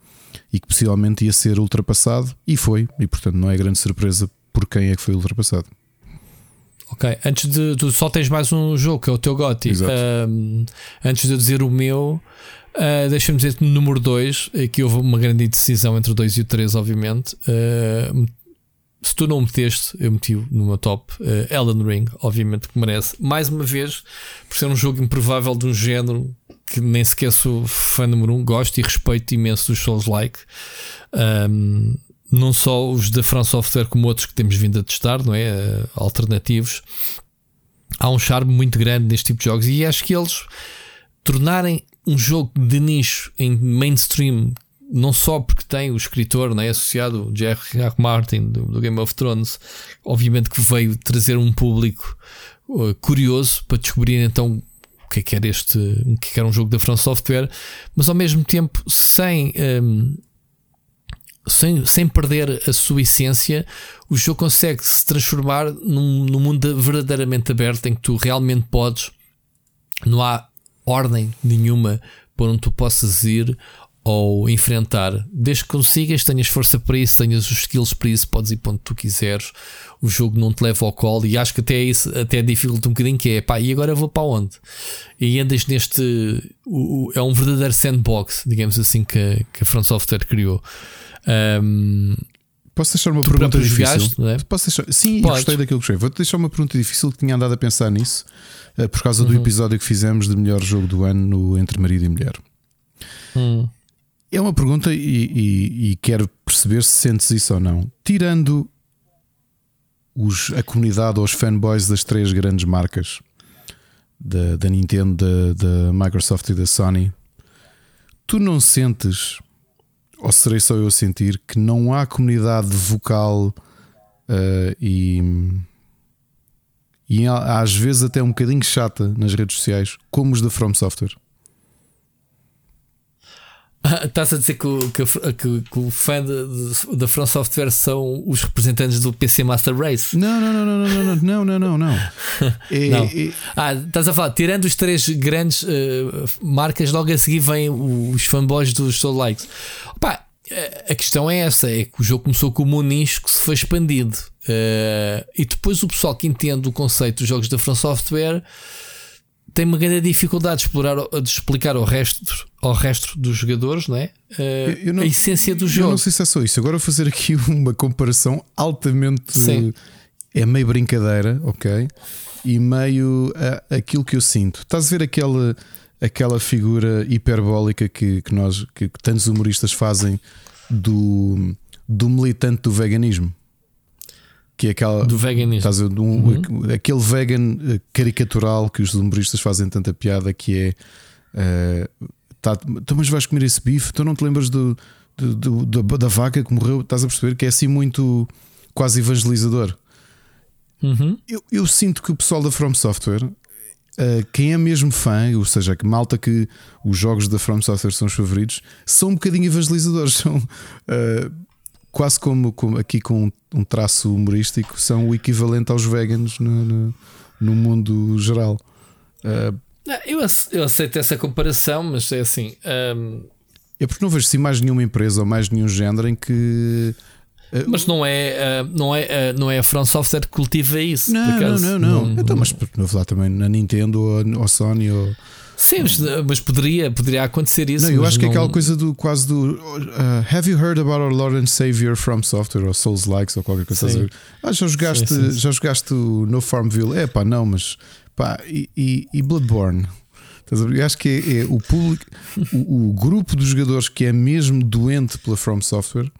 e que possivelmente ia ser ultrapassado, e foi, e portanto não é grande surpresa por quem é que foi ultrapassado. Ok, antes de tu só tens mais um jogo que é o teu Gotti. Um, antes de eu dizer o meu, Uh, Deixa-me dizer no número 2, aqui houve uma grande decisão entre o 2 e o 3, obviamente. Uh, se tu não meteste, eu meti no meu top uh, Elden Ring, obviamente que merece. Mais uma vez, por ser um jogo improvável de um género que nem sequer sou fã número 1, um, gosto e respeito imenso dos Souls-like. Um, não só os da From Software, como outros que temos vindo a testar, não é? Uh, alternativos. Há um charme muito grande neste tipo de jogos e acho que eles tornarem um jogo de nicho em mainstream, não só porque tem o escritor né, associado, J.R.R. Martin, do, do, Game of Thrones, obviamente que veio trazer um público uh, curioso para descobrir então o que é que era este, o que, é era um jogo da From Software, mas ao mesmo tempo sem. Um, sem, sem perder a sua essência, o jogo consegue se transformar num, num mundo verdadeiramente aberto em que tu realmente podes. Não há ordem nenhuma por onde tu possas ir ou enfrentar. Desde que consigas, tenhas força para isso, tenhas os skills para isso, podes ir para onde tu quiseres. O jogo não te leva ao colo e acho que até isso até dificulta um bocadinho que é pá, e agora vou para onde? E andas neste o, o, é um verdadeiro sandbox, digamos assim, que, que a Front Software criou. Um, Posso deixar uma pergunta difícil? É? Posso deixar... Sim, gostei daquilo que escrevi. Vou-te deixar uma pergunta difícil que tinha andado a pensar nisso uh, por causa uhum. do episódio que fizemos de melhor jogo do ano no Entre Marido e Mulher. Uhum. É uma pergunta e, e, e, quero perceber se sentes isso ou não. Tirando os, a comunidade ou os fanboys das três grandes marcas da, da Nintendo, da, da Microsoft e da Sony, tu não sentes ou serei só eu a sentir que não há comunidade vocal uh, e, e às vezes até um bocadinho chata nas redes sociais, como os da From Software? Estás a dizer que o, que, que, que o fã da From Software são os representantes do PC Master Race? Não, não, não, não, não, não, não, não, não. É, não. É... Ah, estás a falar, tirando os três grandes uh, marcas, logo a seguir vêm os fanboys dos Soul Likes. Pá, a questão é essa: é que o jogo começou como um nicho que se foi expandido. Uh, e depois o pessoal que entende o conceito dos jogos da From Software tem uma grande dificuldade de, explorar, de explicar ao resto, ao resto dos jogadores não é? Uh, não, a essência do jogo. Eu não sei se é só isso. Agora vou fazer aqui uma comparação altamente. Sim. É meio brincadeira, ok? E meio uh, aquilo que eu sinto. Estás a ver aquela, aquela figura hiperbólica que, que nós, que tantos humoristas fazem do, do militante do veganismo? Que é aquela do veganismo, estás um, uhum. aquele vegan eh, caricatural que os humoristas fazem tanta piada que é uh, tá, então, mas vais comer esse bife, tu não te lembras do, do, do da, da, vaca que morreu, estás a perceber que é assim muito quase evangelizador. Uhum. Eu, eu, sinto que o pessoal da From Software, uh, quem é mesmo fã, ou seja, que malta que os jogos da From Software são os favoritos, são um bocadinho evangelizadores. São, uh, quase como, como, aqui com um traço humorístico, são o equivalente aos veganos no, no, no mundo geral. Uh, eu, eu aceito essa comparação, mas é assim. Um... É porque não vejo assim mais nenhuma empresa ou mais nenhum género em que. Uh, mas não é, uh, não, é, não é a From Software que cultiva isso. Não, não, não, não, não. Então, mas não vou falar também na Nintendo ou, ou Sony ou. Sim, mas, poderia, poderia acontecer isso. Não, eu acho não... que é aquela coisa do quase do uh, Have you heard about our Lord and Savior from Software ou Souls Likes ou qualquer coisa assim? Ah, já jogaste, sim, sim. já jogaste no Farmville? É pá, não, mas pá, e, e, e Bloodborne? Eu acho que é, é o público, o, o, grupo de jogadores que é mesmo doente pela From Software.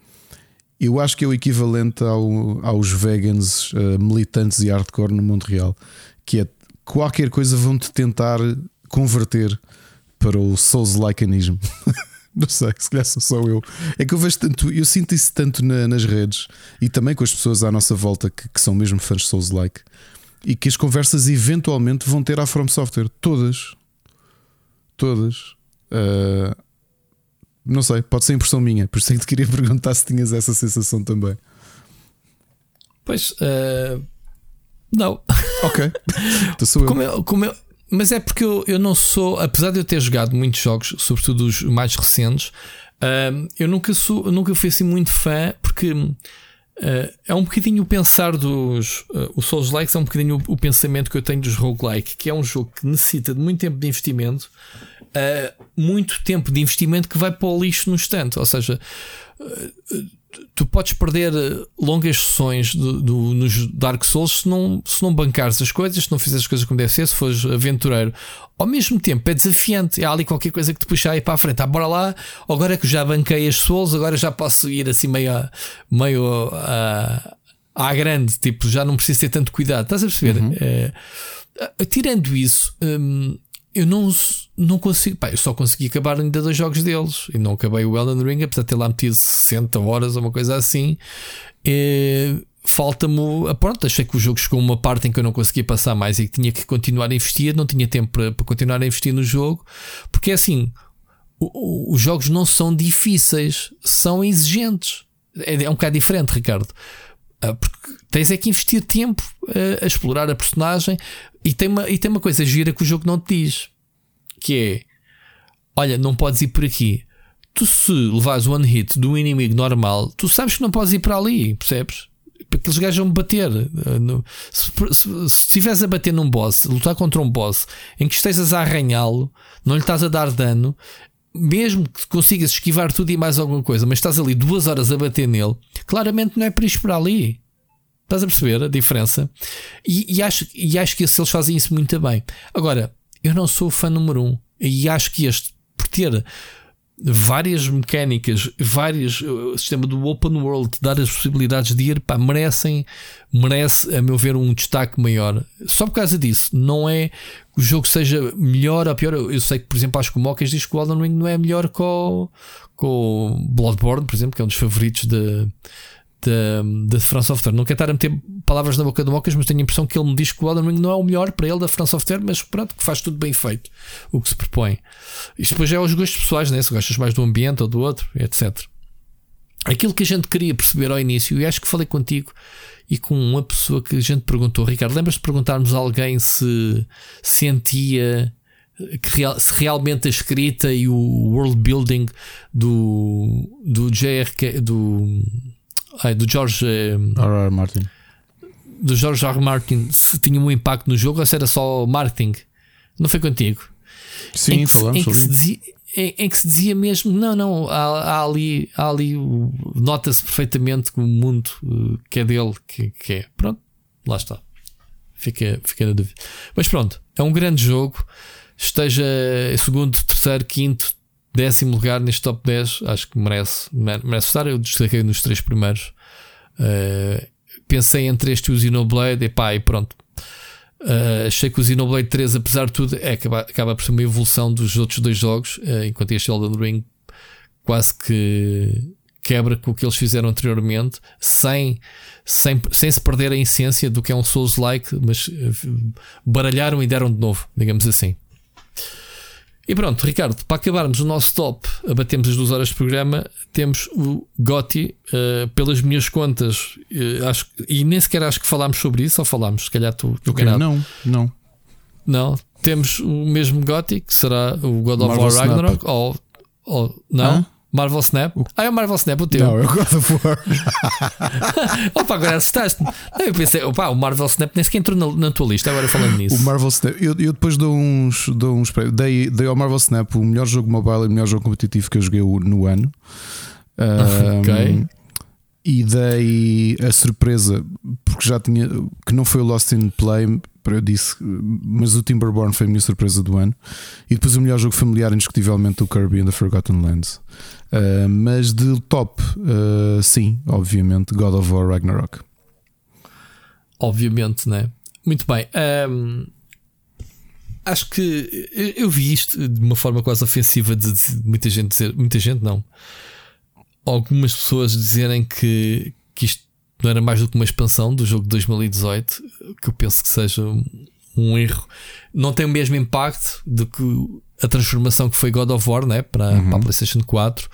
Eu acho que é o equivalente ao, aos vegans uh, militantes e hardcore no mundo real, que é qualquer coisa vão-te tentar converter para o Souls-likeanismo. Não sei, se calhar sou só eu. É que eu vejo tanto, eu sinto isso tanto na, nas redes e também com as pessoas à nossa volta que, que são mesmo fãs de Souls-like e que as conversas eventualmente vão ter à From Software. Todas. Todas. Uh, não sei, pode ser impressão minha, por isso é que te queria perguntar se tinhas essa sensação também. Pois, uh, não. Ok. Então sou como eu. como eu mas é porque eu, eu não sou, apesar de eu ter jogado muitos jogos, sobretudo os mais recentes, uh, eu nunca sou, nunca fui assim muito fã, porque uh, é um bocadinho o pensar dos. Uh, o Souls Likes é um bocadinho o, o, pensamento que eu tenho dos roguelike, que é um jogo que necessita de muito tempo de investimento, uh, muito tempo de investimento que vai para o lixo no instante. Ou seja, tu podes perder eh, longas sessões do, do, nos Dark Souls se não, se não bancares as coisas, se não fizeres as coisas como deve ser, se fores aventureiro. Ao mesmo tempo é desafiante, há ali qualquer coisa que te puxa aí para a frente. Ah, bora lá, agora que já banquei as Souls, agora já posso ir assim meio, meio uh, à grande, tipo, já não preciso ter tanto cuidado. Estás a perceber? Uhum. Uh, tirando isso, um, eu não, não consigo. Pá, eu só consegui acabar ainda dois jogos deles. E não acabei o Elden Ring, apesar de ter lá metido 60 horas ou uma coisa assim. Falta-me. Pronto, achei que o jogo chegou a uma parte em que eu não conseguia passar mais e que tinha que continuar a investir. Não tinha tempo para, para continuar a investir no jogo, porque é assim. Os jogos não são difíceis, são exigentes. É, é um bocado diferente, Ricardo. Ah, porque tens é que investir tempo a, a explorar a personagem, e tem, uma, e tem uma coisa gira que o jogo não te diz: que é olha, não podes ir por aqui. Tu, se levares one hit do inimigo normal, tu sabes que não podes ir para ali, percebes? Porque aqueles gajos vão bater. Se, se, se estiveres a bater num boss, lutar contra um boss em que estejas a arranhá-lo, não lhe estás a dar dano, mesmo que consigas esquivar tudo e mais alguma coisa, mas estás ali duas horas a bater nele, claramente não é para ir para ali. Estás a perceber a diferença? E, e, acho, e acho que eles fazem isso muito bem. Agora, eu não sou fã número um. E acho que este, por ter várias mecânicas, vários o sistema do open world, dar as possibilidades de ir, pá, merecem, merece, a meu ver, um destaque maior. Só por causa disso, não é que o jogo seja melhor ou pior. Eu sei que, por exemplo, acho que o Mocas diz que o Elden Ring não é melhor com o, com o Bloodborne, por exemplo, que é um dos favoritos de da, France Software. Não quero estar a meter palavras na boca do Mocas, mas tenho a impressão que ele me diz que o Elden Ring não é o melhor para ele da France Software, mas pronto, que faz tudo bem feito o que se propõe. Isto depois é aos gostos pessoais, né? se gostas mais do ambiente ou do outro, etc. Aquilo que a gente queria perceber ao início, e acho que falei contigo e com uma pessoa que a gente perguntou, Ricardo, lembras de perguntarmos a alguém se sentia que real, se realmente a escrita e o world building do, do JRK, do do George R. R. Martin do George R. R. Martin se tinha um impacto no jogo ou se era só marketing Não foi contigo? Sim, em que, falamos. em que, se dizia, em, em que se dizia mesmo: não, não, há, há ali, há ali nota-se perfeitamente que o mundo uh, que é dele, que, que é. Pronto, lá está. Fica, fica na dúvida. Mas pronto, é um grande jogo. Esteja segundo, terceiro, quinto, décimo lugar neste top 10, acho que merece, merece estar. Eu destaquei nos três primeiros. Uh, pensei entre este e o Xenoblade, e pá, e pronto. Uh, achei que o Xenoblade 3, apesar de tudo, é, acaba, acaba por ser uma evolução dos outros dois jogos, uh, enquanto este Elden Ring quase que quebra com o que eles fizeram anteriormente, sem, sem, sem se perder a essência do que é um Souls-like, mas baralharam e deram de novo, digamos assim. E pronto, Ricardo, para acabarmos o nosso top, abatemos as duas horas de programa, temos o Gotti, uh, pelas minhas contas, uh, acho, e nem sequer acho que falámos sobre isso, ou falámos, se calhar tu, tu okay, Não, não. Não, temos o mesmo Gotti, que será o God of War Ragnarok, ou, ou não? Marvel Snap. Ah, é o Marvel Snap o teu. Não, o God of War. opa, agora assustaste-me. Eu pensei, opa, o Marvel Snap nem sequer entrou na, na tua lista, agora falando nisso. O Marvel Snap, eu, eu depois dou uns. Dou uns dei, dei ao Marvel Snap o melhor jogo mobile e o melhor jogo competitivo que eu joguei no ano. Um, ok. E dei a surpresa, porque já tinha. que não foi o Lost in Play, eu disse, mas o Timberborn foi a minha surpresa do ano. E depois o melhor jogo familiar, indiscutivelmente, o Kirby and the Forgotten Lands. Uh, mas de top, uh, sim, obviamente, God of War Ragnarok. Obviamente, né? Muito bem. Um, acho que eu vi isto de uma forma quase ofensiva de, de muita gente dizer, muita gente não. Algumas pessoas dizerem que, que isto não era mais do que uma expansão do jogo de 2018, que eu penso que seja um erro. Não tem o mesmo impacto do que a transformação que foi God of War né, para, uhum. para a PlayStation 4,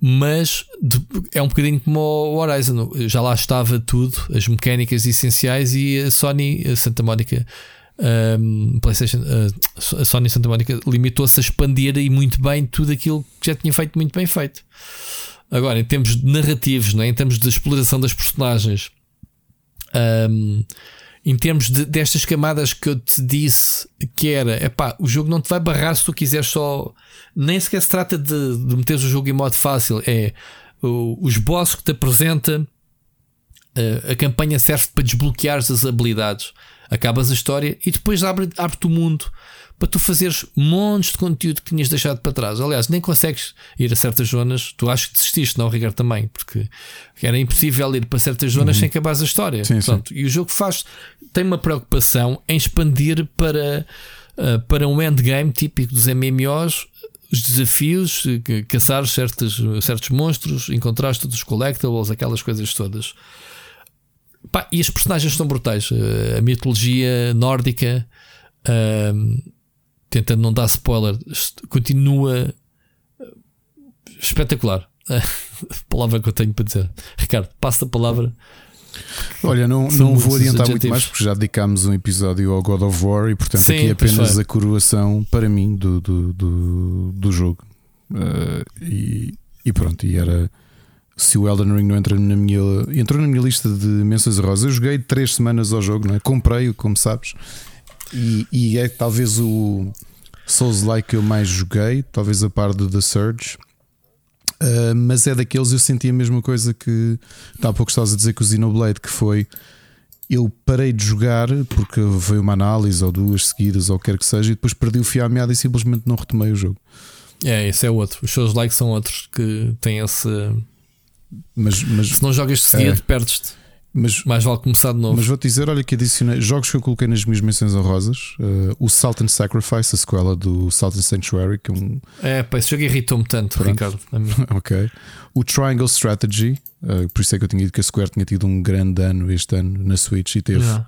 mas de, é um bocadinho como o Horizon. Já lá estava tudo, as mecânicas essenciais, e a Sony, a Santa Mónica. Um, PlayStation, uh, a Sony Santa Mónica limitou-se a expandir e muito bem tudo aquilo que já tinha feito muito bem feito. Agora, em termos narrativos, não é? em termos de exploração das personagens, um, em termos de, destas camadas que eu te disse que era, epá, o jogo não te vai barrar se tu quiseres só. Nem sequer se trata de, de meteres o jogo em modo fácil, é o, os bosses que te apresenta. A, a campanha serve para desbloquear as habilidades. Acabas a história e depois abre-te abre o mundo para tu fazeres montes de conteúdo que tinhas deixado para trás. Aliás, nem consegues ir a certas zonas. Tu acho que desististe, não, Ricardo, também, porque era impossível ir para certas zonas uhum. sem acabar a história. Sim, Pronto, sim. E o jogo faz, tem uma preocupação em expandir para, uh, para um endgame típico dos MMOs. Os desafios, caçar certos, certos monstros, encontrar todos os collectibles, aquelas coisas todas. Pá, e as personagens são brutais. Uh, a mitologia nórdica, uh, tentando não dar spoiler, continua eh, espetacular. a palavra que eu tenho para dizer. Ricardo, passa a palavra. Olha, não, não vou adiantar muito mais porque já dedicámos um episódio ao God of War e portanto Sim, aqui apenas a coroação para mim do, do, do, do jogo. Uh, e, e, pronto, e era se o Elden Ring não entra na minha entrou na minha lista de menções rosas. Eu joguei três semanas ao jogo, não é? Comprei-o, como sabes, e, e é talvez o Souls-like que eu mais joguei, talvez a par do The Surge. Uh, mas é daqueles eu senti a mesma coisa que há pouco estavas a dizer com o Xenoblade, que foi eu parei de jogar porque veio uma análise ou duas seguidas ou quer que seja, e depois perdi o fio à meada e simplesmente não retomei o jogo. É, esse é outro. Os seus likes são outros que têm esse. Mas, mas se não jogas de seguida, é. perdes-te. Mas, Mais vale começar de novo. Mas vou-te dizer: olha, que adicionei jogos que eu coloquei nas minhas menções honrosas: uh, o Salt and Sacrifice, a sequela do Salt and Sanctuary. Que é, um... é pá, esse jogo irritou-me tanto, Pronto. Ricardo. ok. O Triangle Strategy, uh, por isso é que eu tinha dito que a Square tinha tido um grande ano este ano na Switch e teve. Yeah.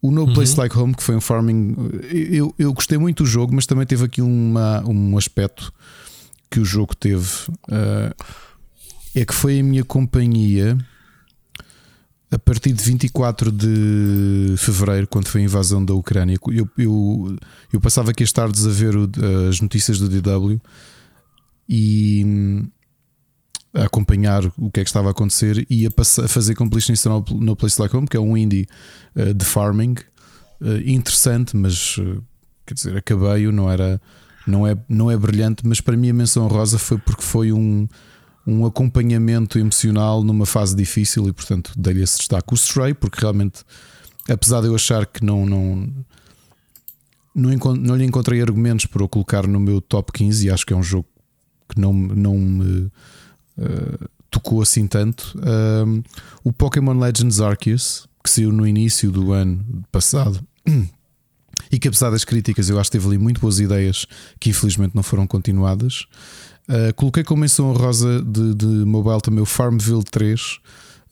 O No Place uhum. Like Home, que foi um farming. Eu, eu gostei muito do jogo, mas também teve aqui uma, um aspecto que o jogo teve. Uh, é que foi a minha companhia a partir de 24 de fevereiro, quando foi a invasão da Ucrânia, eu, eu, eu passava aqui as tardes a ver o, as notícias do DW e a acompanhar o que é que estava a acontecer e a, passar, a fazer completion no, no Place Like Home, que é um indie uh, de farming uh, interessante, mas uh, quer dizer, acabei-o, não era. Não é, não é brilhante, mas para mim a menção rosa foi porque foi um, um acompanhamento emocional numa fase difícil e, portanto, dei-lhe esse destaque. O Stray, porque realmente, apesar de eu achar que não, não, não, não lhe encontrei argumentos para o colocar no meu top 15, e acho que é um jogo que não, não me uh, tocou assim tanto. Uh, o Pokémon Legends Arceus, que saiu no início do ano passado. E que apesar das críticas, eu acho que teve ali muito boas ideias que infelizmente não foram continuadas. Uh, coloquei como menção rosa de, de mobile também o Farmville 3,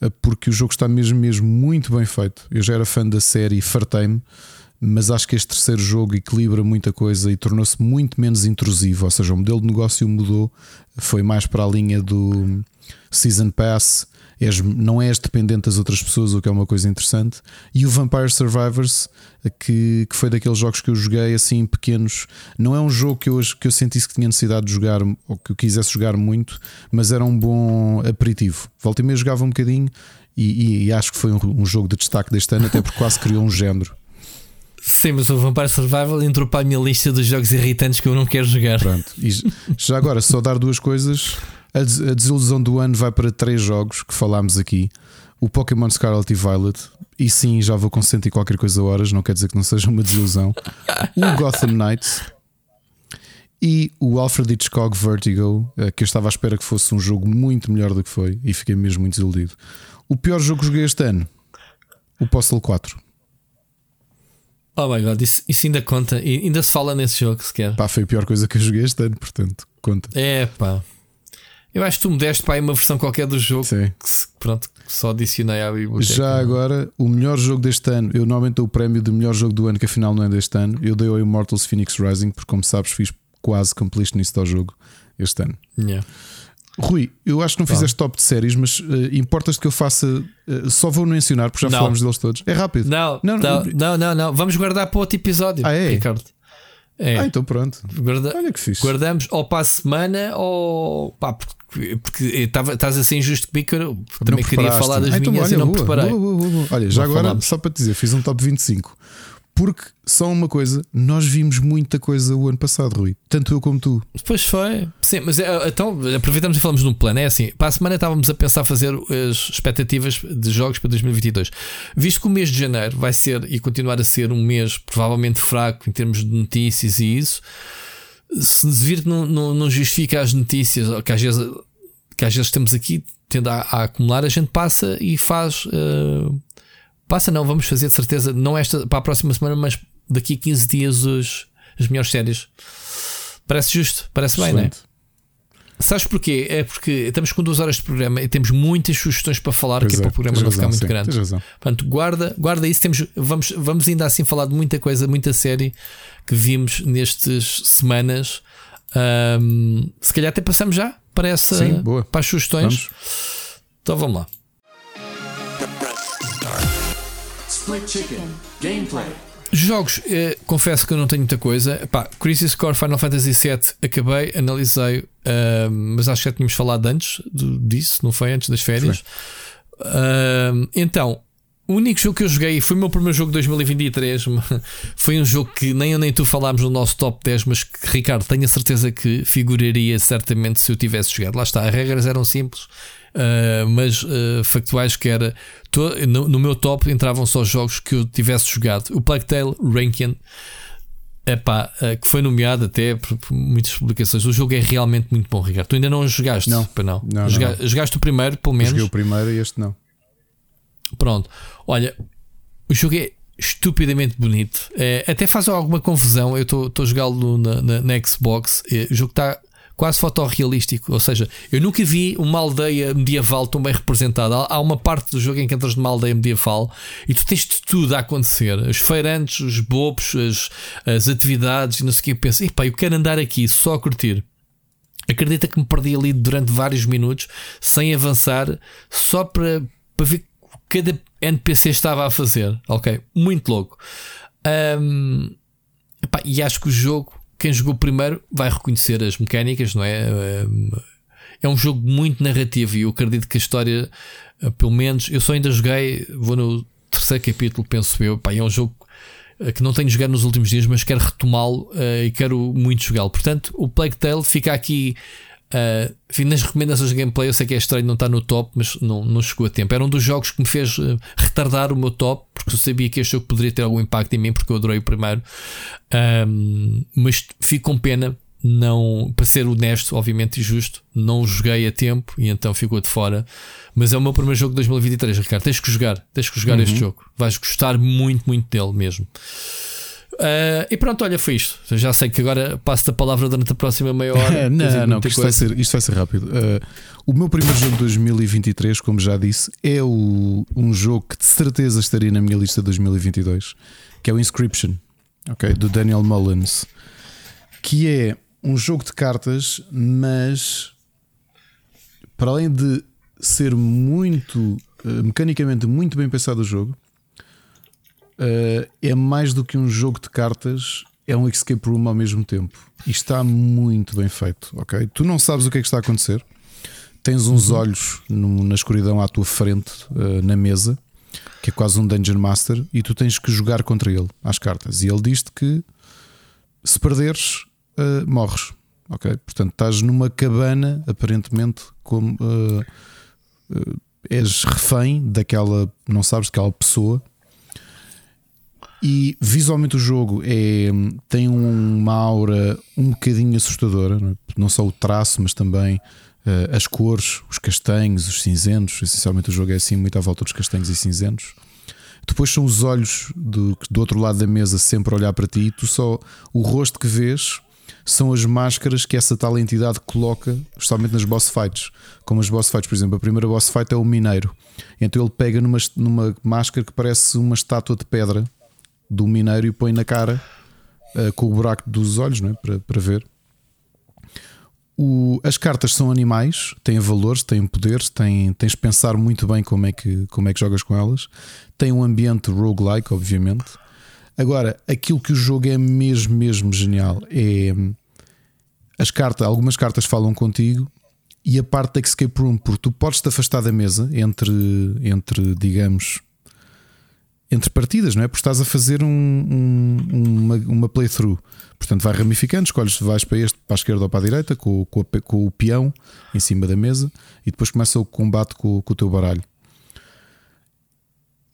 uh, porque o jogo está mesmo, mesmo muito bem feito. Eu já era fã da série, fartei-me, mas acho que este terceiro jogo equilibra muita coisa e tornou-se muito menos intrusivo. Ou seja, o modelo de negócio mudou, foi mais para a linha do Season Pass és, não és dependente das outras pessoas, o que é uma coisa interessante. E o Vampire Survivors, que, que foi daqueles jogos que eu joguei assim pequenos, não é um jogo que eu, que eu sentisse que tinha necessidade de jogar ou que eu quisesse jogar muito, mas era um bom aperitivo. Volta e meia jogava um bocadinho e, e, e acho que foi um, um jogo de destaque deste ano, até porque quase criou um género. Sim, mas o Vampire Survival entrou para a minha lista dos jogos irritantes que eu não quero jogar. Pronto, e já agora, só dar duas coisas. A desilusão do ano vai para três jogos que falámos aqui: o Pokémon Scarlet e Violet. E sim, já vou com cento e qualquer coisa horas, não quer dizer que não seja uma desilusão. o Gotham Knights e o Alfred Hitchcock Vertigo, eh, que eu estava à espera que fosse um jogo muito melhor do que foi e fiquei mesmo muito desiludido. O pior jogo que joguei este ano, o Postal 4. Oh my god, isso, isso ainda conta, ainda se fala nesse jogo sequer. Pá, foi a pior coisa que eu joguei este ano, portanto, conta. É pá. Eu acho que tu me deste para aí uma versão qualquer do jogo Sim. que pronto, só adicionei à biblioteca. Já agora, o melhor jogo deste ano, eu normalmente dou o prémio do melhor jogo do ano, que afinal não é deste ano. Eu dei ao Immortals Phoenix Rising, porque como sabes, fiz quase completionist ao jogo este ano. Yeah. Rui, eu acho que não fizeste top de séries, mas uh, importas-te que eu faça. Uh, só vou mencionar, porque já não. falámos deles todos. É rápido. Não não, não, não, não, não. Vamos guardar para outro episódio, ah, é? Ricardo. É. Ah, então pronto. Guarda Olha que fixe. Guardamos ou para a semana ou. Pá, porque, porque estás assim injusto comigo que eu também queria falar das ah, então, minhas olha, e não boa, preparei. Boa, boa, olha, já agora, só para te dizer, fiz um top 25. Porque só uma coisa, nós vimos muita coisa o ano passado, Rui. Tanto eu como tu. Pois foi. Sim, mas é, então aproveitamos e falamos num plano. É assim, para a semana estávamos a pensar fazer as expectativas de jogos para 2022. Visto que o mês de janeiro vai ser e continuar a ser um mês provavelmente fraco em termos de notícias e isso, se vir que não, não, não justifica as notícias, que às vezes, que às vezes estamos aqui tendo a, a acumular, a gente passa e faz. Uh, Passa não, vamos fazer de certeza, não esta para a próxima semana, mas daqui a 15 dias os, as melhores séries. Parece justo, parece Excelente. bem, não é? Sabes porquê? É porque estamos com duas horas de programa e temos muitas sugestões para falar, pois que é, para o programa não ficar muito sim, grande. Portanto, guarda, guarda isso. Temos, vamos, vamos ainda assim falar de muita coisa, muita série que vimos nestas semanas. Um, se calhar até passamos já para essa sim, para as sugestões. Vamos. Então vamos lá. Split Chicken Gameplay. Jogos, eh, confesso que eu não tenho muita coisa. Pá, Crisis Core Final Fantasy VII acabei, analisei, uh, mas acho que já tínhamos falado antes do, disso, não foi antes das férias. Uh, então, o único jogo que eu joguei foi o meu primeiro jogo de 2023. Foi um jogo que nem eu nem tu falámos no nosso top 10, mas que, Ricardo, tenho a certeza que figuraria certamente se eu tivesse jogado. Lá está, as regras eram simples uh, mas uh, factuais que era no, no, meu top entravam só jogos que eu tivesse jogado. O Plague Tale Rankin. Epá, uh, que foi nomeado até por, por, muitas publicações. O jogo é realmente muito bom, Ricardo. Tu ainda não jogaste? Não, não. não, Joga, não. Jogaste o primeiro, pelo menos. Joguei o primeiro e este não. Pronto, olha, o jogo é estupidamente bonito. É, até faz alguma confusão. Eu estou a jogá-lo na, na, na, Xbox. É, o jogo está quase fotorrealístico. Ou seja, eu nunca vi uma aldeia medieval tão bem representada. Há uma parte do jogo em que entras numa aldeia medieval e tu tens de tudo a acontecer: os feirantes, os bobos, as, as atividades, não sei o que. Eu penso, eu quero andar aqui só a curtir. Acredita que me perdi ali durante vários minutos sem avançar, só para, para ver o que cada NPC estava a fazer. Ok, muito louco. Um, epá, e acho que o jogo quem jogou primeiro vai reconhecer as mecânicas, não é? É um jogo muito narrativo e eu acredito que a história, pelo menos, eu só ainda joguei, vou no terceiro capítulo, penso eu, pá, é um jogo que não tenho jogado nos últimos dias, mas quero retomá-lo uh, e quero muito jogá-lo. Portanto, o Plague Tale fica aqui. Uh, enfim, nas recomendações de gameplay, eu sei que é estranho não estar no top, mas não, não chegou a tempo. Era um dos jogos que me fez uh, retardar o meu top, porque eu sabia que este jogo poderia ter algum impacto em mim, porque eu adorei o primeiro. Um, mas fico com pena não, para ser honesto, obviamente e justo, não joguei a tempo e então ficou de fora. Mas é o meu primeiro jogo de 2023, Ricardo. Tens que jogar, tens que jogar uhum. este jogo. Vais gostar muito, muito dele mesmo. Uh, e pronto, olha, foi isto. Já sei que agora passo a palavra durante a próxima meia hora. não, não, isto vai, ser, isto vai ser rápido. Uh, o meu primeiro jogo de 2023, como já disse, é o, um jogo que de certeza estaria na minha lista de 2022, que é o Inscription, okay, do Daniel Mullins, que é um jogo de cartas, mas para além de ser muito uh, mecanicamente muito bem pensado o jogo, uh, é mais do que um jogo de cartas, é um escape room ao mesmo tempo. E está muito bem feito, ok? Tu não sabes o que é que está a acontecer. Tens uns uhum. olhos no, na escuridão à tua frente, uh, na mesa, que é quase um Dungeon Master, e tu tens que jogar contra ele às cartas. E ele diz-te que se perderes, uh, morres. Ok? Portanto, estás numa cabana, aparentemente, como uh, és refém daquela, não sabes, daquela pessoa. E visualmente o jogo é, tem uma aura um bocadinho assustadora, não, é? só o traço, mas também uh, as cores, os castanhos, os cinzentos. Essencialmente o jogo é assim, muito à volta dos castanhos e cinzentos. Depois são os olhos do, do outro lado da mesa sempre a olhar para ti, e tu só o rosto que vês são as máscaras que essa tal entidade coloca, especialmente nas boss fights. Como as boss fights, por exemplo, a primeira boss fight é o mineiro. Então ele pega numa, numa máscara que parece uma estátua de pedra do mineiro e põe na cara uh, com o buraco dos olhos, não é? para, para ver. O, as cartas são animais, têm valores, têm poderes, têm, tens de pensar muito bem como é, que, como é que jogas com elas. Tem um ambiente roguelike, obviamente. Agora, aquilo que o jogo é mesmo, mesmo genial é as cartas, algumas cartas falam contigo e a parte da escape room, porque tu podes te afastar da mesa entre, entre digamos, entre partidas, não é? Porque estás a fazer um, um, uma, uma playthrough. Portanto, vai ramificando, escolhes se vais para este, para a esquerda ou para a direita, com, com, a, com o peão em cima da mesa, e depois começa o combate com, com o teu baralho.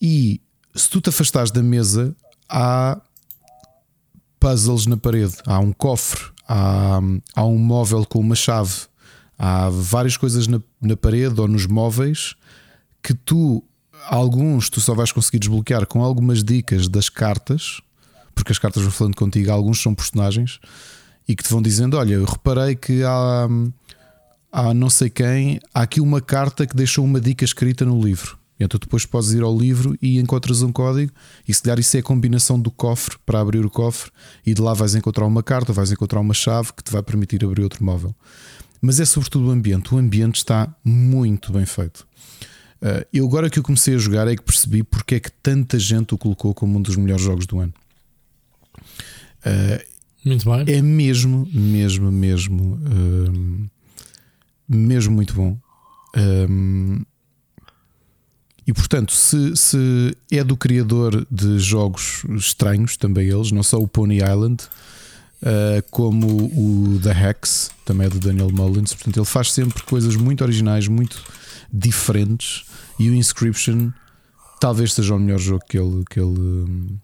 E se tu te afastares da mesa, há puzzles na parede, há um cofre, há, há um móvel com uma chave, há várias coisas na, na parede ou nos móveis que tu, alguns, tu só vais conseguir desbloquear com algumas dicas das cartas, porque as cartas vão falando contigo, alguns são personagens e que te vão dizendo: Olha, eu reparei que há, há não sei quem, há aqui uma carta que deixou uma dica escrita no livro. Então depois podes ir ao livro e encontras um código, e se calhar isso é a combinação do cofre para abrir o cofre, e de lá vais encontrar uma carta, vais encontrar uma chave que te vai permitir abrir outro móvel. Mas é sobretudo o ambiente. O ambiente está muito bem feito. Uh, eu agora que eu comecei a jogar é que percebi porque é que tanta gente o colocou como um dos melhores jogos do ano. Uh, muito bem. É mesmo, mesmo, mesmo, uh, mesmo muito bom. E portanto, se, se é do criador de jogos estranhos, também eles, não só o Pony Island, uh, como o The Hex, também é do Daniel Mullins. Portanto, ele faz sempre coisas muito originais, muito diferentes. E o Inscription talvez seja o melhor jogo que ele, que ele,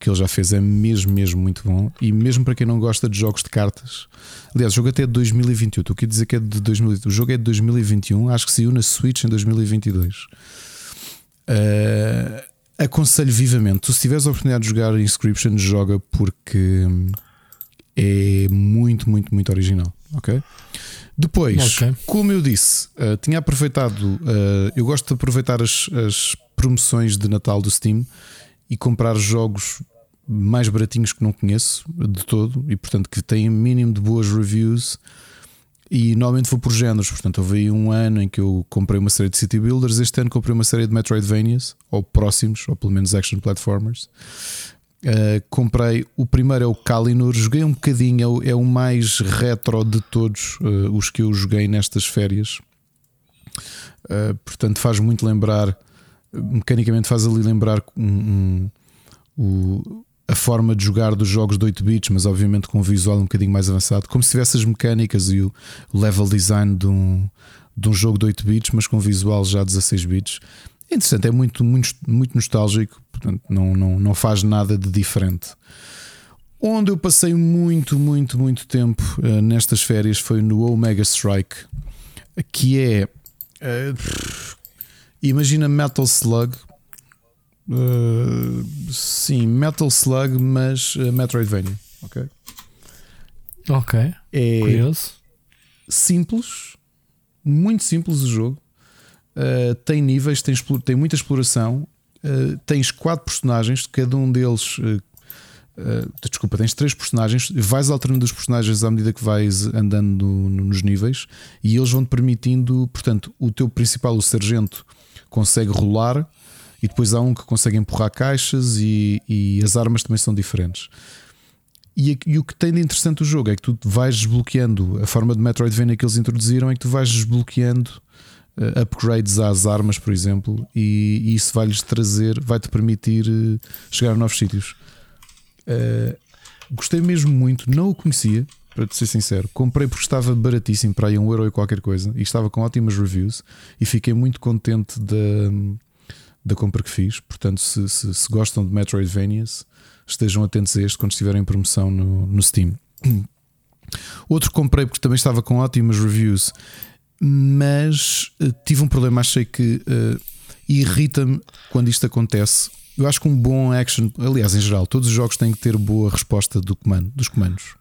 que ele já fez. É mesmo, mesmo muito bom. E mesmo para quem não gosta de jogos de cartas, aliás, o jogo até é de 2021. Tu quer dizer que é de 2021. O jogo é de 2021, acho que saiu na Switch em 2022. Uh, aconselho vivamente. Tu, se tiveres a oportunidade de jogar Inscription, joga porque é muito, muito, muito original. Ok? Depois, okay. como eu disse, uh, tinha aproveitado. Uh, eu gosto de aproveitar as, as, promoções de Natal do Steam e comprar jogos mais baratinhos que não conheço de todo e, portanto, que têm mínimo de boas reviews e normalmente vou por géneros, portanto, houve aí um ano em que eu comprei uma série de City Builders, este ano comprei uma série de Metroidvanias, ou próximos, ou pelo menos Action Platformers. Uh, comprei o primeiro é o Kalinur, joguei um bocadinho, é o, é o mais retro de todos uh, os que eu joguei nestas férias. Uh, portanto, faz muito lembrar, mecanicamente faz ali lembrar um, um, o, a forma de jogar dos jogos de 8 bits, mas obviamente com um visual um bocadinho mais avançado, como se tivesse as mecânicas e o level design de um, de um jogo de 8 bits, mas com visual já 16 bits. É interessante, é muito, muito, muito nostálgico, portanto, não, não, não faz nada de diferente. Onde eu passei muito, muito, muito tempo uh, nestas férias foi no Omega Strike, que é. Uh, imagina Metal Slug. Uh, sim, Metal Slug, mas Metroidvania. Ok. Ok. É Curioso. Simples, muito simples o jogo. Tem níveis, tem, tem muita exploração. tens quatro personagens, cada um deles Uh, desculpa, tens três personagens, vais alternando os personagens à medida que vais andando no, nos níveis e eles vão-te permitindo, portanto, o teu principal, o sargento, consegue rolar e depois há um que consegue empurrar caixas e, e as armas também são diferentes. E, e, o que tem de interessante o jogo é que tu vais desbloqueando a forma de Metroidvania que eles introduziram é que tu vais desbloqueando uh, upgrades às armas, por exemplo, e, e isso vai-lhes trazer, vai-te permitir uh, chegar a novos sítios. Uh, gostei mesmo muito, não o conhecia, para te ser sincero. Comprei porque estava baratíssimo para aí um euro e qualquer coisa e estava com ótimas reviews e fiquei muito contente da, da compra que fiz. Portanto, se, se, se gostam de Metroidvanias, estejam atentos a este quando estiverem em promoção no, no Steam. Outro comprei porque também estava com ótimas reviews, mas uh, tive um problema. Achei que uh, irrita-me quando isto acontece eu acho que um bom action, aliás, em geral, todos os jogos têm que ter boa resposta do comando, dos comandos.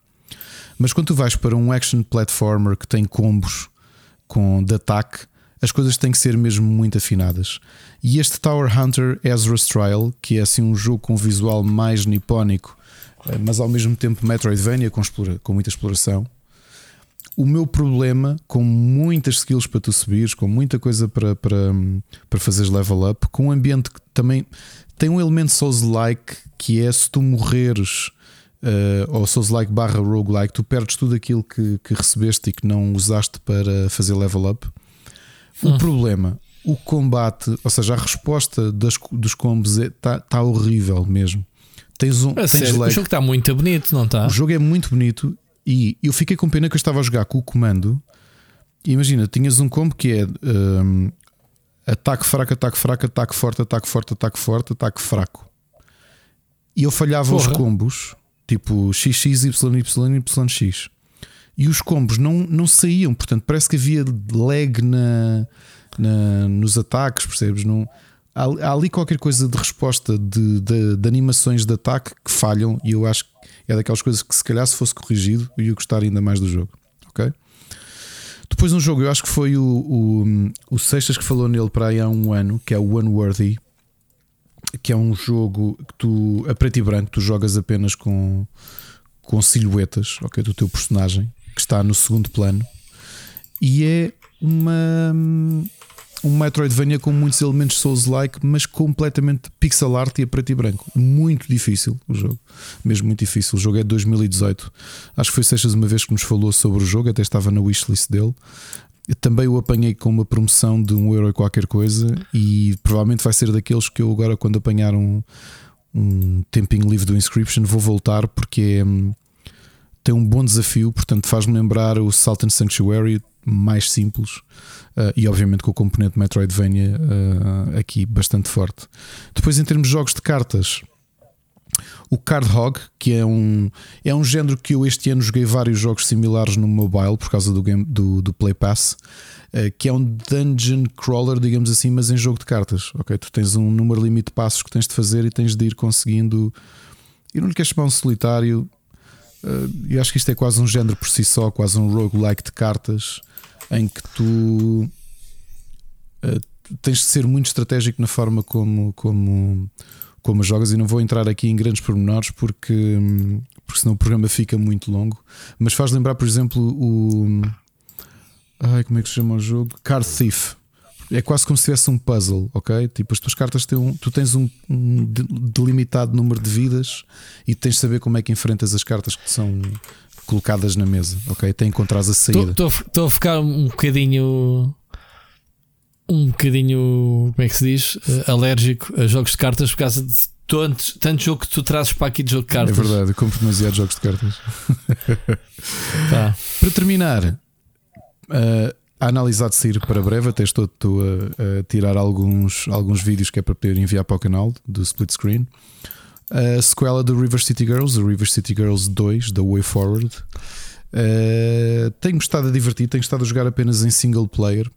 Mas quando tu vais para um action platformer que tem combos com de ataque, as coisas têm que ser mesmo muito afinadas. E este Tower Hunter Ezra's Trial, que é assim um jogo com visual mais nipónico, eh, mas ao mesmo tempo Metroidvania com, explora, com muita exploração. O meu problema, com muitas skills para tu subires, com muita coisa para, para, para fazeres level up, com um ambiente que também tem um elemento Souls-like que é se tu morreres uh, ou Souls-like barra roguelike, tu perdes tudo aquilo que, que recebeste e que não usaste para fazer level up. O hum. problema, o combate, ou seja, a resposta das, dos combos está é, tá, tá horrível mesmo. Tens um. tens o jogo está muito bonito, não está? O jogo é muito bonito e eu fiquei com pena que eu estava a jogar com o comando. Imagina, tinhas um combo que é um, ataque fraco, ataque fraco, ataque forte, ataque forte, ataque forte, ataque fraco. E eu falhava Porra. os combos, tipo XX, Y, Y, YX. E os combos não, não saíam, portanto, parece que havia lag na, na nos ataques, percebes? Não, há, há, ali qualquer coisa de resposta de, de, de, animações de ataque que falham, e eu acho que é daquelas coisas que, se calhar, se fosse corrigido, eu ia gostar ainda mais do jogo. Ok? Depois um jogo, eu acho que foi o, o, o Seixas que falou nele para aí há um ano, que é o Unworthy, que é um jogo que tu, a preto e branco, tu jogas apenas com, com silhuetas okay, do teu personagem, que está no segundo plano, e é uma um Metroidvania com muitos elementos Souls-like, mas completamente pixel art e a preto e branco. Muito difícil o jogo, mesmo muito difícil. O jogo é de 2018. Acho que foi Seixas uma vez que nos falou sobre o jogo, até estava na wishlist dele. Eu também o apanhei com uma promoção de um euro e qualquer coisa, e provavelmente vai ser daqueles que eu agora, quando apanhar um, um tempinho livre do Inscription, vou voltar porque é, tem um bom desafio. Portanto, faz-me lembrar o Salt and Sanctuary mais simples Uh, e obviamente com o componente Metroidvania uh, aqui bastante forte. Depois, em termos de jogos de cartas, o Card Hog, que é um, é um género que eu este ano joguei vários jogos similares no mobile por causa do, game, do, do Play Pass, uh, que é um dungeon crawler, digamos assim, mas em jogo de cartas. Okay? Tu tens um número limite de passos que tens de fazer e tens de ir conseguindo. Eu não lhe quero chamar um solitário. eu acho que isto é quase um género por si só, quase um roguelike de cartas em que tu uh, tens de ser muito estratégico na forma como, como, como jogas. E não vou entrar aqui em grandes pormenores porque, porque senão o programa fica muito longo. Mas faz lembrar, por exemplo, o. Ai, como é que se chama o jogo? Card Thief. É quase como se tivesse um puzzle, ok? Tipo, as tuas cartas têm um, tu tens um, um delimitado número de vidas e tens de saber como é que enfrentas as cartas que são colocadas na mesa, ok? Até encontrares a saída. Estou a ficar um bocadinho. Um bocadinho, como é que se diz? Uh, alérgico a jogos de cartas por causa de tanto, tanto jogo que tu trazes para aqui de jogo de cartas. É verdade, eu compro demasiados jogos de cartas. Tá. Para terminar, uh, a analisar de sair para breve, até estou, estou a, a, tirar alguns, alguns vídeos que é para poder enviar para o canal do split screen. A sequela do River City Girls, o River City Girls 2, da Way Forward. Uh, tenho estado a divertir, tenho estado a jogar apenas em single player.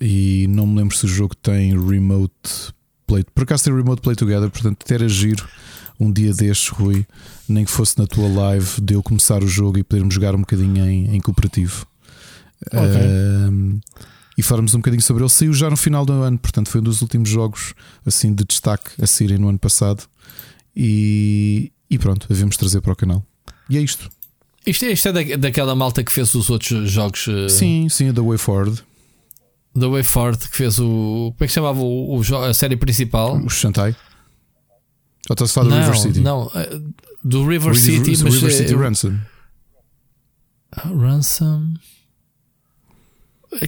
E não me lembro se o jogo tem remote play. Por acaso tem remote play together, portanto, ter a giro um dia destes, Rui, nem que fosse na tua live, de eu começar o jogo e podermos jogar um bocadinho em, em cooperativo. Okay. Uh, e falarmos um bocadinho sobre ele. Saiu já no final do ano, portanto, foi um dos últimos jogos assim de destaque a saírem no ano passado. E, e pronto, devemos trazer para o canal. E é isto. Isto é, isto é da, daquela malta que fez os outros jogos. Uh... Sim, sim, da Way Forward. Da Way Forward, que fez o. Como é que chamava o, o a série principal? O Shantai. Ou estás a falar do River City? Não, eh, do River, River City, mas. River City Ransom. Ransom.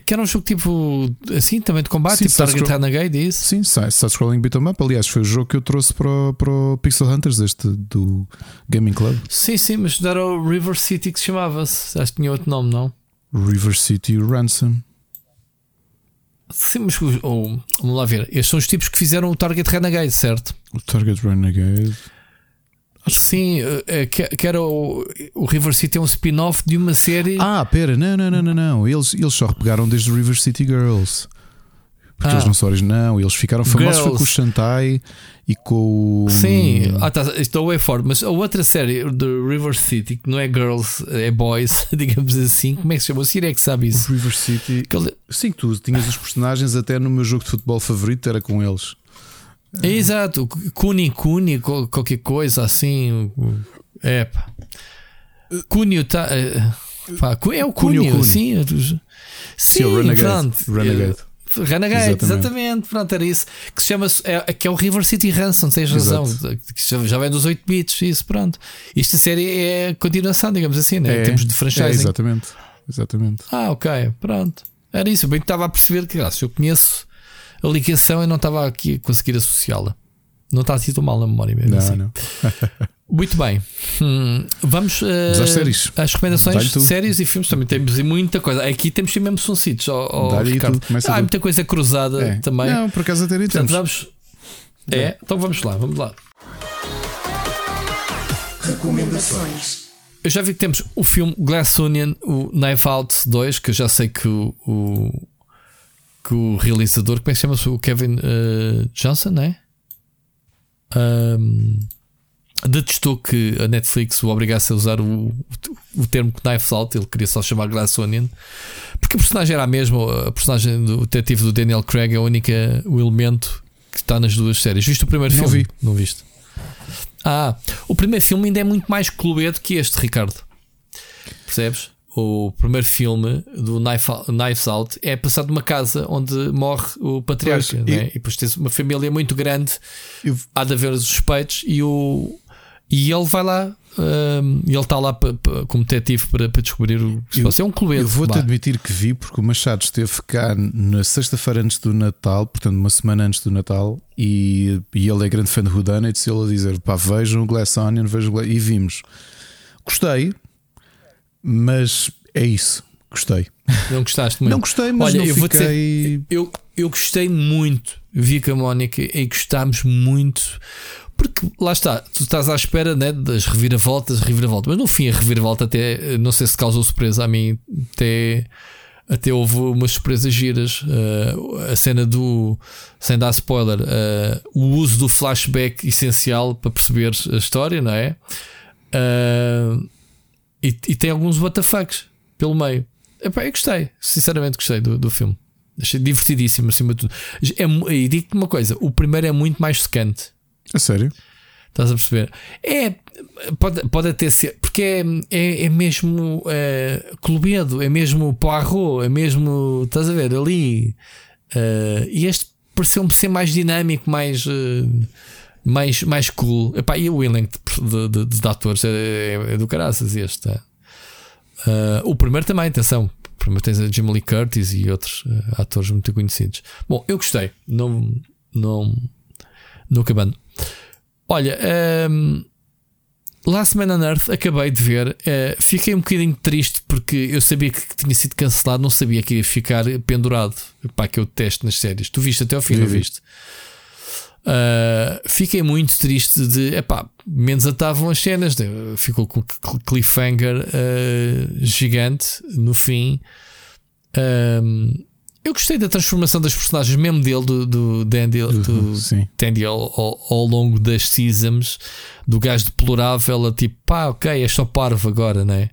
Que era um jogo tipo assim, também de combate, Sim, tipo Target Renegade, isso? Sim, side-scrolling beat 'em up. Aliás, foi o jogo que eu trouxe para o, para o Pixel Hunters, este do Gaming Club. Sim, sim, mas era o River City que se chamava-se. Acho que tinha outro nome, não? River City Ransom. Sim, mas oh, vamos lá ver. Estes são os tipos que fizeram o Target Renegade, certo? O Target Renegade. Sim, eh, que, que era o, o River City é um spin-off de uma série. Ah, pera, não, não, não, não, não. Eles, eles só pegaram desde o River City Girls. Porque ah. eles não são Não, eles ficaram famosos com o Shantai e com o. Sim, ah, tá, estou way forward, mas a outra série do River City, que não é Girls, é Boys, digamos assim, como é que se chama? O Siri é que sabe isso. O River City. Ele... Sim, tu tinhas os personagens até no meu jogo de futebol favorito, era com eles. Exato, Kuni Kuni, qualquer coisa assim. É pá. Cunho tá. É, é o Cunho, sim. Sim, sim o Renegade. Pronto. Renegade. Renegade, exatamente. exatamente. Pronto, era isso. Que se chama é, que é o River City Ransom, tens razão. Que já vem dos 8 bits, isso, pronto. Isto a série é continuação, digamos assim, né? É, em termos de franchise. É, exatamente. exatamente. Ah, ok, pronto. Era isso. Eu bem estava a perceber que, ah, se eu conheço a ligação eu não estava aqui a conseguir associá-la. Não está assim tão mal na memória mesmo. Não, assim. não. Muito bem. Hum, vamos uh, às séries. Às recomendações de séries e filmes também. Temos muita coisa. Aqui temos sim mesmo soncitos. Oh, oh, Ricardo. Há ah, muita coisa cruzada é. também. Não, por acaso até nem Portanto, vamos. É, então vamos lá, vamos lá. Recomendações. Eu já vi que temos o filme Glass Onion, o Knife Out 2, que eu já sei que o, o que o realizador, como é que chama-se? O Kevin uh, Johnson, não é? Um, detestou que a Netflix o obrigasse a usar o, o, termo Knives Out, ele queria só chamar Glass Onion, porque a personagem era a mesma, a personagem do detetive do Daniel Craig é a única, o elemento que está nas duas séries. Viste o primeiro não filme? Vi. Não viste? Ah, o primeiro filme ainda é muito mais cluedo que este, Ricardo. Percebes? O primeiro filme do Knife, Knives Out é passado numa casa onde morre o patriarca pois, né? e depois tens uma família muito grande eu... há de haver os suspeitos e, o, e ele vai lá um, ele está lá como detetive para, para descobrir o que se passa. É um clube. Eu vou-te admitir que vi, porque o Machado esteve cá na sexta-feira antes do Natal, portanto, uma semana antes do Natal, e, e ele é grande fã de Rudana e disse ele a dizer: pá, vejam o Glass Onion, vejam o Glass... e vimos. Gostei, mas é isso. Gostei. Não gostaste muito? Não gostei, mas Olha, não eu fiquei... vou dizer, eu, eu gostei muito. Vi com a Mónica e gostámos muito. Porque lá está, tu estás à espera né, das reviravoltas, reviravoltas, mas no fim a reviravolta até, não sei se causou surpresa a mim, até, até houve umas surpresas giras. Uh, a cena do, sem dar spoiler, uh, o uso do flashback essencial para perceber a história, não é? Uh, e, e tem alguns WTFs pelo meio. Epá, eu gostei, sinceramente gostei do, do filme. Achei divertidíssimo acima de tudo. É, e digo-te uma coisa: o primeiro é muito mais secante. A sério? Estás a perceber? É, pode, pode até ser, porque é, é, é mesmo é, Clubedo, é mesmo Poirot, é mesmo, estás a ver, ali. Uh, e este pareceu-me ser mais dinâmico, mais. Uh, mais, mais cool. Epá, e o elenco de, de, de, de atores é, é, é, do caraças este. Uh, o primeiro também, atenção. Primeiro tens a Jim Lee Curtis e outros uh, atores muito conhecidos. Bom, eu gostei. Não, não, no acabando. Olha, um, Last Man on Earth acabei de ver. Uh, fiquei um bocadinho triste porque eu sabia que tinha sido cancelado, não sabia que ia ficar pendurado. Pá, que eu testo nas séries. Tu viste até ao fim, não viste? Uh, fiquei muito triste de. Epá, menos atavam as cenas. De, ficou com cliffhanger uh, gigante no fim. Um, eu gostei da transformação das personagens, mesmo dele, do, do Dandy, do Dandy ao, ao, ao, longo das seasons, do gajo deplorável a tipo, pá, ok, é só parvo agora, né?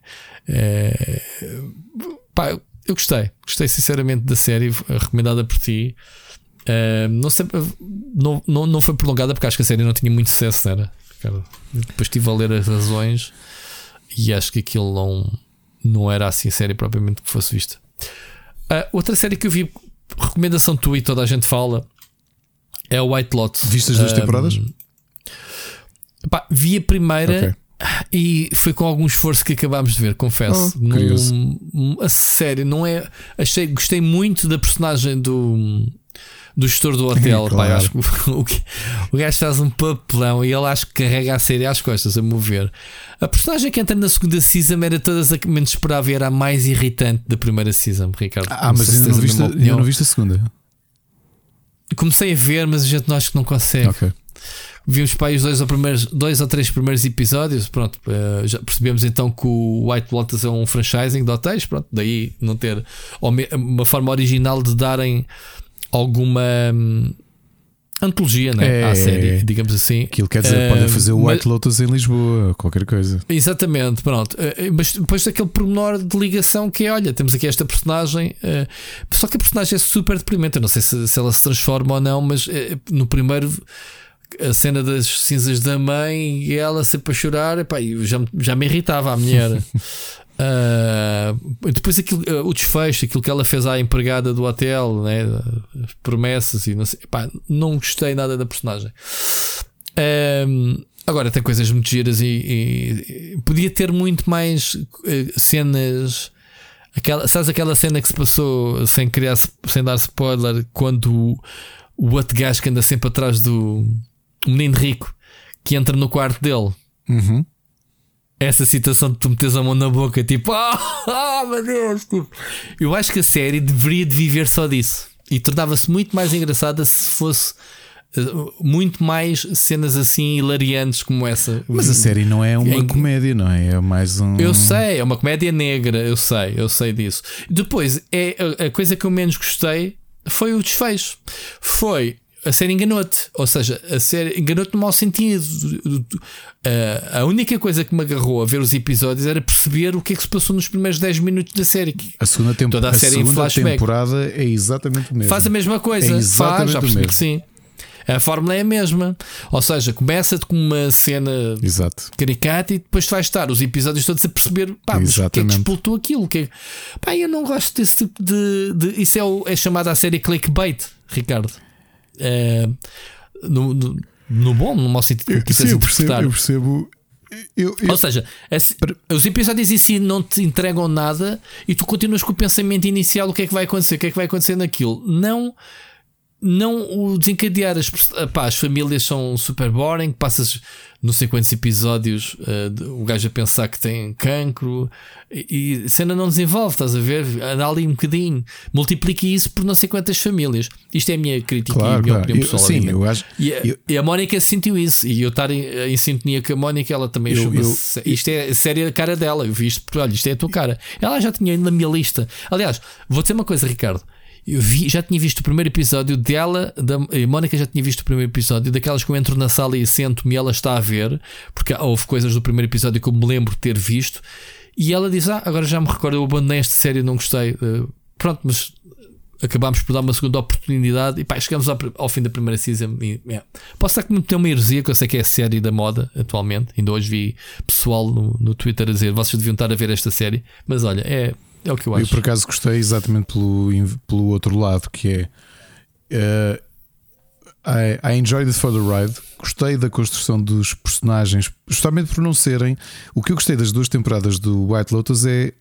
É, pá, eu gostei, gostei sinceramente da série, recomendada por ti. Uh, não, sei, não, não, não foi prolongada porque acho que a série não tinha muito sucesso, era? Depois estive a ler as razões e acho que aquilo não, não era assim série propriamente que fosse vista. Uh, outra série que eu vi, recomendação tua e toda a gente fala, é o White Lotus. Viste as duas um, temporadas? Pá, vi a primeira. Okay. E foi com algum esforço que acabámos de ver, confesso. Oh, Num, a sério, não é. Achei, gostei muito da personagem do do gestor do hotel. claro. Pá, acho que o, o gajo faz um papelão e ele acho que carrega a série às costas a mover. A personagem que entra na segunda season era todas a que menos esperava e era a mais irritante da primeira season, Ricardo. Ah, mas ainda não, viste, ainda não viste a segunda? Comecei a ver, mas a gente não acho que não consegue. Okay. Vimos para aí os dois ou, primeiros, dois ou três primeiros episódios. Pronto, uh, já percebemos então que o White Lotus é um franchising de hotéis. Pronto, daí não ter uma forma original de darem alguma hum, antologia né? É, à série, digamos assim. Aquilo quer dizer, uh, podem fazer o White mas, Lotus em Lisboa, qualquer coisa. Exatamente, pronto. Uh, mas depois daquele pormenor de ligação que é: olha, temos aqui esta personagem, uh, só que a personagem é super deprimente. Eu não sei se, se ela se transforma ou não, mas no primeiro. A cena das cinzas da mãe e ela sempre a chorar, epá, já, já me irritava a mulher. Uh, depois aquilo, uh, o desfecho, aquilo que ela fez à empregada do hotel, né? As promessas e não sei. Epá, não gostei nada da personagem. Uh, agora tem coisas muito giras e, e podia ter muito mais cenas. Aquela, sabes aquela cena que se passou sem criar sem dar spoiler quando o, o outro gajo que anda sempre atrás do menino rico que entra no quarto dele. Uhum essa situação de tu meteres a mão na boca, tipo, ah, oh, meu Deus, tipo, eu acho que a série deveria de viver só disso e tornava-se muito mais engraçada se fosse uh, muito mais cenas assim hilariantes como essa. Mas a série não é uma comédia, não é? É mais um. Eu sei, é uma comédia negra, eu sei, eu sei disso. Depois, é a coisa que eu menos gostei foi o desfecho. Foi a série enganou-te. Ou seja, a série enganou-te no mau sentido. a única coisa que me agarrou a ver os episódios era perceber o que é que se passou nos primeiros 10 minutos da série. A segunda, Toda a, a série segunda temporada é exatamente o mesmo. Faz a mesma coisa. É Faz, já percebi que sim. A fórmula é a mesma. Ou seja, começa-te com uma cena Exato. caricata e depois vais estar os episódios todos a perceber pá, mas o que é que explotou aquilo. Que é... Pá, eu não gosto desse tipo de. de... Isso é, o... é chamada a série clickbait, Ricardo. É, no, no, no, bom, no mau sentido que Sim, eu percebo, eu percebo. Eu, eu... Ou seja, os episódios em si não te entregam nada e tu continuas com o pensamento inicial: o que é que vai acontecer, o que é que vai acontecer naquilo. Não não o desencadear. As, pá, as famílias são super boring. Passas não sei quantos episódios uh, o gajo a pensar que tem cancro e, e cena não desenvolve, estás a ver? Anda ali um bocadinho, multiplique isso por não sei quantas famílias. Isto é a minha crítica claro, e a minha claro. opinião pessoal. sim, eu acho, e, a, eu, e a Mónica sentiu isso e eu estar em, em sintonia com a Mónica, ela também eu, eu, Isto é a série a cara dela. Eu vi isto, olha, isto é a tua cara. Ela já tinha na minha lista. Aliás, vou dizer uma coisa, Ricardo. Eu vi, já tinha visto o primeiro episódio dela, da a Mónica já tinha visto o primeiro episódio, daquelas que eu entro na sala e sento-me ela está a ver, porque houve coisas do primeiro episódio que eu me lembro de ter visto, e ela diz: Ah, agora já me recordo, eu abandonei esta série, não gostei. Uh, pronto, mas acabámos por dar uma segunda oportunidade e pá, chegamos ao, ao fim da primeira season. E, yeah. Posso estar que ter uma heresia, que eu sei que é a série da moda atualmente. Ainda hoje vi pessoal no, no Twitter a dizer: vocês deviam estar a ver esta série, mas olha, é é o que eu acho. Eu por acaso gostei exatamente pelo, pelo outro lado, que é. Uh, I, I enjoyed it for the ride. Gostei da construção dos personagens, justamente por não serem. O que eu gostei das duas temporadas do White Lotus é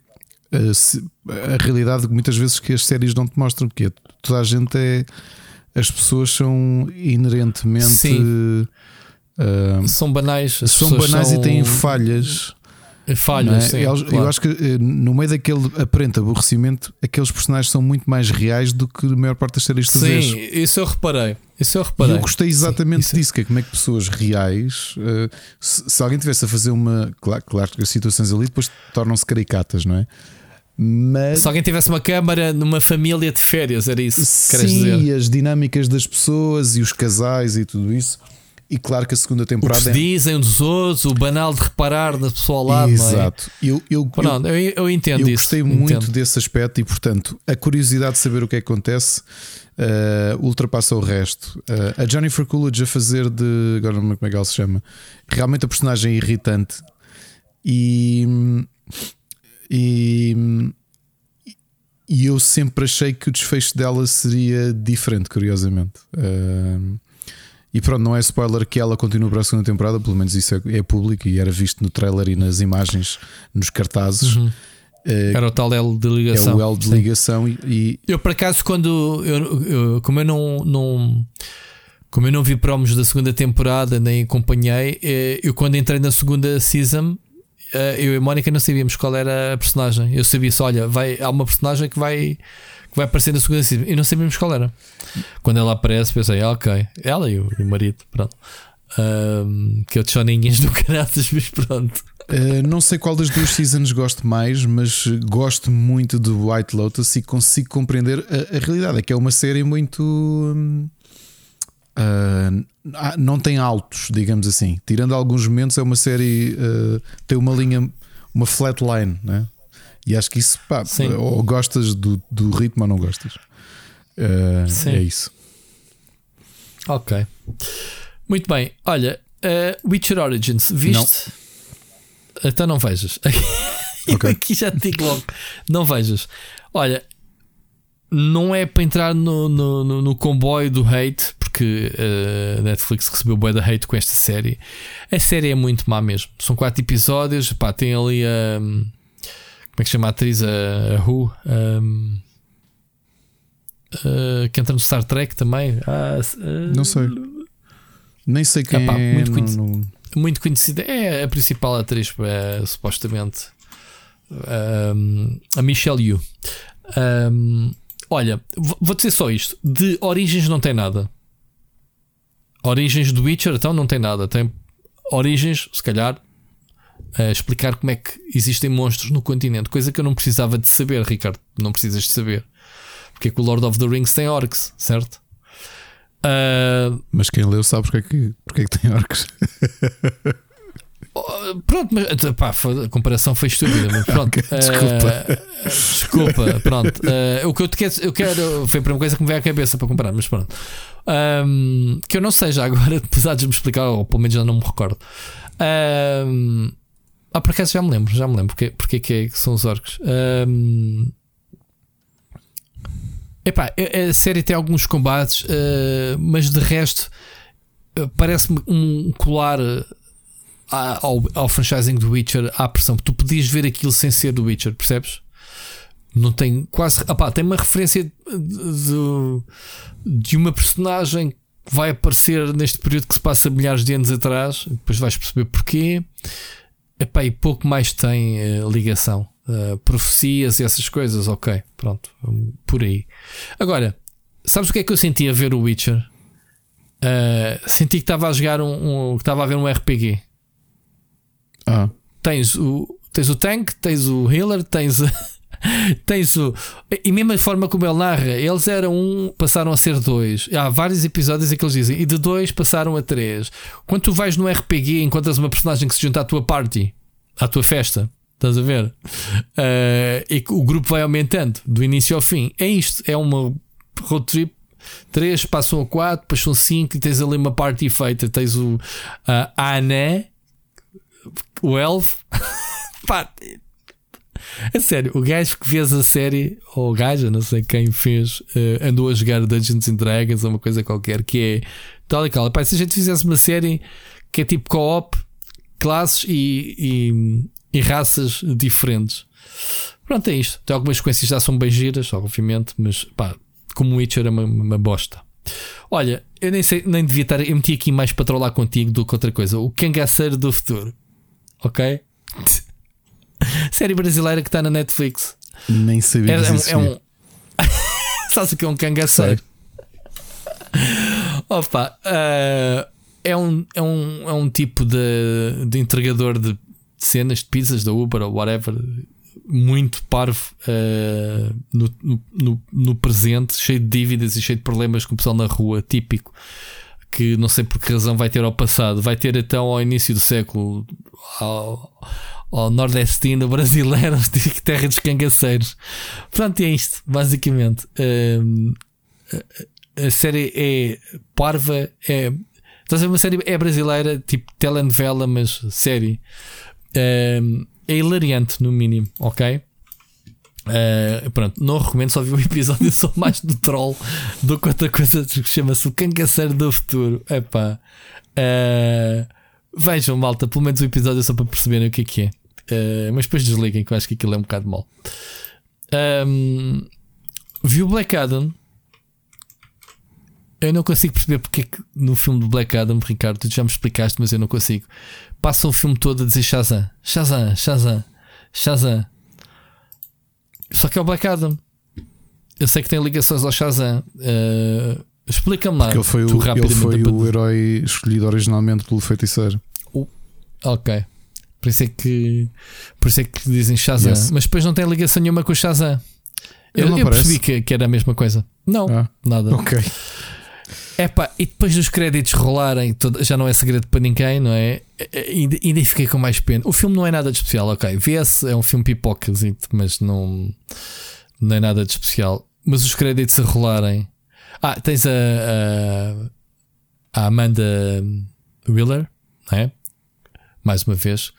a, a realidade muitas vezes que as séries não te mostram, porque toda a gente é as pessoas são inerentemente. Uh, são banais. são banais são... e têm falhas. Falhas, é? sim, eu, claro. eu, acho que eh, no meio daquele aparente aborrecimento, aqueles personagens são muito mais reais do que a maior parte das séries que Sim, isso eu reparei. Isso eu reparei. E eu gostei exatamente sim, disso, que é como é que pessoas reais, uh, se, se, alguém tivesse a fazer uma. Claro, claro que as situações ali depois tornam-se caricatas, não é? Mas... Se alguém tivesse uma câmara numa família de férias, era isso que? Sim, as dinâmicas das pessoas e os casais e tudo isso. E claro que a segunda temporada. O que se dizem dos outros, o banal de reparar na pessoa ao lado. Exato. É? Eu, eu, Pronto, eu, eu, entendo eu isso. gostei entendo. muito desse aspecto e, portanto, a curiosidade de saber o que, é que acontece uh, ultrapassa o resto. Uh, a Jennifer Coolidge a fazer de. Agora não como é que ela se chama. Realmente a personagem irritante. E. E. E eu sempre achei que o desfecho dela seria diferente, curiosamente. Uh, e pronto, não é spoiler que ela continua para a segunda temporada, pelo menos isso é, é público e era visto no trailer e nas imagens, nos cartazes. Uhum. Uh, era o tal L de ligação. É o L de ligação e, e, Eu por acaso quando eu, eu, como eu não, não como eu não vi promos da segunda temporada nem acompanhei, eh, eu quando entrei na segunda season eh, eu e a Mónica não sabíamos qual era a personagem. Eu sabia só, olha, vai, há uma personagem que vai que vai aparecer na segunda season. E não sabíamos qual era. Quando ela aparece, pensei, ah, ok, ela e o, e o marido, pronto. Um, que eu te choninhas do caraças, mas pronto. Uh, não sei qual das duas seasons gosto mais, mas gosto muito de White Lotus e consigo compreender a, a realidade. É que é uma série muito. uh, não tem altos, digamos assim. Tirando alguns momentos, é uma série. Uh, tem uma linha, uma flatline, né? E acho que isso, pá, ou gostas do, do ritmo ou não gostas. Uh, é isso. Ok. Muito bem. Olha, uh, Witcher Origins, viste? Não. Então não vejas. Eu okay. aqui já te digo logo. Não vejas. Olha, não é para entrar no, no, no, no comboio do hate, porque a uh, Netflix recebeu boa da hate com esta série. A série é muito má mesmo. São quatro episódios. Pá, tem ali a. Um, como é que chama a atriz? A, a Who? Um, uh, que entra no Star Trek também. Ah, uh, não sei. Nem sei quem é. Muito, conhecida, muito conhecida. É a principal atriz, é, supostamente. Um, a Michelle Yu. Um, olha, vou dizer só isto: de origens não tem nada. Origens do Witcher, então não tem nada. Tem origens, se calhar, a explicar como é que existem monstros no continente, coisa que eu não precisava de saber, Ricardo. Não precisas de saber. Porque é que o Lord of the Rings tem orcs, certo? Uh... Mas quem leu sabe porque é que, porque é que tem orcs. Oh, pronto, mas pá, a comparação foi estúpida, mas pronto. desculpa. Uh, desculpa, pronto. Uh, o que eu te quero, eu quero foi para uma coisa que me veio à cabeça para comparar, mas pronto. Um, que eu não sei já agora, apesar de me explicar, ou pelo menos já não me recordo. Um, ah, por acaso já me lembro, já me lembro porque, porque é que são os orcos. Um... Epá, a série tem alguns combates, uh, mas de resto uh, parece-me um colar uh, ao, ao franchising do Witcher à pressão. Tu podias ver aquilo sem ser do Witcher, percebes? Não tem quase. Opá, tem uma referência de, de uma personagem que vai aparecer neste período que se passa milhares de anos atrás, depois vais perceber porquê. Epá, e pouco mais tem uh, ligação. Uh, profecias e essas coisas, ok, pronto, por aí. Agora, sabes o que é que eu senti a ver o Witcher? Uh, senti que estava a jogar um, um, que estava a ver um RPG. Ah. Tens o, tens o tank, tens o healer, tens tens o. E mesmo a forma como ele narra, eles eram um, passaram a ser dois. Há vários episódios em que eles dizem, e de dois passaram a três. Quando tu vais no RPG encontras uma personagem que se junta à tua party, à tua festa, estás a ver? Uh, e o grupo vai aumentando do início ao fim. É isto, é uma road trip. Três passam a quatro, depois são cinco e tens ali uma party feita. Tens o uh, Ané, o Elf. Pá, a sério, o gajo que fez a série, ou o gajo, não sei quem fez, uh, andou a jogar Dungeons and Dragons ou uma coisa qualquer, que é tal e qual. Pai, se a gente fizesse uma série que é tipo co-op, classes e, e, e, raças diferentes. Pronto, é isto. Tem algumas sequências já são bem giras, obviamente, mas pá, como Witcher é uma, uma bosta. Olha, eu nem sei, nem devia estar. Eu meti aqui mais para trollar contigo do que outra coisa. O cangaceiro do futuro. Ok? Série brasileira que está na Netflix. Nem sabia É, que é um. É um... Sabes o que é um cangaceiro? Opa, eh, é, um, é, um, é um tipo de, de entregador de cenas de pizzas da Uber ou whatever, muito parvo no, no, no- no presente, cheio de dívidas e cheio de problemas com o pessoal na rua, típico. Que não sei por que razão vai ter ao passado, vai ter então ao início do século, ao, ao nordestino brasileiro, terra dos cangaceiros. Pronto, é isto, basicamente. Hum, a, a série é parva, é. Estás a ver uma série é brasileira, tipo telenovela, mas série. Hum, é hilariante, no mínimo, ok? Uh, pronto, não recomendo, só vi um episódio só mais do troll do que outra coisa que chama-se o cangaceiro do futuro. Epá. Uh, vejam, malta, pelo menos o episódio só para perceberem o que é que é. Uh, mas depois desliguem, que eu acho que aquilo é um bocado mal. Um, vi o Black Adam. Eu não consigo perceber porque é que no filme do Black Adam, Ricardo, tu já me explicaste, mas eu não consigo. Passa o filme todo a dizer Shazam, Shazam, Shazam, Shazam. Só que é o Black Adam. Eu sei que tem ligações ao Shazam. Uh, Explica-me lá. Porque ele foi, o, ele foi o herói escolhido originalmente pelo feiticeiro. Ok. Por isso é que, por isso é que dizem Shazam. Yes. Mas depois não tem ligação nenhuma com o Shazam. Ele Eu, eu percebi que, que era a mesma coisa. Não, Ah, nada. ok. Epá, e depois dos créditos rolarem, já não é segredo para ninguém, não é? Ainda, ainda fiquei com mais pena. O filme não é nada de especial, ok. Vê-se, é um filme pipocasito, mas não, não é nada de especial. Mas os créditos a rolarem. Ah, tens a, a, a Amanda Wheeler, não é? Mais uma vez,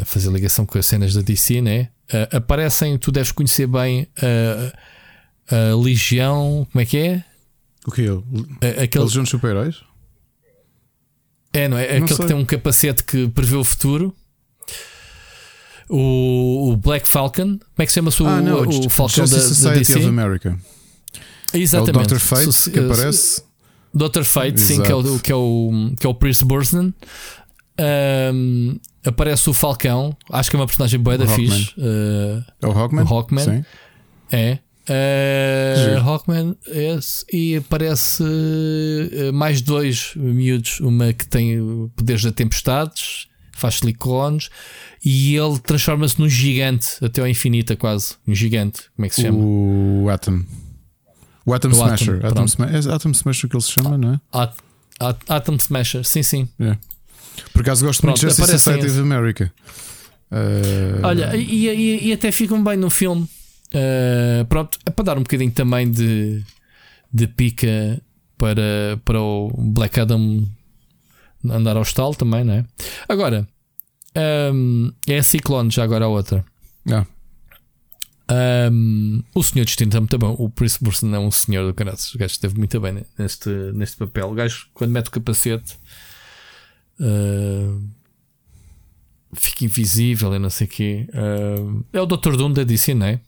a fazer ligação com as cenas da DC, né? Ah, aparecem, tu deves conhecer bem a, a Legião, como é que é? O que é? A- Aquele, Eles são super-heróis? é, não é? Não Aquele sei. que tem um capacete que prevê o futuro. O, o Black Falcon, como é que se chama-se o, ah, não. o Falcão da, Justice da Society DC? of America. Exatamente. É o Dr. Fate que uh, aparece. Dr. Fate, sim, que é, o, Exato. que, é o, que é o Pierce Brosnan. Ahm, aparece o Falcão, acho que é uma personagem boa da fixe. Uh, É o Hawkman? O Hawkman. Sim. É. Uh, esse, e aparece uh, mais dois miúdos, uma que tem poderes da tempestades, faz silicones, e ele transforma-se num gigante até ao infinito, quase. Um gigante, como é que se chama? O Atom. O Atom O Atom, Smasher. Atom, pronto. Sma é Atom Smasher que ele se chama, não é? At- At- Atom Smasher, sim, sim. Por acaso gosto muito de Pronto, Justice Society of. America. Uh, Olha, e, e- e até ficam bem no filme. Uh, pronto, é para dar um bocadinho também de, de pica para, para o Black Adam andar ao estalo também, não é? Agora, um, é a Ciclone, já agora a outra. ah, Um, o Senhor Destino muito bom. O Prince Brosnan é um senhor do caralho. O gajo esteve muito bem neste, neste papel. O gajo, quando mete o capacete, uh, fica invisível e não sei o quê. Uh, é o Dr. Doom da DC, não é?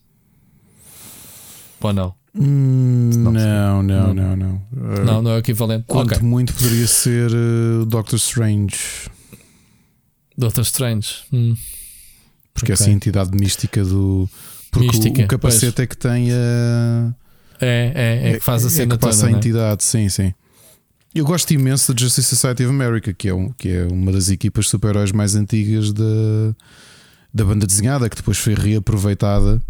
Ou não? hum, Não, não, não, não. não. Uh, Não, não é o equivalente. Quanto Ok. muito poderia ser uh, Doctor Strange. Doctor Strange. Hum. Porque Ok. essa entidade mística do. Porque o- Mística, o, capacete é que tem a. É, é, é que faz a cena é que passa toda. a não é? entidade, sim, sim. Eu gosto imenso da Justice Society of America, que é, um, que é uma das equipas super-heróis mais antigas da, da banda desenhada, que depois foi reaproveitada.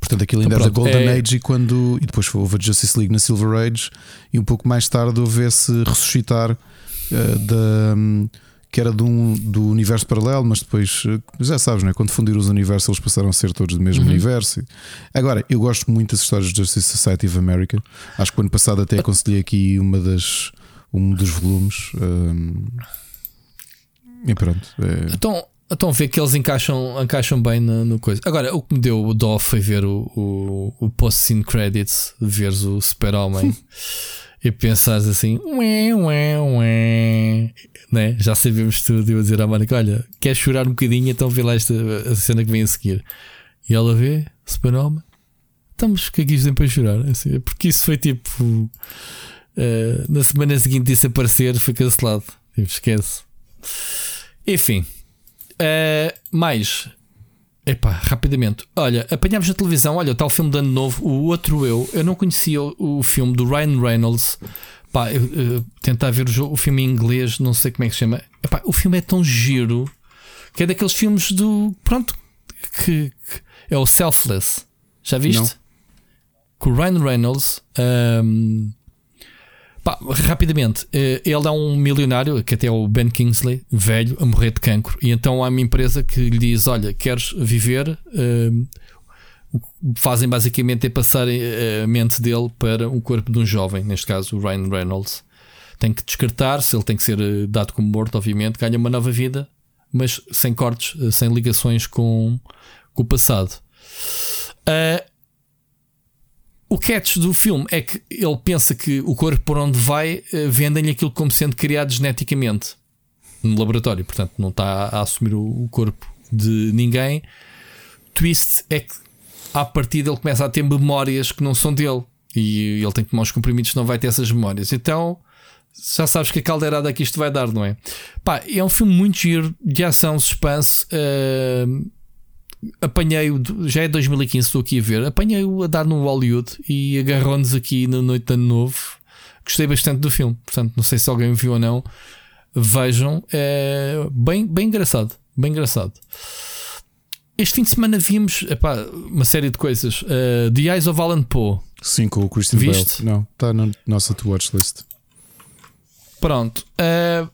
Portanto, aquilo ainda Então, era da pronto, Golden é- Age e quando. E depois houve a Justice League na Silver Age, e um pouco mais tarde houve esse ressuscitar eh, da. Que era de um, do universo paralelo, mas depois, eh, já sabes, não é? quando fundiram os universos, eles passaram a ser todos do mesmo Uhum. universo. Agora, eu gosto muito das histórias de Justice Society of America. Acho que o ano passado até aconselhei aqui uma das, um dos volumes. hum, e pronto. é- Então, então vê que eles encaixam, encaixam bem no, no coisa. Agora, o que me deu o dó foi ver o, o, o post-scene credits, veres o Super-Homem e pensares assim, ué, ué, ué. Né? Já sabemos tudo. Eu dizer à Mónica: Olha, queres chorar um bocadinho? Então vê lá esta a cena que vem a seguir. E ela vê, Super-Homem, estamos que aqui dizem para chorar. Assim, porque isso foi tipo. Uh, na semana seguinte disse aparecer, foi cancelado. Tipo, esquece. Enfim. Uh, mais. Epá, rapidamente. Olha, apanhámos na televisão. Olha, o tal filme de ano novo. O outro eu. Eu não conhecia o, o filme do Ryan Reynolds. Pá, eu, eu, tentar ver o, o filme em inglês, não sei como é que se chama. Epá, o filme é tão giro que é daqueles filmes do. Pronto, que, que é o Selfless. Já viste? Não. Com o Ryan Reynolds. Um, pá, rapidamente, eh, ele é um milionário, que até é o Ben Kingsley, velho, a morrer de cancro. E então há uma empresa que lhe diz: Olha, queres viver? Um, fazem basicamente é passar eh, a mente dele para o corpo de um jovem, neste caso o Ryan Reynolds. Tem que descartar, se ele tem que ser eh, dado como morto, obviamente, ganha uma nova vida, mas sem cortes, sem ligações com, com o passado. Uh, o catch do filme é que ele pensa que o corpo por onde vai uh, vendem-lhe aquilo como sendo criado geneticamente no laboratório, portanto, não está a assumir o corpo de ninguém. Twist é que à partida ele começa a ter memórias que não são dele. E ele tem que tomar os comprimidos, não vai ter essas memórias. Então já sabes que a caldeirada que isto vai dar, não é? Pá, é um filme muito giro de ação, suspense. Uh, apanhei-o, já é 2015, estou aqui a ver. Apanhei-o a dar no Hollywood e agarrou-nos aqui na Noite de Ano Novo. Gostei bastante do filme, portanto, não sei se alguém viu ou não. Vejam, é bem, bem engraçado. Bem engraçado. Este fim de semana vimos epá, uma série de coisas. Uh, The Eyes of Alan Poe. Sim, com o Christian Viste? Bale. Não, está na nossa to watch list. Pronto. Uh,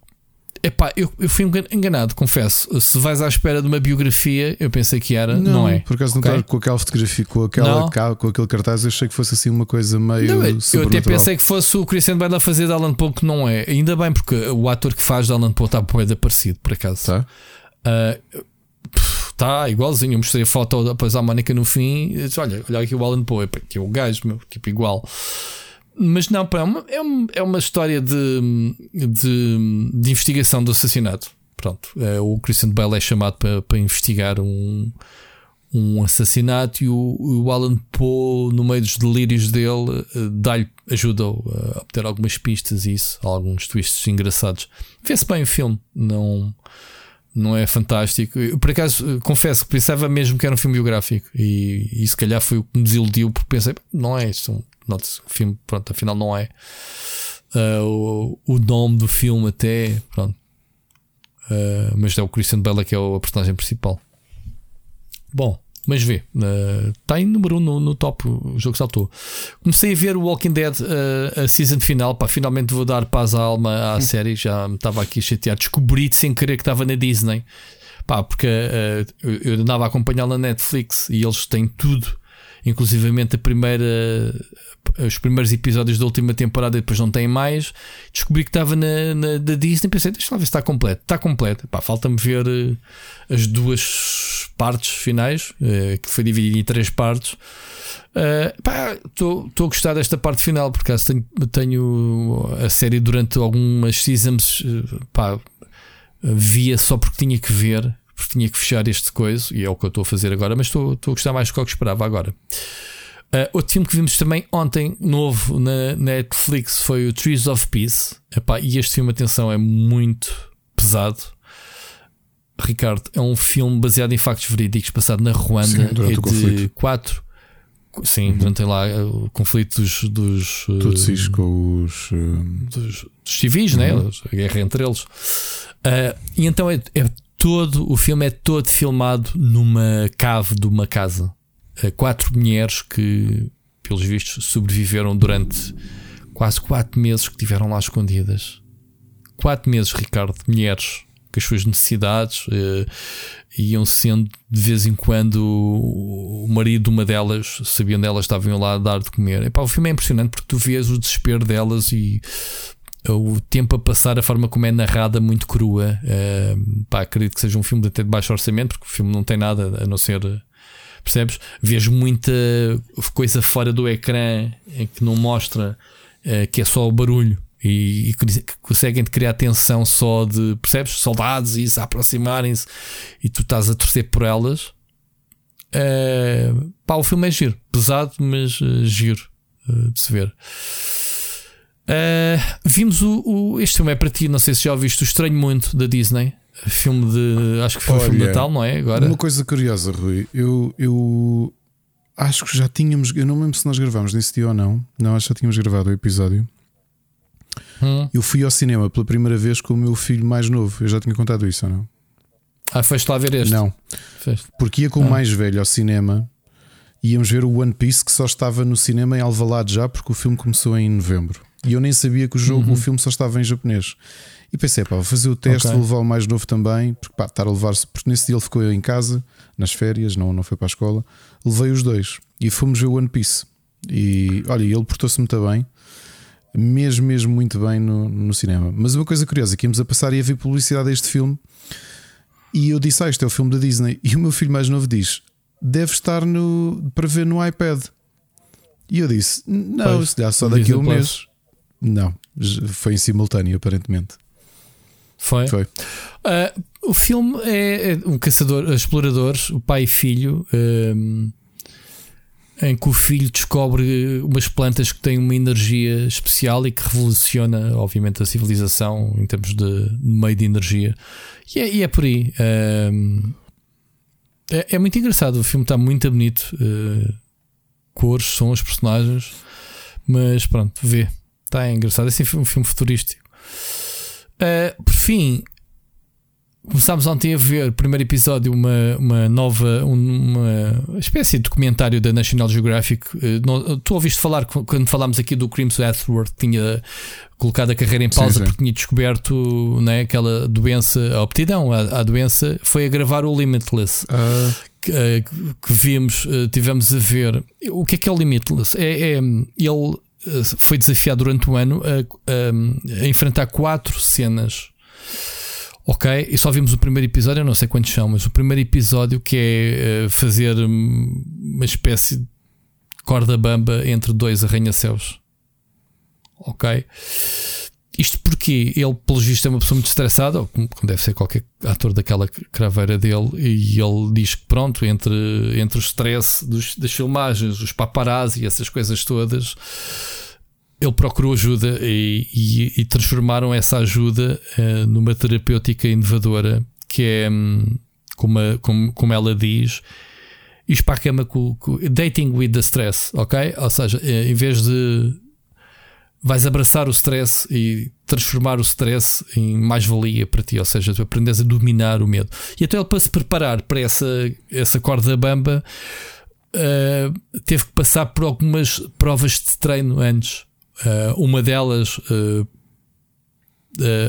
epá, eu, eu fui enganado, confesso. Se vais à espera de uma biografia, eu pensei que era, não, não é. Por acaso não com aquela fotografia, com, aquela, com aquele cartaz, eu achei que fosse assim uma coisa meio. Não, eu até pensei que fosse o Christian Bale a fazer de Alan Poe, que não é. Ainda bem, porque o ator que faz de Alan Poe está bem parecido, por acaso. Tá. Uh, Está igualzinho. Eu mostrei a foto depois à Mónica no fim. Disse, olha, olha aqui o Alan Poe, que é o gajo, meu, tipo igual. Mas não, é, uma, é, é uma história de, de, de investigação do assassinato. Pronto, é, o Christian Bale é chamado para, para investigar um, um assassinato e o, o Alan Poe, no meio dos delírios dele, eh, dá-lhe ajuda-o a obter algumas pistas e isso, alguns twists engraçados. Vê-se bem o filme, não não é fantástico. Eu, por acaso, confesso que pensava mesmo que era um filme biográfico e, e se calhar foi o que me desiludiu porque pensei, não é isto, um, o filme, pronto, afinal não é. Uh, o, o nome do filme até, pronto. Uh, mas é o Christian Bella que é a personagem principal. Bom, mas vê, está uh, em número 1 um no, no, top. O jogo saltou. Comecei a ver o Walking Dead, uh, a season final. Pá, finalmente vou dar paz à alma à hum. série. Já me estava aqui a chatear. Descobri sem querer que estava na Disney. Pá, porque uh, eu andava a acompanhar na Netflix e eles têm tudo, inclusivamente a primeira os primeiros episódios da última temporada e depois não tem mais. Descobri que estava na, na da Disney pensei, deixa lá ver se está completo. Está completo. falta-me ver uh, as duas partes finais, uh, que foi dividido em três partes. Estou uh, a gostar desta parte final, porque tenho, tenho a série durante algumas seasons. Pá, via só porque tinha que ver, porque tinha que fechar este coisa, e é o que eu estou a fazer agora, mas estou a gostar mais do que eu esperava agora. Uh, outro filme que vimos também ontem, novo na Netflix, foi o Trees of Peace. Epá, e este filme, atenção, é muito pesado. Ricardo, é um filme baseado em factos verídicos, passado na Ruanda. Sim, durante é o conflito. quatro. Sim, uhum. durante lá o conflito dos. dos Tutsis uh, com os. Dos, dos, civis, né? uhum. né? A guerra entre eles. Uh, e então é, é todo. O filme é todo filmado numa cave de uma casa quatro mulheres que, pelos vistos, sobreviveram durante quase quatro meses que tiveram lá escondidas. Quatro meses, Ricardo, mulheres que as suas necessidades uh, iam sendo de vez em quando o marido de uma delas sabia onde elas estavam lá a dar de comer. Epá, o filme é impressionante porque tu vês o desespero delas e o tempo a passar, a forma como é narrada, muito crua. Uh, pá, acredito que seja um filme até de baixo orçamento, porque o filme não tem nada a não ser Percebes? Vejo muita coisa fora do ecrã que não mostra uh, que é só o barulho e, e conseguem criar tensão só de, percebes? Soldados e isso aproximarem-se e tu estás a torcer por elas. Uh, pá, o filme é giro, pesado, mas uh, giro uh, de se ver. vimos o, o, Este filme é para ti, não sei se já ouviste o Estranho Muito da Disney. Filme de. Acho que foi o filme de Natal, não é? Agora. Uma coisa curiosa, Rui. Eu, eu acho que já tínhamos. Eu não lembro se nós gravámos nesse dia ou não. Não, acho que já tínhamos gravado o episódio. Hum. Eu fui ao cinema pela primeira vez com o meu filho mais novo. Eu já tinha contado isso ou não? Ah, foste lá ver este? Não. Feste. Porque ia com ah. o mais velho ao cinema. Íamos ver o One Piece que só estava no cinema em Alvalade já, porque o filme começou em novembro. E eu nem sabia que o jogo, uhum. o filme só estava em japonês. E pensei, pá, vou fazer o teste, okay. vou levar o mais novo também, porque pá, estar a levar-se, porque nesse dia ele ficou em casa, nas férias, não, não foi para a escola. Levei os dois e fomos ver o One Piece. E olha, ele portou-se muito bem, mesmo, mesmo muito bem no, no cinema. Mas uma coisa curiosa, que íamos a passar e a ver publicidade deste filme, e eu disse, ah, isto é o filme da Disney. E o meu filho mais novo diz, deve estar no, para ver no iPad. E eu disse, não, se calhar só daqui a um mês. Não, foi em simultâneo, aparentemente. Foi? Foi. Uh, o filme é, é um caçador, exploradores, o pai e filho, um, em que o filho descobre umas plantas que têm uma energia especial e que revoluciona, obviamente, a civilização em termos de meio de energia. E é, e é por aí. Um, é, é, muito engraçado. O filme está muito bonito. Uh, cores, são os personagens. Mas pronto, vê. Está engraçado. É assim um filme futurístico. Uh, por fim, começámos ontem a ver, primeiro episódio, uma, uma nova, uma espécie de documentário da National Geographic. Uh, tu ouviste falar quando falámos aqui do Crimson Earthworth, tinha colocado a carreira em pausa sim, sim. porque tinha descoberto né, aquela doença, a aptidão a, a doença, foi a gravar o Limitless. Uh. Que, uh, que, vimos, tivemos a ver. O que é que é o Limitless? É, é ele eh, foi desafiado durante um ano a, a, a, enfrentar quatro cenas. Ok, e só vimos o primeiro episódio, eu não sei quantos são, mas o primeiro episódio que é uh, fazer uma espécie de corda bamba entre dois arranha-céus. Ok? Isto porque ele, pelo visto, é uma pessoa muito estressada, como deve ser qualquer ator daquela craveira dele, e ele diz que, pronto, entre, entre o stress dos, das filmagens, os paparazzi essas coisas todas, ele procurou ajuda e, e, e transformaram essa ajuda uh, numa terapêutica inovadora que é, um, como, a, como, como ela diz, isto para a cama com, com, dating with the stress, ok? Ou seja, eh, em vez de vais abraçar o stress e transformar o stress em mais-valia para ti, ou seja, tu aprendes a dominar o medo. E até ele para se preparar para essa, essa corda bamba, uh, teve que passar por algumas provas de treino antes. Uh, uma delas, uh,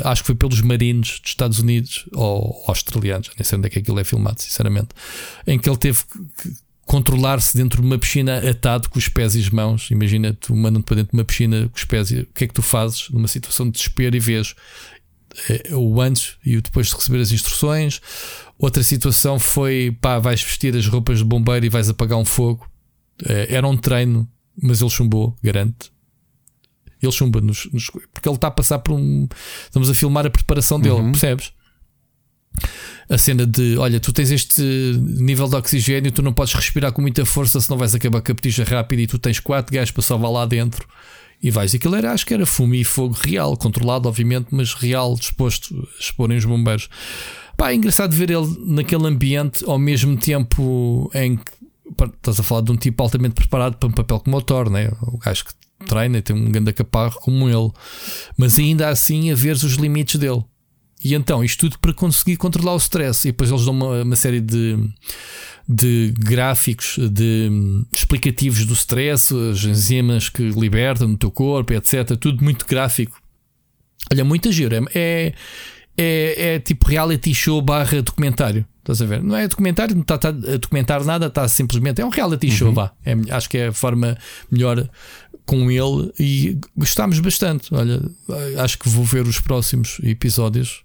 acho que foi pelos marinos dos Estados Unidos ou australianos, nem sei onde é que aquilo é filmado, sinceramente, em que ele teve que controlar-se dentro de uma piscina atado com os pés e as mãos. Imagina, tu mandam-te para dentro de uma piscina com os pés e o que é que tu fazes numa situação de desespero e vês é, o antes e o depois de receber as instruções. Outra situação foi pá, vais vestir as roupas de bombeiro e vais apagar um fogo. É, era um treino, mas ele chumbou, garanto. Ele chumba nos, nos, porque ele está a passar por um. Estamos a filmar a preparação dele, uhum. percebes? A cena de olha, tu tens este nível de oxigênio, tu não podes respirar com muita força, senão vais acabar com a petija rápida e tu tens quatro gajos para salvar lá dentro e vais. Aquilo era, acho que era fumo e fogo real, controlado, obviamente, mas real, disposto a exporem os bombeiros. Pá, é engraçado ver ele naquele ambiente ao mesmo tempo em que estás a falar de um tipo altamente preparado para um papel como o né? o gajo que treina e tem um grande caparro como ele, mas ainda assim a ver os limites dele. E então, isto tudo para conseguir controlar o stress. E depois eles dão uma, uma série de, de gráficos, de explicativos do stress, as enzimas que libertam no teu corpo, etc. Tudo muito gráfico. Olha, muita giro. É, é, é, é tipo reality show barra documentário. Estás a ver? Não é documentário, não está, está a documentar nada, está simplesmente. É um reality uhum. show, vá. É, acho que é a forma melhor com ele e gostámos bastante. Olha, acho que vou ver os próximos episódios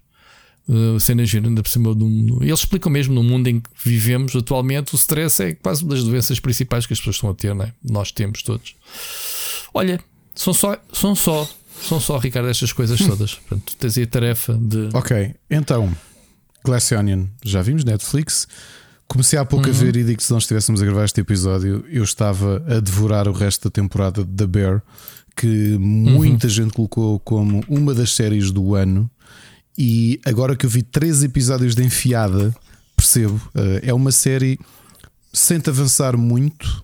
Uh, cena gira, ainda por cima de um. Eles explicam mesmo no mundo em que vivemos atualmente, o stress é quase uma das doenças principais que as pessoas estão a ter, né? nós temos todos. Olha, são só, são só, são só, Ricardo, estas coisas hum. todas. Portanto, tens aí a tarefa de. Ok, então, Glass Onion, já vimos, Netflix. Comecei há pouco Uhum. a ver e digo que se não estivéssemos a gravar este episódio, eu estava a devorar o resto da temporada de The Bear, que muita gente colocou como uma das séries do ano. E agora que eu vi três episódios de enfiada, percebo, eh, é uma série sem te avançar muito.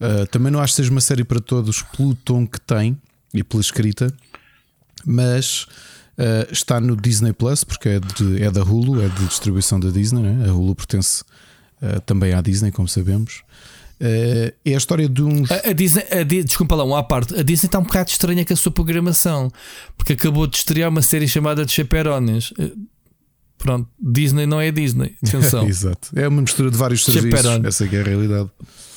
Eh, também não acho que seja uma série para todos pelo tom que tem e pela escrita, mas eh, está no Disney Plus, porque é, de- é da Hulu, é de distribuição da Disney. Né? A Hulu pertence também à Disney, como sabemos. Eh, é a história de uns. A, a Disney, a desculpa lá, um à parte. A Disney está um bocado estranha com a sua programação, porque acabou de estrear uma série chamada de Chaperones. Eh, Pronto, Disney não é Disney. Atenção. Exato. É uma mistura de vários serviços. Chaperone. Essa é que é a realidade.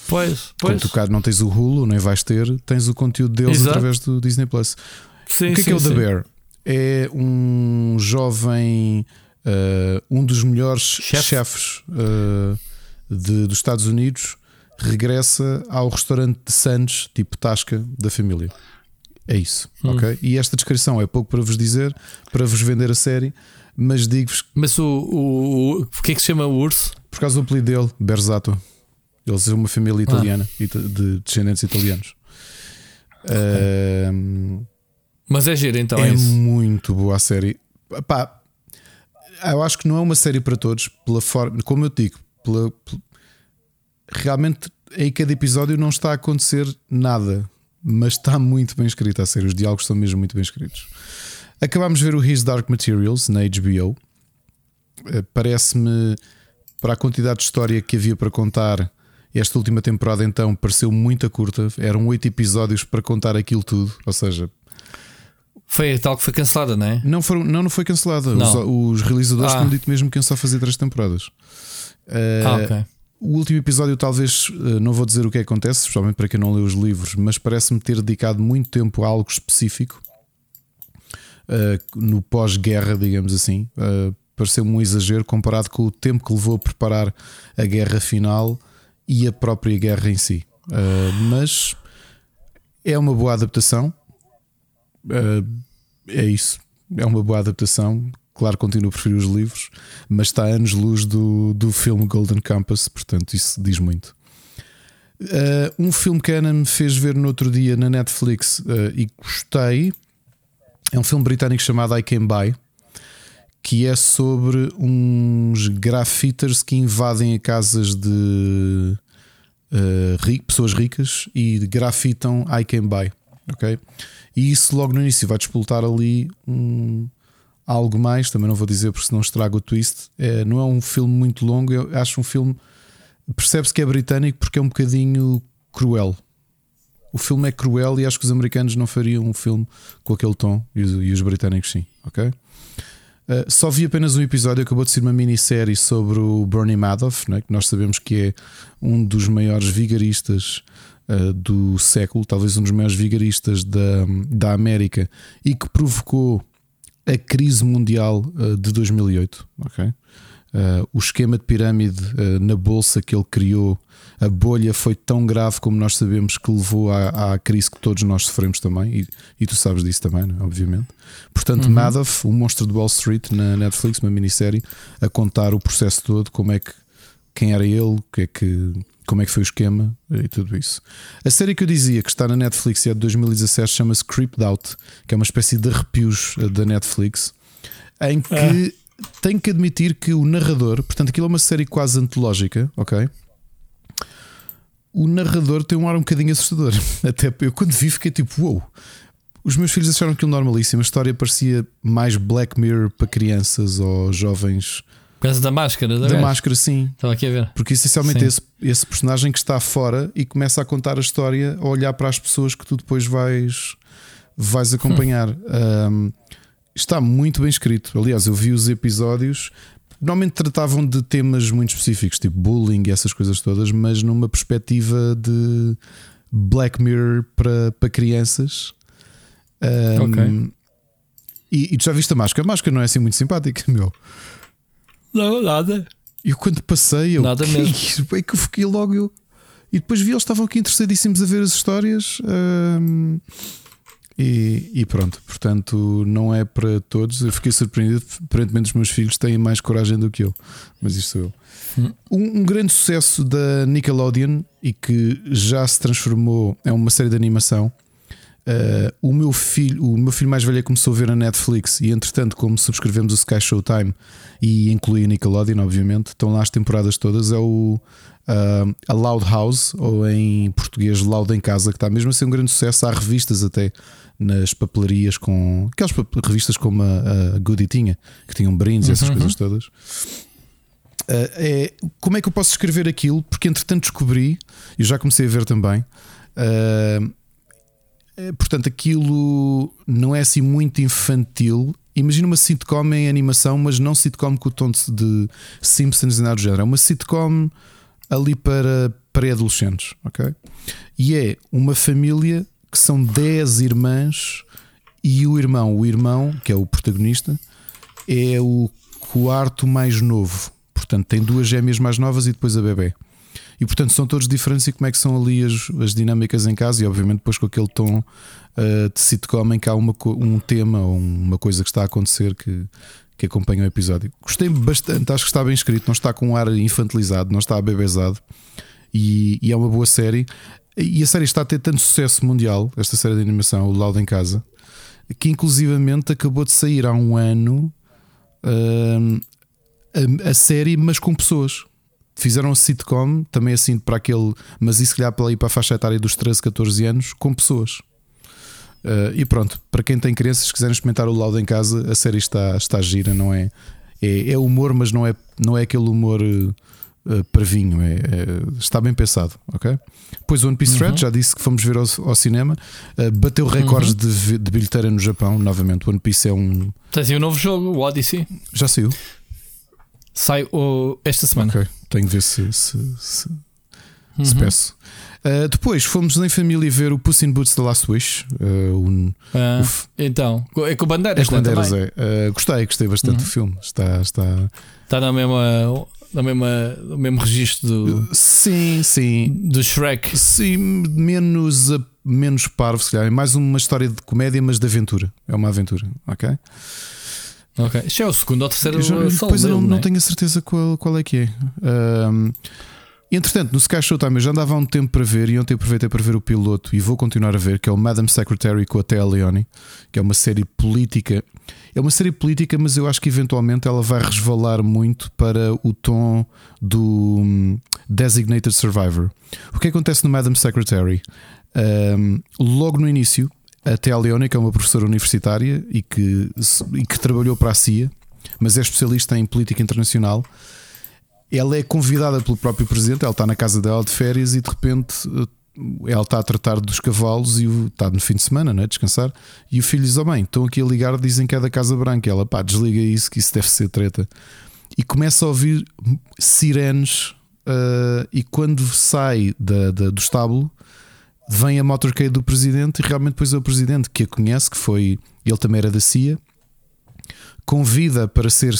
pois, pois. tu cá não tens o Hulu, nem vais ter, tens o conteúdo deles Exato. através do Disney Plus. Sim, o que é que é o sim, The. Bear? É um jovem, uh, um dos melhores Chefe. chefes uh, de- dos Estados Unidos, regressa ao restaurante de Sands, tipo Tasca, da família. É isso, Hum. ok? E esta descrição é pouco para vos dizer, para vos vender a série, mas digo-vos Mas o, o, o, o que é que se chama o urso? por causa do apelido dele, Berzato. Eles são uma família Ah. italiana, ita- de descendentes italianos. Um, Mas é giro então, é, é muito boa a série. Pá, eu acho que não é uma série para todos, pela forma, como eu digo, pela, pela- realmente em cada episódio não está a acontecer nada, mas está muito bem escrita a série. Os diálogos são mesmo muito bem escritos. Acabámos de ver o His Dark Materials na HBO. Eh, Parece-me, para a quantidade de história que havia para contar, esta última temporada então pareceu muito curta. Eram oito episódios para contar aquilo tudo, ou seja, Foi a tal que foi cancelada, não é? não, foram, não, não foi cancelada. Os, os realizadores Ah. tinham dito mesmo que iam só fazer três temporadas. Eh, Ah, ok. O último episódio, talvez, eh, não vou dizer o que é que acontece, especialmente para quem não leu os livros, mas parece-me ter dedicado muito tempo a algo específico eh, no pós-guerra, digamos assim. Eh, Pareceu-me um exagero comparado com o tempo que levou a preparar a guerra final e a própria guerra em si. Mas é uma boa adaptação. É isso. É uma boa adaptação. Claro, continuo a preferir os livros, mas está a anos-luz do, do filme Golden Compass, portanto, isso diz muito. Eh, um filme que a Ana me fez ver no outro dia na Netflix eh, e gostei é um filme britânico chamado I Came By, que é sobre uns grafiters que invadem casas de eh, ri- pessoas ricas e grafitam I Came By. ok? E isso logo no início vai despoltar ali um, algo mais, também não vou dizer porque senão estrago o twist. É, não é um filme muito longo, eu acho um filme. Percebe-se que é britânico porque é um bocadinho cruel. O filme é cruel e acho que os americanos não fariam um filme com aquele tom e os, e os britânicos sim, ok? Uh, só vi apenas um episódio, acabou de ser uma minissérie sobre o Bernie Madoff, né, que nós sabemos que é um dos maiores vigaristas uh, do século, talvez um dos maiores vigaristas da, da América e que provocou a crise mundial uh, de 2008. ok? Uh, o esquema de pirâmide uh, na bolsa que ele criou, a bolha foi tão grave como nós sabemos que levou à, à crise que todos nós sofremos também, e, e tu sabes disso também, né? obviamente. Portanto, Madoff, o monstro de Wall Street na Netflix, uma minissérie, a contar o processo todo, como é que quem era ele, o que é que, como é que foi o esquema e tudo isso. A série que eu dizia que está na Netflix e é de 2017 chama-se Creeped Out, que é uma espécie de arrepios uh, da Netflix, em que tenho que admitir que o narrador, portanto, aquilo é uma série quase antológica, ok? O narrador tem um ar um bocadinho assustador. Até eu, quando vi, fiquei tipo, uou. Os meus filhos acharam aquilo normalíssimo. A história parecia mais Black Mirror para crianças ou jovens. Por causa da máscara, da, Da máscara, sim. Estava aqui a ver. Porque essencialmente Sim. esse, esse personagem que está fora e começa a contar a história, a olhar para as pessoas que tu depois vais, vais acompanhar. Um, está muito bem escrito. Aliás, eu vi os episódios. Normalmente tratavam de temas muito específicos, tipo bullying e essas coisas todas, mas numa perspectiva de Black Mirror para, para crianças. Um, Ok. E, e tu já viste a máscara? A máscara não é assim muito simpática, meu. Não, nada. Eu quando passei, eu Nada "Que mesmo." isso?" é que eu fiquei logo. Eu... E depois vi eles estavam aqui interessadíssimos a ver as histórias. hum, E, e, pronto, portanto, não é para todos. Eu fiquei surpreendido. Aparentemente, os meus filhos têm mais coragem do que eu, mas isto sou eu. Hum. Um, um, grande sucesso da Nickelodeon e que já se transformou, é uma série de animação. Uh, o, meu filho, o meu filho mais velho começou a ver a Netflix e, entretanto, como subscrevemos o Sky Showtime e inclui a Nickelodeon, obviamente, estão lá as temporadas todas. É o uh, a Loud House, ou em português Loud em Casa, que está mesmo a ser um grande sucesso. Há revistas até nas papelarias com aquelas revistas como a, a Goody tinha, que tinham brindes e essas uhum. coisas todas. Uh, é, como é que eu posso escrever aquilo? Porque entretanto descobri, e já comecei a ver também. Uh, portanto, aquilo não é assim muito infantil. Imagina uma sitcom em animação, mas não sitcom com o tom de Simpsons e nada do género. É uma sitcom ali para pré-adolescentes, ok? E é uma família que são 10 irmãs e o irmão, o irmão, que é o protagonista, é o quarto mais novo. Portanto, tem duas gêmeas mais novas e depois a bebê. E portanto são todos diferentes e como é que são ali as, as dinâmicas em casa e obviamente depois com aquele tom uh, de sitcom em que há uma, um tema ou uma coisa que está a acontecer que, que acompanha o episódio. Gostei bastante, acho que está bem escrito, não está com um ar infantilizado, não está abebezado e, e é uma boa série. E a série está a ter tanto sucesso mundial, esta série de animação, o Loud em Casa, que inclusivamente acabou de sair há um ano uh, a, a, série, mas com pessoas. Fizeram um sitcom, também assim para aquele, mas isso calhar para ir para a faixa etária dos 13, 14 anos, com pessoas. Uh, e pronto, para quem tem crianças, se quiserem experimentar o laudo em casa, a série está, está gira, não é? É, é humor, mas não é, não é aquele humor uh, parvinho, é, é, está bem pensado, ok? Depois o One Piece uhum. já disse que fomos ver ao, ao cinema, uh, bateu recordes uhum. de, de bilheteira no Japão, novamente. O One Piece é um. Tem um novo jogo, o Odyssey. Já saiu? Sai uh, esta semana. Ok, tenho de ver se, se, se, uhum. se peço. Uh, depois fomos em família ver o Puss in Boots The Last Wish. Uh, um, ah, então, é com bandeiras, é com bandeiras, é. Uh, gostei, gostei bastante uhum. do filme. Está, está... está na mesma. Na mesma, no mesmo registro do. Sim, sim. Do Shrek. Sim, menos, menos parvo, se calhar. É mais uma história de comédia, mas de aventura. É uma aventura, ok? Ok. Isto é o segundo ou terceiro já, Depois eu não, não, é? tenho a certeza qual, qual é que é. Um, Entretanto, no Sky Showtime eu já andava há um tempo para ver e ontem aproveitei para ver o piloto e vou continuar a ver, que é o Madam Secretary com a Thea Leone, que é uma série política. É uma série política, mas eu acho que eventualmente ela vai resvalar muito para o tom do um, Designated Survivor. O que acontece no Madam Secretary? Um, logo no início, a Thea Leone, que é uma professora universitária e que, e que trabalhou para a CIA, mas é especialista em política internacional ela é convidada pelo próprio presidente, ela está na casa dela de férias e de repente eh, ela está a tratar dos cavalos e está no fim de semana, não é? Descansar. E o filho diz: Oh, mãe, estão aqui a ligar, dizem que é da Casa Branca. ela, pá, desliga isso, que isso deve ser treta. E começa a ouvir sirenes. Uh, e quando sai da, da, do estábulo, vem a motorcade do presidente. E realmente, depois é o presidente que a conhece, que foi ele também era da CIA convida para ser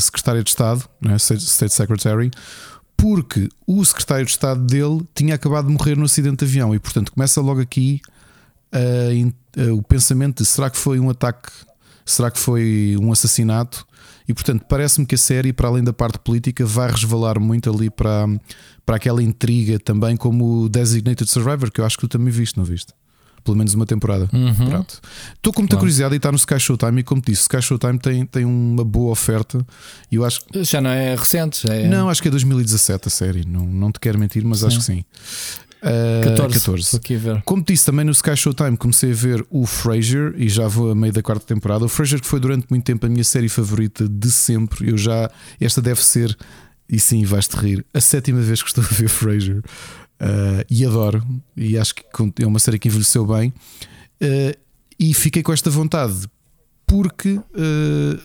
secretária de Estado, é? State Secretary, porque o secretário de Estado dele tinha acabado de morrer no acidente de avião e, portanto, começa logo aqui uh, uh, o pensamento de será que foi um ataque, será que foi um assassinato? E, portanto, parece-me que a série, para além da parte política, vai resvalar muito ali para, para aquela intriga também, como o Designated Survivor, que eu acho que tu também viste, não viste? pelo menos uma temporada. Uhum. Estou com muita claro. curiosidade e está no Sky Showtime. E como disse, Sky Showtime tem, tem uma boa oferta. E eu acho Já não é recente, já é... Não, acho que é 2017 a série. Não, não te quero mentir, mas sim. acho que sim. Uh, 14. 14. Aqui ver. Como disse também no Sky Showtime, comecei a ver o Frasier e já vou a meio da quarta temporada. O Frasier que foi durante muito tempo a minha série favorita de sempre. Eu já, esta deve ser, e sim, vais-te rir, a sétima vez que estou a ver Frasier. Uh, e adoro, e acho que é uma série que envelheceu bem. Uh, e fiquei com esta vontade porque uh,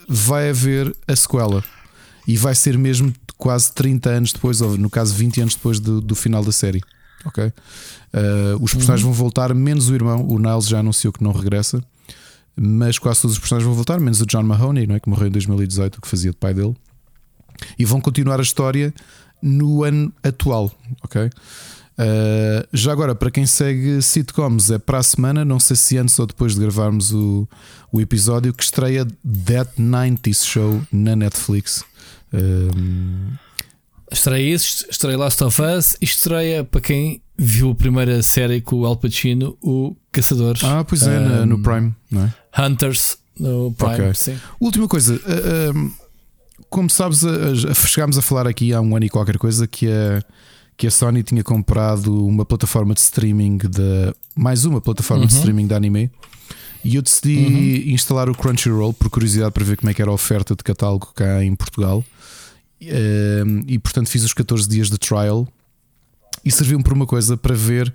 vai haver a sequela e vai ser mesmo quase 30 anos depois, ou no caso 20 anos depois do, do final da série. Ok? os personagens uhum. vão voltar, menos o irmão. O Niles já anunciou que não regressa, mas quase todos os personagens vão voltar, menos o John Mahoney, não é? que morreu em 2018, que fazia de pai dele. E vão continuar a história no ano atual, ok? Uh, já agora, para quem segue sitcoms, é para a semana, não sei se antes ou depois de gravarmos o, o episódio, que estreia That 90s Show na Netflix. Um... Estreia isso, estreia Last of Us e estreia para quem viu a primeira série com o Al Pacino, o Caçadores. Ah, pois é, um, no Prime, não é? Hunters no Prime, okay. sim. Última coisa, uh, como sabes, chegámos a falar aqui há um ano e qualquer coisa que a, que a Sony tinha comprado uma plataforma de streaming de mais uma plataforma uhum. de streaming de anime. E eu decidi uhum. instalar o Crunchyroll por curiosidade para ver como é que era a oferta de catálogo cá em Portugal. E portanto fiz os 14 dias de trial e serviu-me por uma coisa para ver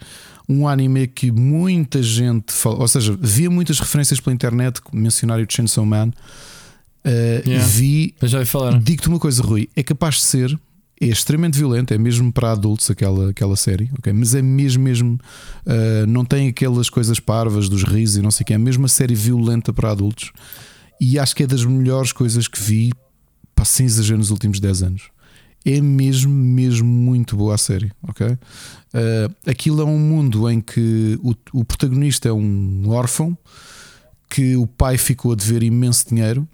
um anime que muita gente fala, ou seja, via muitas referências pela internet, mencionar o Chainsaw Man. Uh, yeah. Vi, já falar. Digo-te uma coisa, Rui, é capaz de ser é extremamente violento, é mesmo para adultos aquela, aquela série, ok? Mas é mesmo, mesmo, uh, não tem aquelas coisas parvas dos risos e não sei o que, é mesmo uma série violenta para adultos. E acho que é das melhores coisas que vi, para sem exagero, nos últimos 10 anos. É mesmo, mesmo muito boa a série, ok? Uh, aquilo é um mundo em que o, o protagonista é um órfão que o pai ficou a dever imenso dinheiro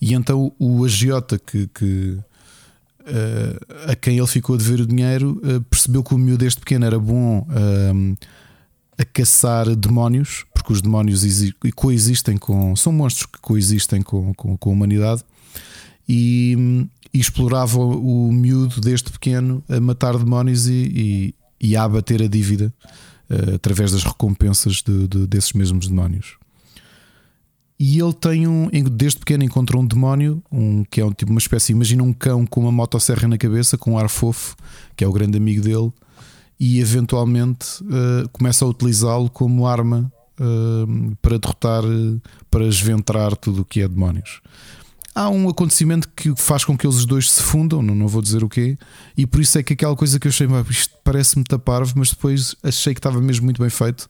e então o agiota que, que uh, a quem ele ficou a dever o dinheiro uh, percebeu que o miúdo deste pequeno era bom uh, a caçar demónios, porque os demónios coexistem com. são monstros que coexistem com, com, com a humanidade e, e, explorava o miúdo deste pequeno a matar demónios e, e, e a abater a dívida através das recompensas de, de, desses mesmos demónios. E ele tem um. Desde pequeno encontrou um demónio, um, que é um, tipo uma espécie. Imagina um cão com uma motosserra na cabeça, com um ar fofo, que é o grande amigo dele, e eventualmente uh, começa a utilizá-lo como arma uh, para derrotar, uh, para esventrar tudo o que é demónios. Há um acontecimento que faz com que eles dois se fundam, não, não vou dizer o quê, e por isso é que aquela coisa que eu achei, isto parece-me taparvo, mas depois achei que estava mesmo muito bem feito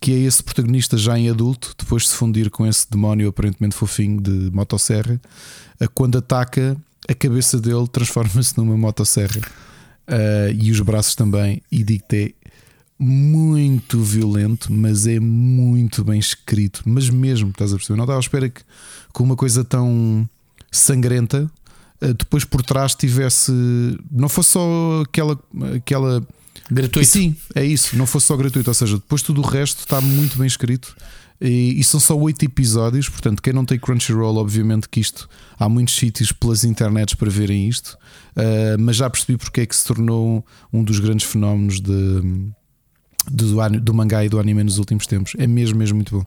que é esse protagonista já em adulto, depois de se fundir com esse demónio aparentemente fofinho de motosserra, quando ataca, a cabeça dele transforma-se numa motosserra uh, e os braços também. E digo-te, é muito violento, mas é muito bem escrito. Mas mesmo, estás a perceber? Não estava à espera que com uma coisa tão sangrenta, uh, depois por trás tivesse. Não fosse só aquela. aquela Gratuito. Sim, é isso. Não fosse só gratuito. Ou seja, depois tudo o resto está muito bem escrito. E, e são só oito episódios. Portanto, quem não tem Crunchyroll, obviamente que isto há muitos sítios pelas internets para verem isto. Uh, mas já percebi porque é que se tornou um dos grandes fenómenos de, do, do mangá e do anime nos últimos tempos. É mesmo, mesmo muito bom.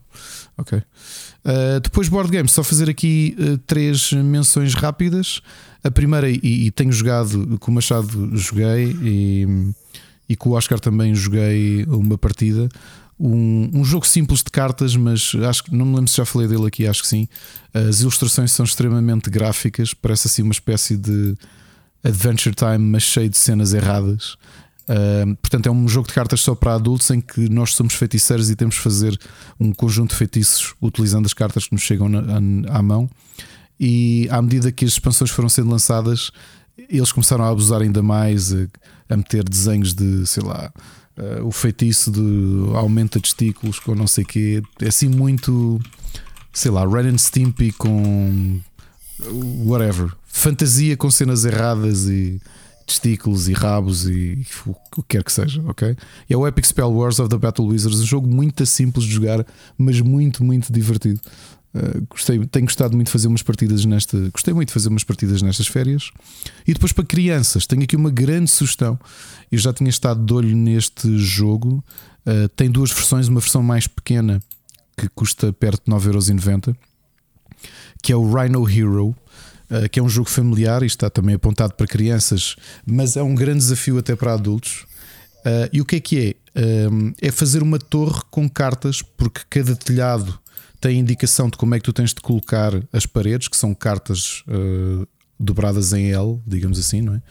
Ok. Uh, depois, board games, só fazer aqui uh, três menções rápidas. A primeira, e, e, tenho jogado com o Machado, joguei e e com o Oscar também joguei uma partida. Um, um, jogo simples de cartas, mas acho que não me lembro se já falei dele aqui, acho que sim. As ilustrações são extremamente gráficas, parece assim uma espécie de Adventure Time, mas cheio de cenas erradas. Portanto, é um jogo de cartas só para adultos em que nós somos feiticeiros e temos de fazer um conjunto de feitiços utilizando as cartas que nos chegam na, à mão. E à medida que as expansões foram sendo lançadas, eles começaram a abusar ainda mais, a, a meter desenhos de, sei lá, uh, o feitiço de aumenta testículos com não sei o quê. É assim muito, sei lá, Ren and Stimpy com whatever. Fantasia com cenas erradas e testículos e rabos e o que quer que seja, ok? É o Epic Spell Wars of the Battle Wizards, um jogo muito simples de jogar, mas muito, muito divertido. Uh, gostei, tenho gostado muito de fazer umas partidas nesta. Gostei muito de fazer umas partidas nestas férias. E depois para crianças, tenho aqui uma grande sugestão. Eu já tinha estado de olho neste jogo. Uh, tem duas versões, uma versão mais pequena que custa perto de 9,90€, que é o Rhino Hero. Uh, que é um jogo familiar e está também apontado para crianças, mas é um grande desafio até para adultos. e o que é que é? é fazer uma torre com cartas, porque cada telhado tem indicação de como é que tu tens de colocar as paredes, que são cartas dobradas em L, digamos assim, não é?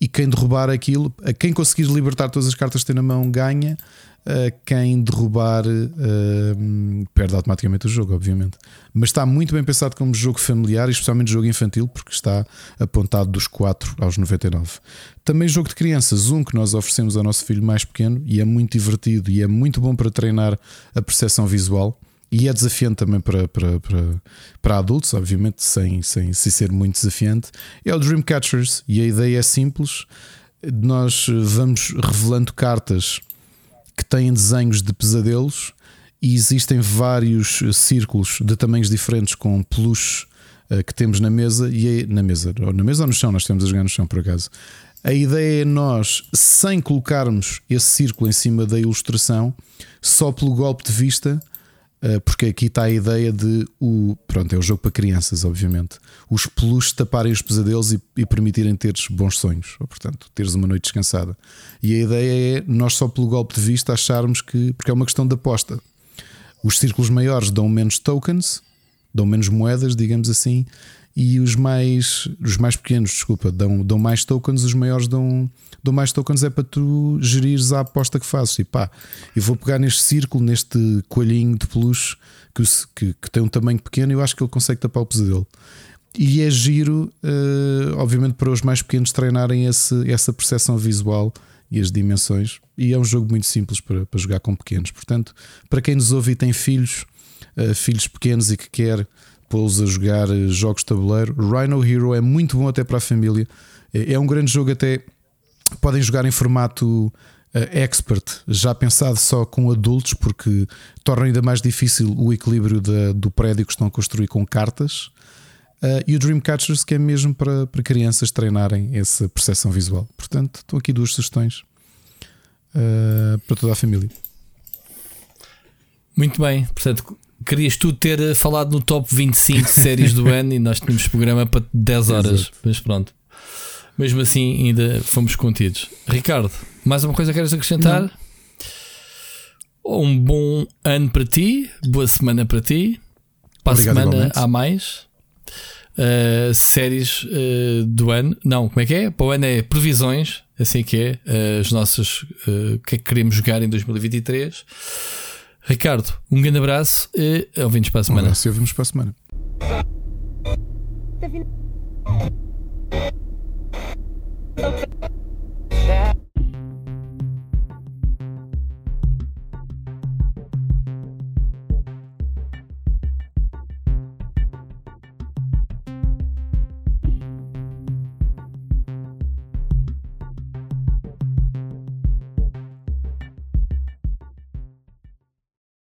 E quem derrubar aquilo, quem conseguir libertar todas as cartas que tem na mão ganha. Uh, quem derrubar uh, perde automaticamente o jogo, obviamente. Mas está muito bem pensado como jogo familiar, especialmente jogo infantil, porque está apontado dos 4 aos 99. Também jogo de crianças, um que nós oferecemos ao nosso filho mais pequeno e é muito divertido e é muito bom para treinar a percepção visual. E é desafiante também para, para, para, para adultos, obviamente, sem, sem, sem ser muito desafiante. É o Dreamcatchers e a ideia é simples. Nós vamos revelando cartas que têm desenhos de pesadelos e existem vários círculos de tamanhos diferentes com peluche uh, que temos na mesa e é, na mesa, ou na mesa ou no chão, nós temos a jogar no chão por acaso. A ideia é nós, sem colocarmos esse círculo em cima da ilustração, só pelo golpe de vista, eh, porque aqui está a ideia de o. Pronto, é o jogo para crianças, obviamente. Os peluches taparem os pesadelos e, e permitirem teres bons sonhos, ou, portanto, teres uma noite descansada. E a ideia é nós, só pelo golpe de vista, acharmos que. Porque é uma questão de aposta. Os círculos maiores dão menos tokens, dão menos moedas, digamos assim, e os mais, os mais pequenos, desculpa, dão, dão mais tokens, os maiores dão, dão mais tokens é para tu gerires a aposta que fazes. E pá, eu vou pegar neste círculo, neste coelhinho de peluche que, que, que tem um tamanho pequeno, eu acho que ele consegue tapar o pesadelo. E é giro, uh, obviamente, para os mais pequenos treinarem esse, essa percepção visual e as dimensões. E é um jogo muito simples para, para jogar com pequenos. Portanto, para quem nos ouve e tem filhos, uh, filhos pequenos e que quer pô-los a jogar eh, jogos de tabuleiro. Rhino Hero é muito bom até para a família. É, é um grande jogo, até podem jogar em formato uh, expert, já pensado só com adultos, porque torna ainda mais difícil o equilíbrio da, do prédio que estão a construir com cartas. Uh, e o Dreamcatchers, que é mesmo para, para crianças treinarem essa percepção visual. Portanto, estão aqui duas sugestões uh, para toda a família. Muito bem, portanto, Querias tu ter eh, falado no top 25 séries do ano e nós tínhamos programa para 10 horas, Exato. mas pronto. Mesmo assim, ainda fomos contidos. Ricardo, mais uma coisa que queres acrescentar? Não. Um bom ano para ti, boa semana para ti. Para Obrigado, a semana igualmente. há mais. Uh, séries uh, do ano. Não, como é que é? Para o ano é previsões, assim que é. Uh, as nossas. O que é que queremos jogar em 2023. Ricardo, um grande abraço e ouvimos para a semana. Um ouvimos para a semana.